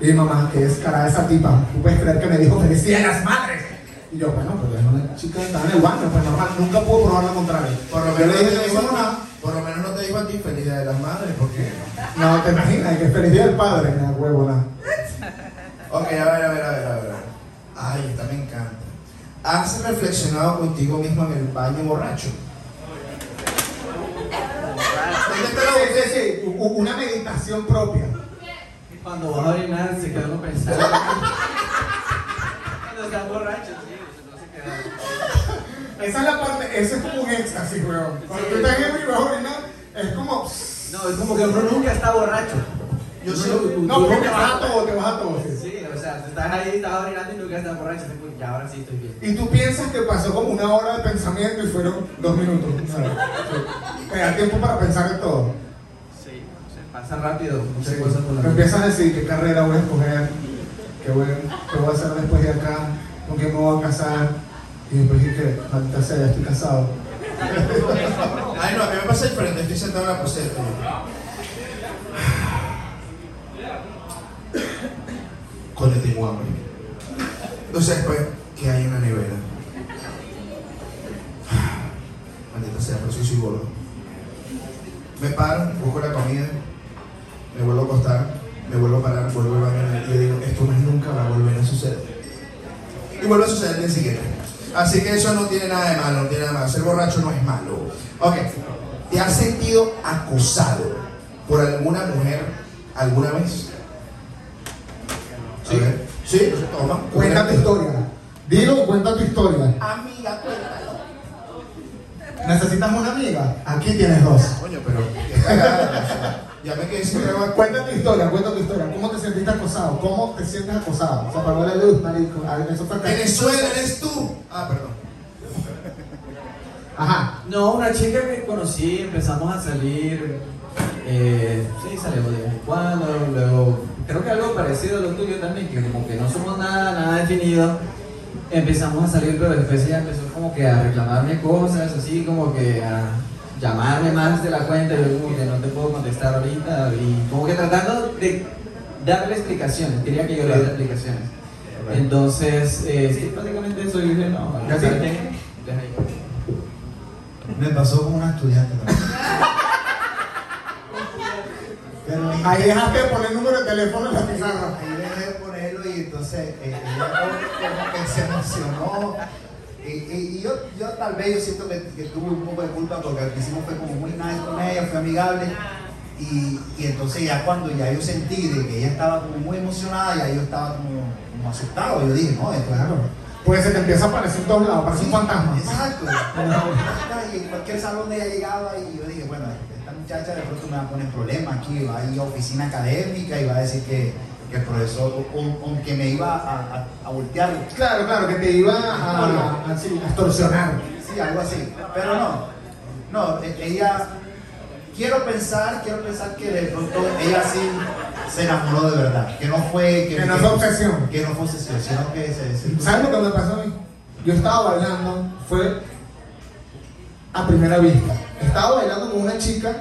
Y mi mamá, que es cara de esa tipa, tú puedes creer que me dijo feliz Día de las Madres. Y yo, bueno, pues es una chica que estaba en el baño, pues normal, nunca puedo probar lo contrario. Por lo Yo menos le no dije, te "No, dijo no, nada. Por lo menos no te dijo a ti feliz día de las madres, porque. No, te imaginas, que feliz Día del Padre, me huevo, nada. Ok, a ver, a ver, a ver, a ver. a ver. Ay, esta me encanta. ¿Has reflexionado contigo mismo en el baño borracho? ¿Dónde está la Sí, una meditación propia. Cuando vas a orinar se queda uno pensando. Cuando estás borracho, sí, no se. Esa es la parte, eso es como un éxtasis, weón. Cuando tú estás en y vas a orinar, es como. No, es como que uno nunca está borracho. Yo No, tú porque te vas a todo, te vas a todo. sí. Sea, estás ahí, estás orinando y nunca estás borracho. Ya ahora sí estoy bien. Y tú piensas que pasó como una hora de pensamiento y fueron dos minutos. ¿sabes? Sí. Te da tiempo para pensar en todo. Sí, pasa rápido, muchas cosas por la Te mente. empiezas a decir qué carrera voy a escoger, qué voy, qué voy a hacer después de acá, con quién me voy a casar. Y después dije, maldita sea, ya estoy casado. Ay, no, a mí me pasa diferente. Estoy sentado en la poseta. Coño, tengo hambre. Entonces, después, ¿qué hay en la nevera? Maldita sea, pero soy gordo. Me paro, busco la comida, me vuelvo a acostar, me vuelvo a parar, vuelvo al baño y yo digo, esto más nunca va a volver a suceder. Y vuelve a suceder el día siguiente. Así que eso no tiene nada de malo, no tiene nada de malo. Ser borracho no es malo. Ok. ¿Te has sentido acosado por alguna mujer alguna vez? Sí. Sí, toma. Cuenta tu historia. Dilo, cuenta tu historia. Amiga, cuéntalo. ¿Necesitas una amiga? Aquí tienes dos. Coño, pero Ya me quedé sin trabajo. Cuenta tu historia, cuenta tu historia. ¿Cómo te sentiste acosado? ¿Cómo te sientes acosado? Se apagó la luz, marico. Eso fue acá. Venezuela eres tú. Ah, perdón. Ajá. No, una chica que conocí, empezamos a salir. Eh, sí, salimos de vez en cuando. Luego, creo que algo parecido a lo tuyo también, que como que no somos nada, nada definido. Empezamos a salir, pero después ella empezó como que a reclamarme cosas, así como que a llamarme más de la cuenta. Yo, como que no te puedo contestar ahorita. Y como que tratando de darle explicaciones. Quería que yo le diera explicaciones. Entonces, eh, sí, básicamente eso. Yo dije, no, ¿Ya sí? Deja ahí. Me pasó con una estudiante también. Pero Ahí dejaste de poner el número de teléfono en la pizarra. Ahí dejé de ponerlo y entonces eh, ella como, que se emocionó. Y, y- y yo, yo tal vez yo siento que, que tuve un poco de culpa porque lo que hicimos fue como muy nice con ella, fue amigable. Y, y entonces ya cuando ya yo sentí de que ella estaba como muy emocionada, ya yo estaba como, como asustado. Yo dije, no, esto Claro. Pues se te empieza a aparecer en todos lados, parece un fantasma. Exacto. y en cualquier salón de ella llegaba y yo dije, bueno, muchacha de pronto me va a poner problemas aquí, va a ir a oficina académica y va a decir que, que el profesor, aunque me iba a, a, a voltear, Claro, claro, que te iba a extorsionar. sí, algo así. Pero no, no, e- ella, quiero pensar, quiero pensar que de pronto ella sí se enamoró de verdad, que no fue, Que no fue obsesión. que no fue obsesión, sino que se, se- ¿Sabes lo que me pasó a mí? Yo estaba bailando, fue a primera vista. Estaba bailando con una chica,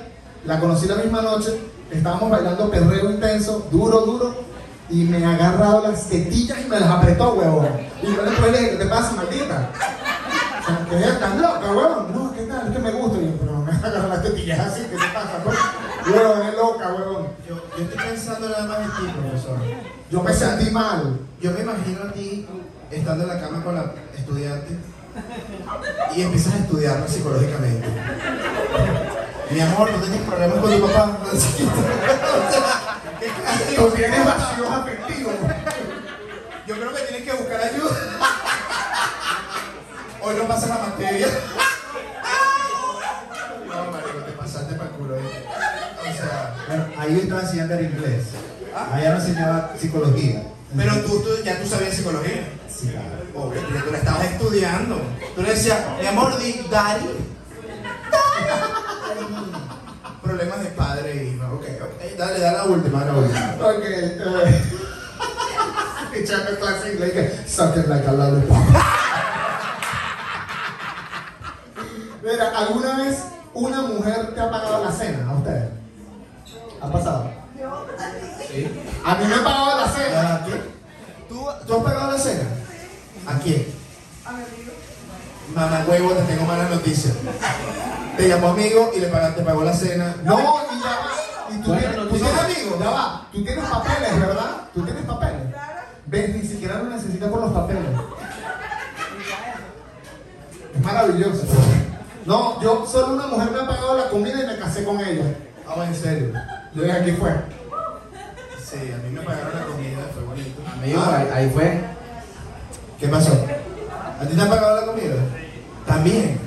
la conocí la misma noche, estábamos bailando perreo intenso, duro, duro, y me ha agarrado las tetillas y me las apretó, huevón. Y yo después le dije, ¿qué te pasa, maldita? O sea, que ella tan loca, huevón. No, ¿qué tal? Es que me gusta. Y yo, pero me agarran las tetillas así, ¿qué te pasa? No? Huevón, es loca, huevón. Yo, yo estoy pensando nada más en ti, profesor. Yo me sentí mal. Yo me imagino a ti estando en la cama con la estudiante y empiezas a estudiarla psicológicamente. Mi amor, ¿no tienes problemas con tu papá? O sea, ¿qué clase de Tú tienes vacíos afectivos. Yo creo que tienes que buscar ayuda. Hoy no pasa la materia. No, marico, te pasaste para el culo. ¿eh? O sea, Bueno, ahí yo estaba enseñando el inglés. Allá nos enseñaba psicología. pero tú, tú ya tú sabías psicología. Sí, claro. Obvio, tú, tú la estabas estudiando. Tú le decías, mi amor, di, daddy. Problemas de padre e hijo. Ok, ok. Dale, dale la última, la última. Ok, eh. Echando clase de inglés que suck it like a lollipop. Mira, ¿alguna vez una mujer te ha pagado la cena a ustedes? ¿Ha pasado? Sí. A mí me ha pagado la cena. ¿A quién? ¿Tú, ¿Tú has pagado la cena? ¿A quién? A mi amigo. Mamá huevo, te tengo malas noticias. Te llamó amigo y le pagaste, te pagó la cena. No, y ya va. Y tú, Buena tienes, tú noticia. tienes amigos, ya va. Tú tienes papeles, ¿verdad? Tú tienes papeles. Ves, ni siquiera lo necesitas por los papeles. Es maravilloso. No, yo solo una mujer me ha pagado la comida y me casé con ella. Ah, en serio. Yo dije, aquí fue. Sí, a mí me pagaron la comida, fue bonito. Amigo, Ah, ahí, ahí fue. ¿Qué pasó? ¿A ti te han pagado la comida? También.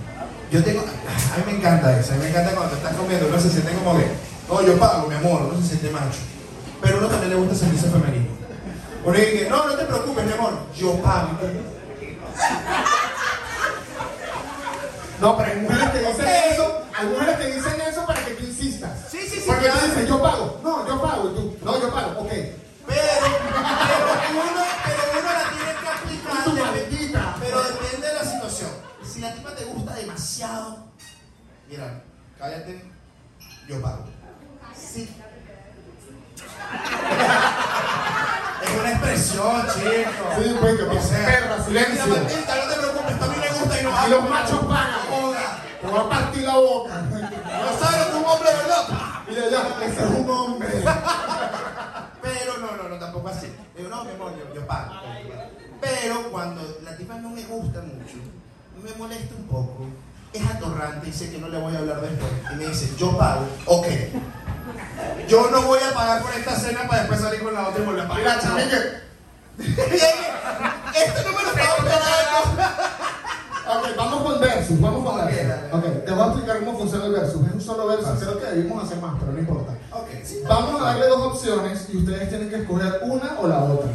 Yo tengo. A mí me encanta eso. A mí me encanta cuando te estás comiendo. Uno se siente como que. Oh, yo pago, mi amor. Uno se siente macho. Pero uno también le gusta servicio femenino. Uno dice, no, no te preocupes, mi amor. Yo pago. No, pero hay mujeres que dicen eso, hay mujeres que dicen eso para que tú insistas. Sí, sí, sí, Porque tú claro. dices, yo pago. No, yo pago. Y tú, no, yo pago. Ok. Pero, pero uno, pero demasiado, mira, cállate, yo pago. Sí. Es una expresión, chico. Sí, pues, que O me sea, perra, silencio. Mira, Martita, no te preocupes, a mí me gusta y no Y los machos pagan. Joda. Te voy a partir la boca. No sabes que un hombre, ¿verdad? Mira, ya, ese es un hombre. Pero no, no, no, tampoco así. Digo, no, mi amor, yo, yo pago. Pero cuando la tipa no me gusta mucho, me molesta un poco, es atorrante y sé que no le voy a hablar después. Y me dice, yo pago, ok. Yo no voy a pagar por esta cena para después salir con la otra y volver a pagar. Mira, chamique. Esto no me lo estaba esperando. Ok, vamos con versus, vamos con versus. Ok, te voy a explicar cómo funciona el versus. Es un solo versus, creo que debimos hacer más, pero no importa. Ok, sí. Vamos a darle dos opciones y ustedes tienen que escoger una o la otra.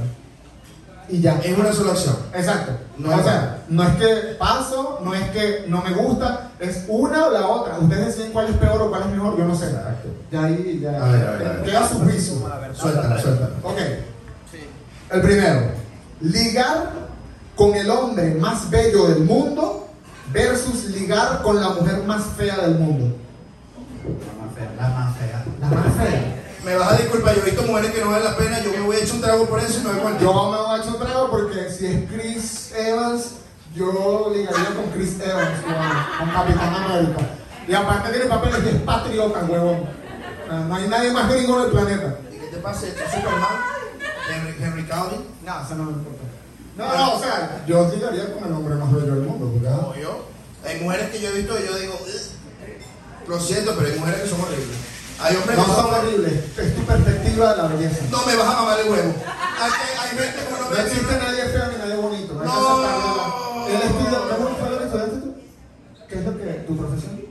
Y ya. Es una sola opción. Exacto. No o es- sea, no es que paso, no es que no me gusta, es una o la otra. Ustedes deciden cuál es peor o cuál es mejor, yo no sé. Ya ahí, ya. A ver, a ver, a ver. Queda su juicio. Suéltala, suéltala. Ok. El primero, ligar con el hombre más bello del mundo versus ligar con la mujer más fea del mundo. La más fea, la más fea. La más fea. Me vas a disculpar, yo he visto mujeres que no valen la pena, yo me voy a echar un trago por eso y me voy con Yo me voy a echar un trago porque si es Chris Evans, yo ligaría con Chris Evans, con Capitán América. Y aparte tiene papeles que es patriota, huevón. No hay nadie más gringo en el planeta. ¿Y qué te pasa? ¿Tú Superman? ¿Henry, Henry Cavill? No, eso no me importa. No, no, o sea, yo ligaría con el hombre más bello del mundo, ah, Como yo. Hay mujeres que yo he visto y yo digo, lo siento, pero hay mujeres que son horribles. Hay hombres no que son horribles. Es tu perspectiva de la belleza. No me vas a mamar el huevo. Hay, hay gente como no No me existe nadie feo ni nadie bonito. No. hay que No. El estilo, ¿cómo fue que tú? ¿Qué es lo que tu profesión?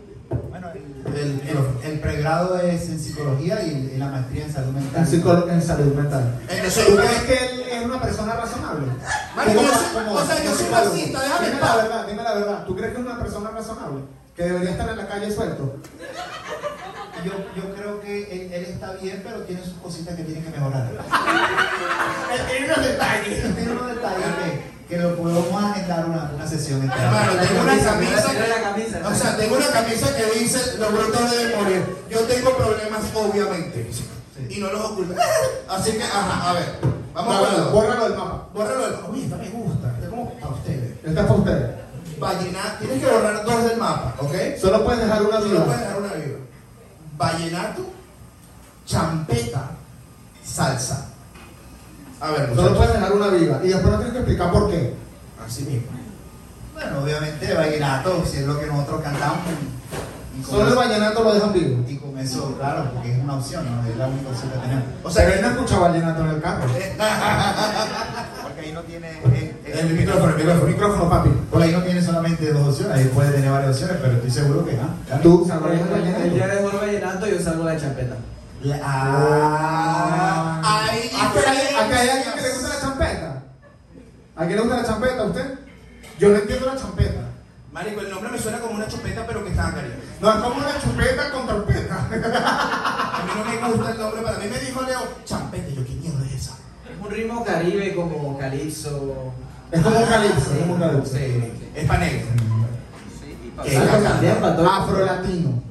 Bueno, el, el- el pregrado es en psicología y, y la maestría en salud mental. En, psico- en salud mental. Entonces, ¿Tú crees que él es una persona razonable? Como- como- o sea, yo soy marxista, déjame Dime la verdad, dime la verdad. ¿Tú crees que es una persona razonable? Que debería estar en la calle suelto. Yo, yo creo que él, él está bien, pero tiene sus cositas que tiene que mejorar. Él tiene unos detalles. tiene unos detalles que, que lo podemos pueden dar una, una sesión. Hermano, tengo una camisa, camisa. O sea, tengo una camisa que dice los brutos deben morir. Yo tengo problemas, obviamente. Y no los oculto. Así que, ajá, a ver. Vamos a verlo. bórralo del mapa. Bórralo del Uy, esta me gusta. Esta es como para ustedes. Esta es para ustedes. Vallenato. Tienes que borrar dos del mapa, ¿ok? Solo puedes dejar una Solo puedes viva. dejar una viva. Vallenato, champeta, salsa. A ver, Solo muchachos. puedes dejar una viva. Y después no tienes que explicar por qué. Así mismo. Bueno, obviamente vallenato, si es lo que nosotros cantamos. Y Solo el vallenato lo dejan vivo. y con eso, claro, porque es una opción, ¿no? Es la única opción que tenemos. O sea, Pero él que no escucha vallenato en el carro. Porque ahí no tiene. eh, El micrófono, el micrófono. Micrófono, papi. Porque ahí no tiene solamente dos opciones, ahí puede tener varias opciones, pero estoy seguro que no. Tú salvarías el El día vallenato. el vallenato y yo salgo la champeta. La- ah, Ahí ¿A que hay, a que hay alguien que le gusta la champeta? ¿A quién le gusta la champeta? ¿A usted? Yo no entiendo la champeta. Marico, el nombre me suena como una chupeta, pero que está caliente. No, es como una chupeta con trompeta. A mí no me gusta el nombre, para mí me dijo Leo, champeta. Yo, ¿qué mierda es esa? Es un ritmo caribe como calipso. Es como un calipso, es como un calipso. Sí, es para todo. Afrolatino.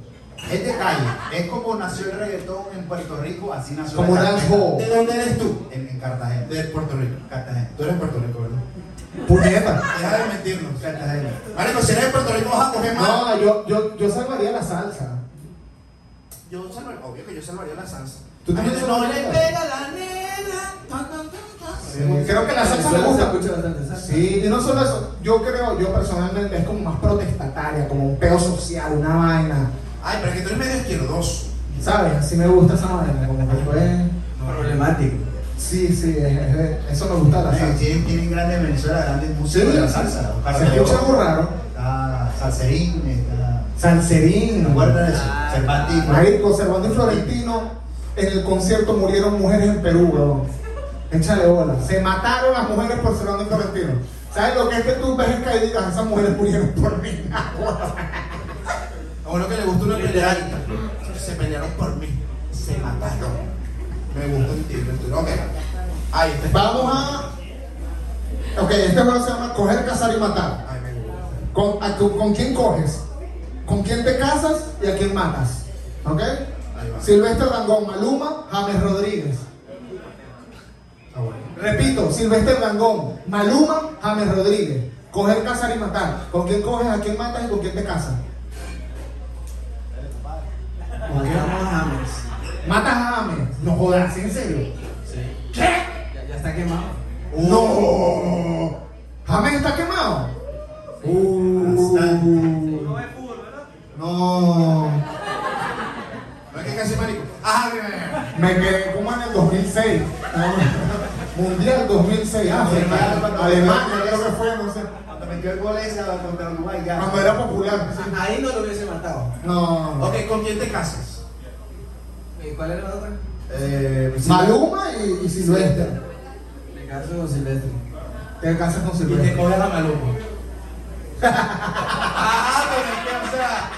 Es de calle, es como nació el reggaetón en Puerto Rico, así nació Como la dancehall. ¿De dónde eres tú? en, en Cartagena. De Puerto Rico. Cartagena. Tú eres de Puerto Rico, ¿verdad? Puñeta. Deja de mentirnos. Cartagena. Marico, si eres de Puerto Rico vas a coger más. No, yo, yo, yo salvaría la salsa. Yo salvaría, obvio que yo salvaría la salsa. ¿Tú también Ay, no le pega la nena. Sí, Creo que la salsa me se gusta. escucha bastante salsa. Sí, y no solo eso, yo creo, yo personalmente es como más protestataria, como un peo social, una vaina. Ay, pero es que tú eres medio izquierdoso. ¿Sabes? Así me gusta esa vaina, como que fue. Problemático. Sí, sí, es- es- eso me gusta la salsa. Tienen, tienen grandes en Venezuela, grandes músicos Sí, de la salsa. Se escucha muy raro. Está Salserín, está. Salserín. ¿Te acuerdas de eso? Ah, Cervantino. Marico, Servando y Florentino en el concierto murieron mujeres en Perú, weón. Échale bola. Se mataron las mujeres por Servando y Florentino. ¿Sabes lo que es que tú ves que digas, esas mujeres murieron por mí? A uno que le gusta una peleadita. Se pelearon por mí. Se mataron. Me gusta el título. Ok. Ahí está. Vamos a. Ok, este juego se llama Coger, Cazar y Matar. Ay, me gusta. ¿Con, a tu- ¿Con quién coges? ¿Con quién te casas y a quién matas? ¿Ok? Silvestre Dangón, Maluma, James Rodríguez. Ah. Repito, Silvestre Dangón, Maluma, James Rodríguez. Coger, cazar y matar. ¿Con quién coges, a quién matas y con quién te casas? Matamos a James. Matas a James. No jodas, ¿en serio? Sí. ¿Qué? Ya, ya está quemado. No. ¿James está quemado? Uh. No. No es que casi marico. Mira. Me quedé como en el 2006. Mundial 2006. África. Alemania, creo que fue, no sé. Cuando metió el gol ese contra Uruguay, ya. Cuando era popular. sí. Ahí no lo hubiese matado. No. Ok, ¿con quién te casas? ¿Y ¿Cuál era la otra? Eh. Maluma y, y Silvestre. Me caso con Silvestre. Te casas con Y te Silvestre. coges a Maluma. ah, pero es que, o sea,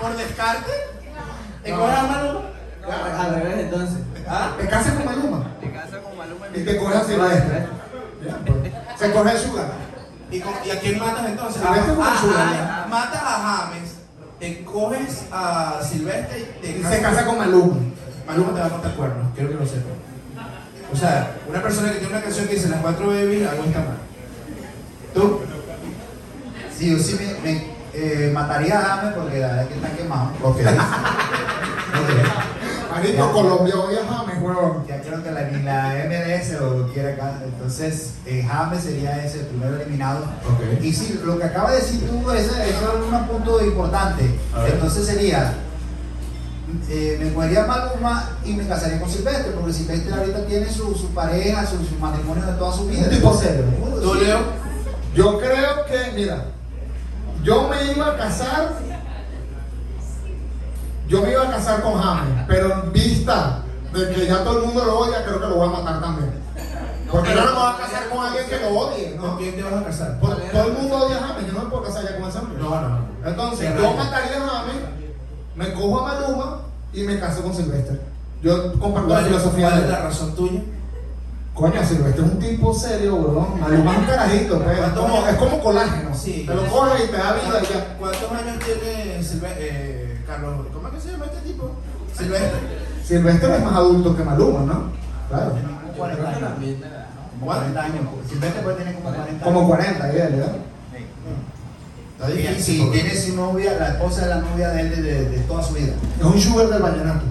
por descarte, te No. coges a Maluma. Al revés entonces. ¿Ah? Te casas con Maluma. Y te coges a Silvestre. Ya, pues. Se coge el sugar. ¿Y, con- y a quién matas entonces? Sugar, ah, ya. matas a James, te coges a Silvestre y te Y se casa con Maluma. Maluma te va a cortar cuernos, quiero que lo sepas. O sea, una persona que tiene una canción que dice las cuatro babies, algo está mal. ¿Tú? Sí, yo sí me, me, eh, mataría a James porque la verdad es que está quemado. Ok. Marico, Colombia odia a James, huevón. Ya creo que la, ni la MLS lo quiere acá. Entonces, eh, James sería ese el primero eliminado. Ok. Y sí, lo que acaba de decir tú, ese, eso es un punto importante. Entonces sería, eh, me cogería a Maluma y me casaría con Silvestre, porque Silvestre ahorita tiene su, su pareja, su, su matrimonio de toda su vida. Un tipo serio. ¿Tú, Leo? Yo creo que, mira, yo me iba a casar, yo me iba a casar con James, pero en vista de que ya todo el mundo lo odia, creo que lo voy a matar también. Porque no me voy a casar con alguien que lo odie, ¿Con ¿no? quién te vas a casar? Por- todo el mundo odia a James, yo no me puedo casar ya con ese hombre. No, no, no. Entonces, yo mataría a James, me cojo a Maluma y me caso con Silvestre. Yo comparto la ¿Cuál, filosofía cuál de es él. la razón tuya? Coño, Silvestre es un tipo serio, weón. Maluma es un carajito, pues. Es como, es colágeno. Sí. Te lo coges y te da vida y ya. ¿Cuántos años tiene Silve- eh, Carlos? ¿Cómo es que se llama este tipo? Silvestre. Silvestre es más adulto que Maluma, ¿no? Claro. Como 40 años. Como 40 años. Silvestre puede tener como 40 años. Como 40, ya, ¿verdad? Está Y difícil. si porque- tiene su novia, la esposa es la novia de él de, de- de toda su vida. Es un sugar del vallenato.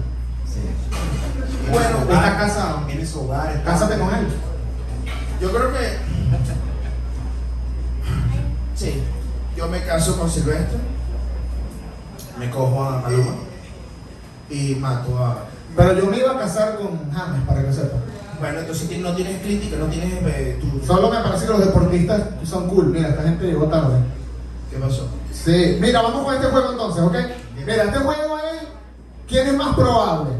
Bueno, Bueno, está casado. Tiene su hogar. está- Cásate con él. Yo creo que. Sí. Yo me caso con Silvestre. Me cojo a Maluma. Y mato a. Pero yo me iba a casar con James, para que sepa. Bueno, entonces no tienes crítica, no tienes. eh, tu- Solo me parece que los deportistas son cool. Mira, esta gente llegó tarde. ¿Qué pasó? Sí, mira, vamos con este juego entonces, ¿ok? Mira, este juego es ¿quién es más probable?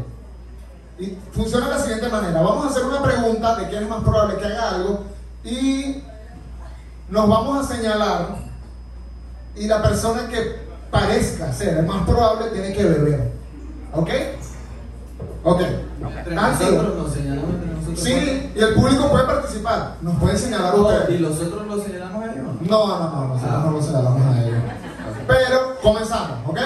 Y funciona de la siguiente manera. Vamos a hacer una pregunta de quién es más probable que haga algo y nos vamos a señalar y la persona que parezca ser el más probable tiene que beber. ¿Ok? Ok. Entre ¿Están nosotros nos señalamos nosotros. Sí, y el público puede participar. Nos pueden señalar ustedes. ¿Y los otros los señalamos a ellos? No, no, no, nosotros no lo señalamos a ellos. Pero comenzamos, ¿ok?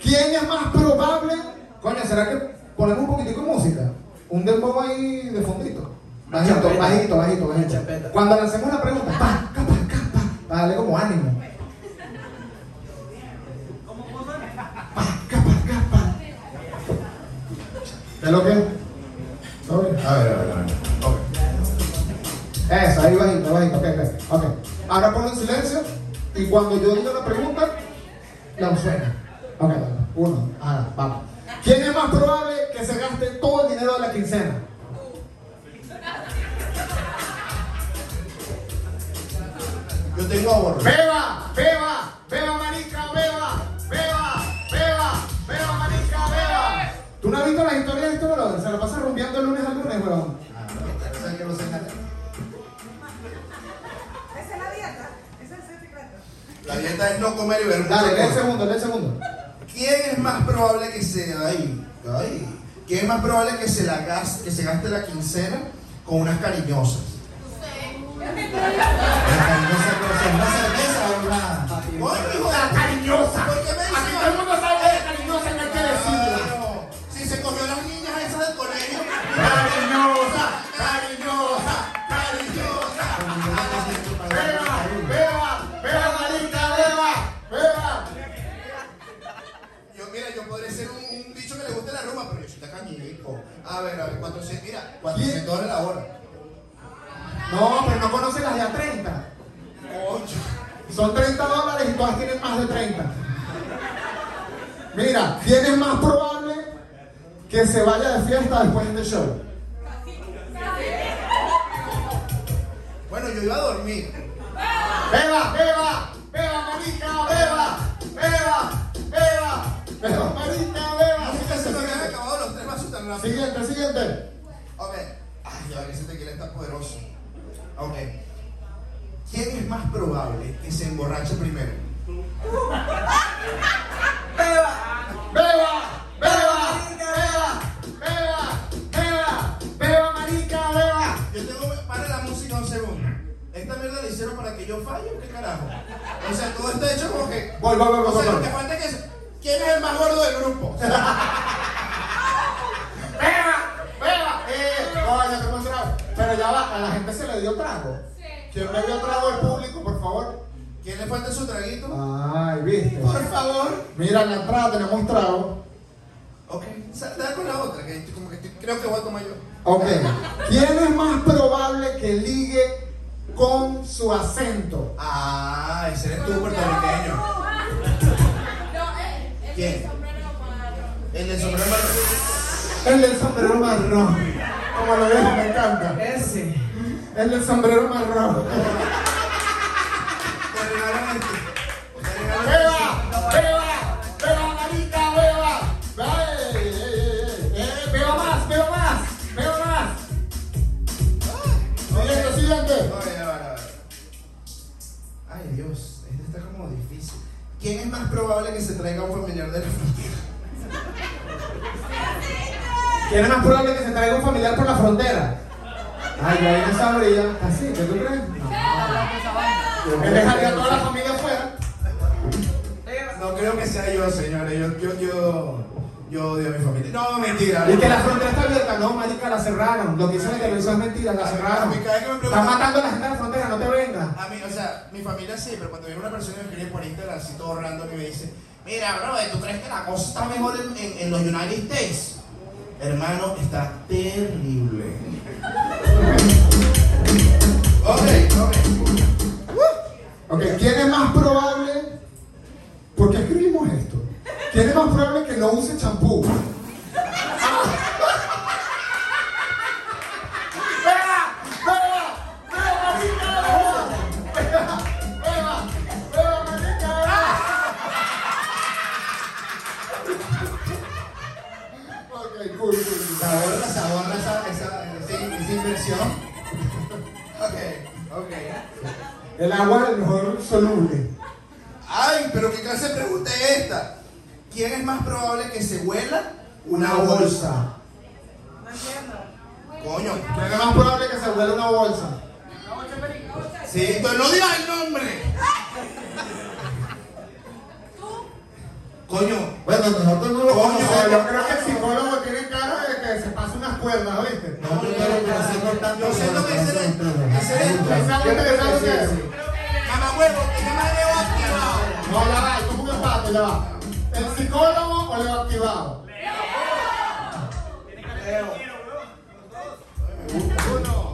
¿Quién es más probable? Coño, ¿será que ponemos un poquitico de música? Un dembow ahí de fondito. Bajito, bajito, bajito, bajito. Cuando lancemos la pregunta, pa, capa, capa, para darle como ánimo. ¿De lo que? A ver, a ver, a ver. Ok. Eso, ahí bajito, bajito, ok, ok. Ahora ponlo en silencio y cuando yo diga la pregunta, la suena. Ok, uno, ahora, vamos. ¿Quién es más probable que se gaste todo el dinero de la quincena? Yo tengo ahorro. ¡Beba! ¡Beba! ¡Beba, marica! ¡Beba! ¡Beba! ¡Beba! ¡Beba, marica! ¿Tú no has visto las historias de este brother? Se lo pasa rumbeando de lunes a lunes, weón. ¿Sabes que lo? Esa es la dieta. Ese es el secreto. La dieta es no comer y mucha Dale, lee el segundo, lee el segundo. ¿Quién es más probable que se ay, ay, ¿Quién es más probable que se la gaste, que se gaste la quincena con unas cariñosas? La cariñosa cosa,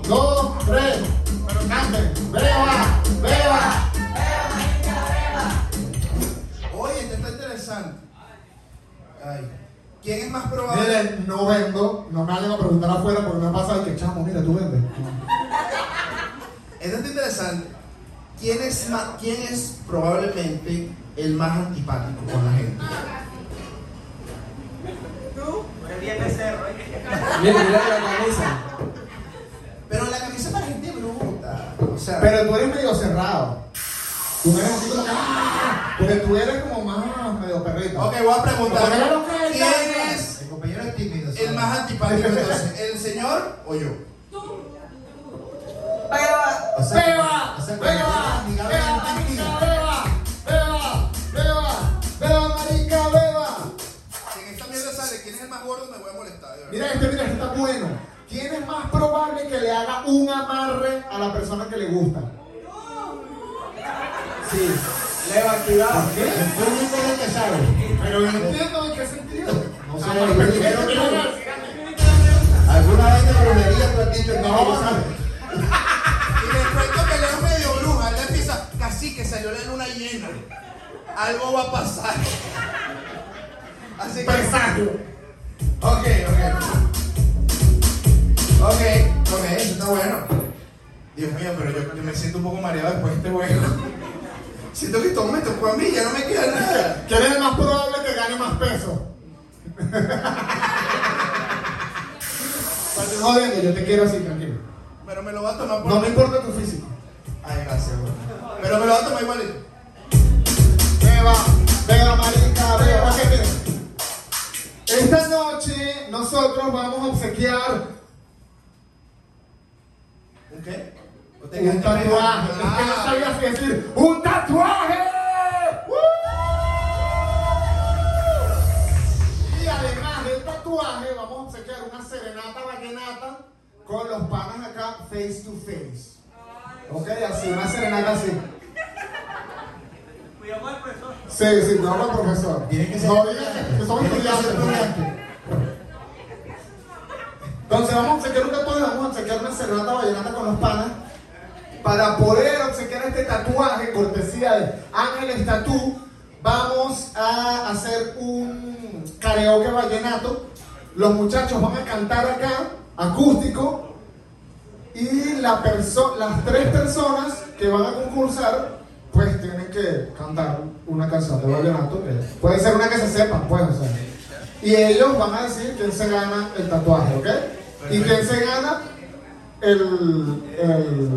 dos, tres. Canten. Beba, beba. Oye, este está interesante. Ay. ¿Quién es más probable? Miren, no vendo. No me vayan a preguntar afuera porque me pasa que chamo, mira, tú vendes. Este está interesante. ¿Quién es, más, ¿Quién es probablemente el más antipático con la gente? Mira, mira la camisa. Sea, Pero tú eres medio cerrado. Tú eres así como que. ¡ah! Porque tú eres como más medio perrito. ok, voy a preguntar. ¿Quién es El compañero es tímido. el más antipático entonces? ¿El señor o yo? O sea, ¡Beba! o sea, ¡Beba! amigable ¡Beba, es tímido. marica, beba! ¡Beba! ¡Beba! ¡Beba, marica, beba! Si en esta mierda sale quién es el más gordo, me voy a molestar. de verdad. Mira este, mira, este está bueno. ¿Quién es más probable que le haga un amarre a la persona que le gusta? Sí. ¿Qué? El único es el que sabe. Pero yo no entiendo en qué sentido. No sé, Ah, yo pero ¿qué a a? ¿Alguna vez de brujería tú has dicho que No, no no. sabe? Y cuento que Leo es medio bruja. Él empieza, casi que salió la luna llena. Algo va a pasar. Así que. Presagio. Ok, ok. Ok, ok, eso está bueno. Dios mío, pero yo, yo me siento un poco mareado después de este juego. Siento que todo me tocó a mí, ya no me queda nada. ¿Quién es el más probable que gane más peso? Estoy jodiendo, yo te quiero así, tranquilo. Pero me lo va a tomar por. No me importa tu físico. Ay, gracias, güey. Pero me lo va a tomar igualito. Beba, beba, marica, beba. Ok, miren. Esta noche nosotros vamos a obsequiar ¿Un qué? ¿No te un tatuaje. Es que no sabías decir ¡un tatuaje! Y además del tatuaje vamos a obsequiar una serenata vallenata con los panas acá face to face. Ok, así, una serenata así. Sí, sí, cuidado con el profesor. Tiene que ser- No digas que- somos tiene que ser estudiantes. Entonces vamos a obsequiar un tatuaje, vamos a obsequiar una serenata vallenata con los panas. Para poder obsequiar este tatuaje, cortesía de Ángeles Tatú, vamos a hacer un karaoke vallenato. Los muchachos van a cantar acá, acústico, y las tres personas que van a concursar, pues tienen que cantar una canción de vallenato. puede ser una que se sepa, pues, o sea. Y ellos van a decir quién se gana el tatuaje, ¿ok? Y quién se gana el, el,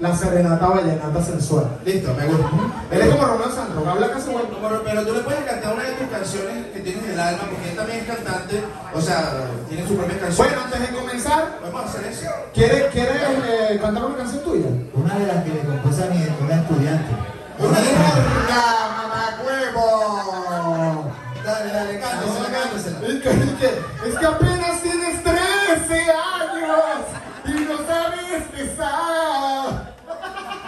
La serenata vallenata sensual. Listo, me gusta. Él es como Romeo Santos, habla casi igual. Pero tú le puedes cantar una de tus canciones que tienes en el alma, porque él también es cantante, o sea, tiene su propia canción. Bueno, antes de comenzar, Podemos hacer eso. ¿quieres, ¿quieres eh, cantar una canción tuya? Una de las que le compuse a mi una estudiante. ¡Una mamacuevo! Dale, dale, cántasela, cántasela. Es que, es que- es que apenas tienes 13 años y no sabes besar.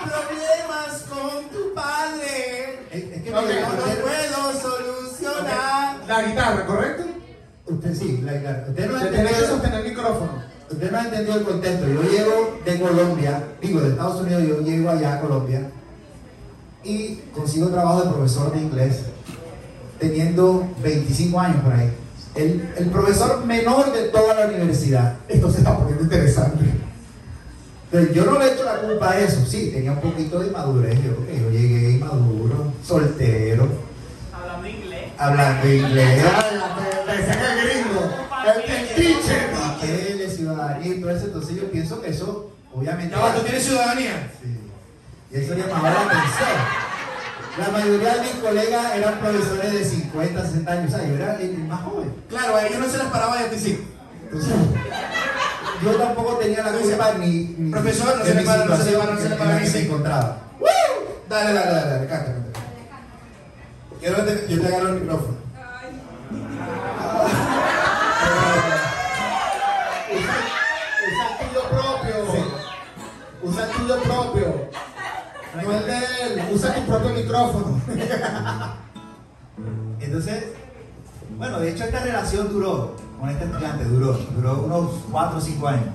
Problemas con tu padre. Es, es que No usted, lo puedo solucionar. La guitarra, ¿correcto? usted sí, la, la- usted no ha Se tiene que entendido, sostener el micrófono. usted no ha entendido el contexto. Yo llego de Colombia, digo de Estados Unidos, yo llego allá a Colombia y consigo trabajo de profesor de inglés teniendo 25 años por ahí. El, el profesor menor de toda la universidad. Esto se está poniendo interesante. Entonces, yo no le echo la culpa a eso. Sí, tenía un poquito de madurez. Yo, ok, yo llegué inmaduro, soltero. Hablando inglés. Hablando inglés. Pensé que el gringo, el, el teacher. Papeles, ciudadanía y todo eso. Entonces yo pienso que eso, obviamente... Va, ¿tú tienes ciudadanía? Sí. Y eso llamaba la atención. La mayoría de mis colegas eran profesores de 50, 60 años. O sea, yo era el, más joven. Claro, a ellos no se les paraba ti sí. Entonces, yo tampoco tenía la culpa ni, ni Profesor, no de se le mi para, no se le situación para, no se le en para, la ni que me sí. encontraba. Dale, dale, dale, dale, canta, canta. Quiero que te- yo te agarro el micrófono. Usa el tuyo propio. Usa el tuyo propio. No el de él. Usa tu propio micrófono. Entonces, bueno, de hecho esta relación duró, con este estudiante duró, duró unos 4 o 5 años.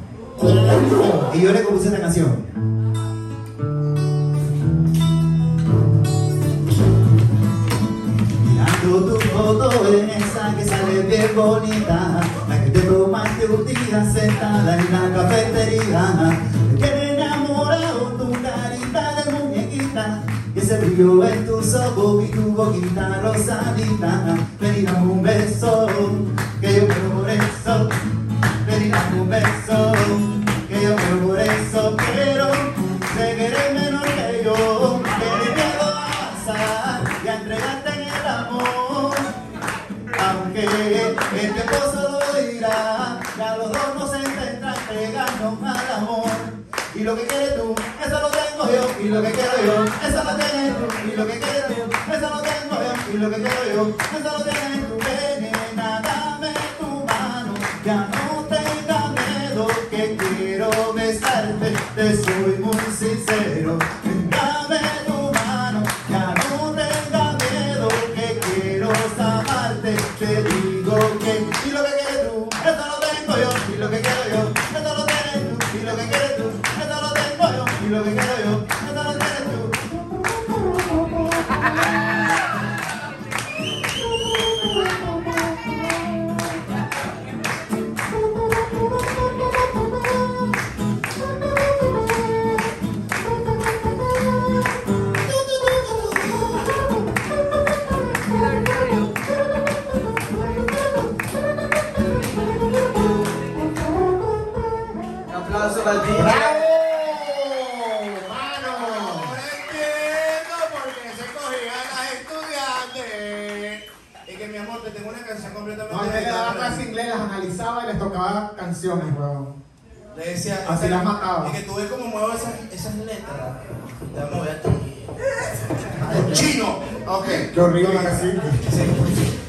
Y yo le compuse esta canción. Mirando tu foto en esa que sale bien bonita, la que te tomaste un día sentada en la cafetería, ese brillo en tus ojos y tu boquita rosadita, ven y un beso, que yo quiero por eso, ven y un beso, que yo quiero por eso, quiero, sé que eres menor que yo, que me miedo a pasar y a entregarte en el amor. Aunque el tiempo solo dirá, ya los dos nos intentan pegarnos al amor. Y lo que quieres tú, Y lo que quiero yo, eso lo tienes. Y lo que quiero yo, eso lo tengo yo. Y lo que quiero yo, eso lo tienes tú. Dame tu mano, ya no tengas miedo, que quiero besarte. Te soy muy sincero. Para ti. ¡Bravo! Ahora entiendo por qué se cogían las estudiantes. Y que mi amor, te tengo una canción completamente No, antes le daba para clase ti. inglés, las analizaba y les tocaba canciones, weón. Le decía, Así las mataba. Y que tú ves cómo muevo esas, esas letras. Te voy a aquí. ¡Chino! Ok. Qué horrible que sí. Sí.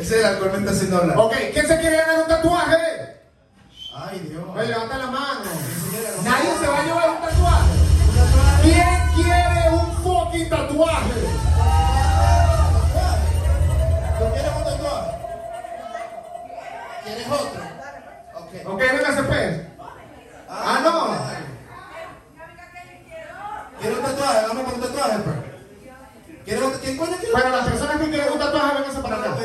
Ese del alcohol me está haciendo hablar. Ok, ¿quién se quiere ganar un tatuaje? Ay, Dios. Oye, levanta la mano. Nadie se va a llevar un tatuaje. ¿Quién quiere un fucking tatuaje? ¿Tú quieres un tatuaje? ¿Quieres otro? Ok. Ok, ven a CP. Ah, no. ¿Quieres un tatuaje? Vamos por un tatuaje, pues. ¿Quién coño quiere? Bueno, las personas que quieren un tatuaje, vénganse para acá.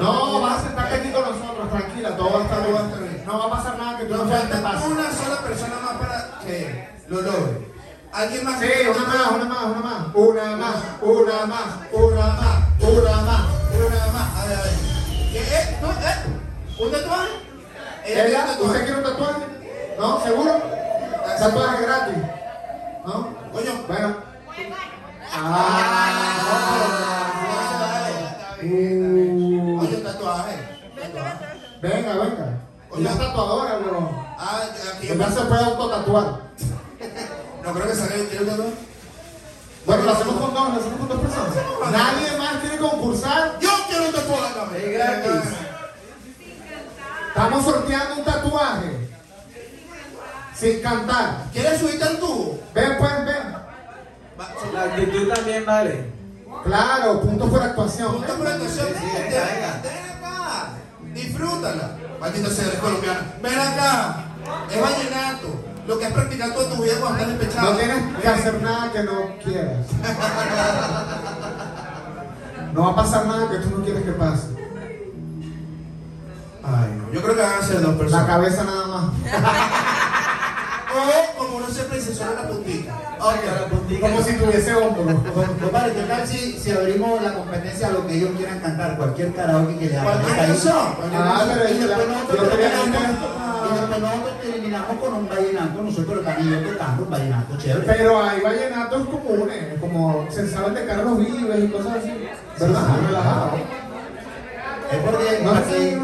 No, vas a sentarte aquí con nosotros, tranquila, todo va a estar bien. No va a pasar nada que tú no falta una sola persona más para que lo logre. ¿Alguien más? Sí, una más, una más, una más. Una más, una más, una más, una más. Una más. A ver, a ver. ¿Qué? ¿Eh? ¿No? ¿Eh? ¿Un tatuaje? ¿Ella? tatuaje. ¿Usted quiere un tatuaje? ¿No? ¿Seguro? Tatuaje gratis. ¿No? Coño, Bueno. Tatuaje. Venga, venga. Es tatuadora, bro. Ah, aquí Ella se puede autotatuar. No creo que salga el tiro tatuaje. Bueno, lo hacemos con dos, lo hacemos con dos personas. Nadie más quiere concursar. Yo quiero un tatuaje gratis. Estamos sorteando un tatuaje. Sin cantar. ¿Quieres subirte al tubo? Ven, pues, ven. La actitud también vale. Claro, punto por actuación. Punto por actuación. Venga, venga. Disfrútala. Maldito sea, eres colombiano. Ven acá. Es vallenato. Lo que has practicado toda tu vida cuando estás despechado. No tienes que hacer nada que no quieras. No va a pasar nada que tú no quieres que pase. Ay, no. Yo creo que van a ser dos La personas. cabeza nada más. O como uno siempre dice, solo la puntita. Ok. Como si tuviese hombro. Compadre, ¿qué tal si, si abrimos la competencia a lo que ellos quieran cantar? Cualquier karaoke que le hagan. Cualquier canción. Ah, pero Y después nosotros terminamos, con un vallenato, nosotros también tocando un vallenato chévere. Pero hay vallenatos comunes, como se saben de Carlos Vives y cosas así. ¿Verdad? Relajado. Es porque No para, que,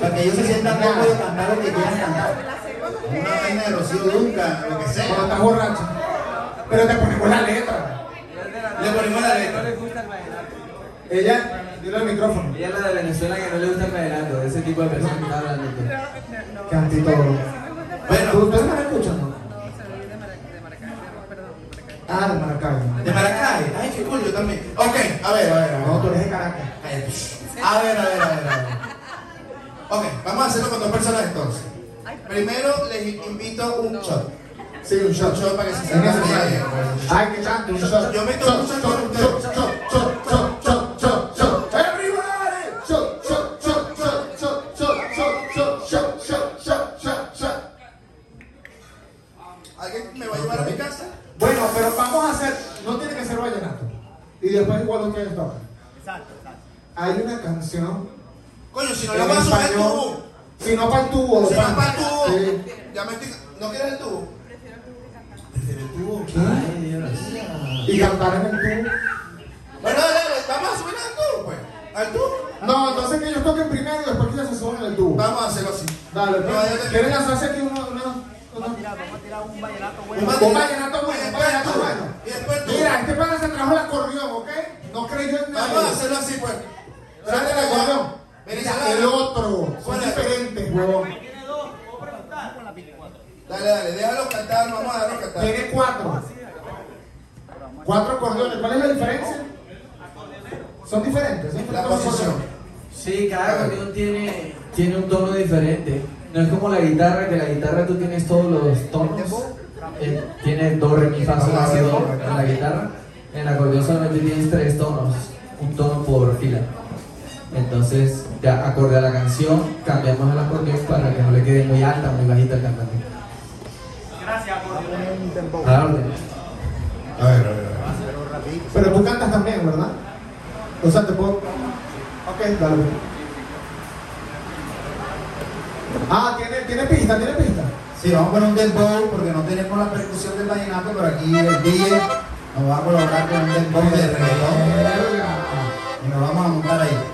para que ellos se sientan cómodos de cantar lo que quieran cantar. Una vaina de Rocío Duncan, lo que Cuando sea. estás borracho. Pero te ponemos la letra. Le ponemos la letra. No le gusta el vallenato. Ella, dile al micrófono. Ella es la de Venezuela que no le gusta el vallenato. Ese tipo de personas que está hablando. tú. Cantito. Bueno. ¿Tú- ¿Ustedes me escuchan? no? Ah, de Maracay. De Maracay. Ay, qué cool, yo también. Ok, a ver, a ver, a ver. No, tú eres de Caracas. A ver, a ver, a ver, a ver. Ok, vamos a hacerlo con dos personas entonces. Primero les invito un shot. Sí, un shot. Un shot para que se sientan necesario. bien. Ay, que chante, un shot. Yo meto Shot, un shot shot, con shot, ustedes. shot, shot, shot, shot, shot, shot. Everybody! Shot, shot, shot, shot, shot, shot, shot, shot, shot, shot, shot, shot, shot. ¿Alguien me va a llevar a mi casa? Bueno, pero vamos a hacer, no tiene que ser vallenato. Y después igual ustedes tocan. Exacto, exacto. Hay una canción Coño, si no le vas a subir tubo. Si no para el tubo. Si no para el tubo. Sí. Ya me estoy. ¿No quieres el tubo? Prefiero el tubo. Ay, Dios. Y cantar en el tubo. Bueno, dale, dale, vamos a subir al tubo, pues. ¿Al tubo? No, entonces que ellos toquen primero y después que ellos se suban en el tubo. Vamos a hacerlo así. Dale, No, pues. te- ¿Quieren lanzarse aquí uno? uno, uno? un vallenato Un Un vallenato bueno, un vallenato bueno. Y después tú. Mira, este pana se trajo el acordeón, ¿ok? No creyó en nada. Vamos a hacerlo así, pues. Trate el acordeón. El otro. Son diferentes. Dale, dale, déjalo cantar, vamos a dejarlo cantar. Tiene cuatro. Cuatro acordeones. ¿Cuál es la diferencia? Son diferentes. ¿son La diferentes posición. Sí, cada acordeón tiene, tiene un tono diferente. No es como la guitarra, que la guitarra tú tienes todos los tonos. Eh, tiene do, re, mi, fa, sol, la, si, do en la guitarra. En el acordeón solamente tienes tres tonos, un tono por fila. Entonces, ya acorde a la canción, cambiamos el acordeón para que no le quede muy alta, muy bajita el cantante. Gracias, A la orden. A ver, a ver, a ver. Pero tú cantas también, ¿verdad? O sea, te puedo. Ok, dale. Ah, tiene, tiene pista, tiene pista. Sí, vamos a poner un dembow porque no tenemos la percusión del vallenato, pero aquí el DJ nos va a colaborar con un dembow de reggaetón y nos vamos a montar ahí.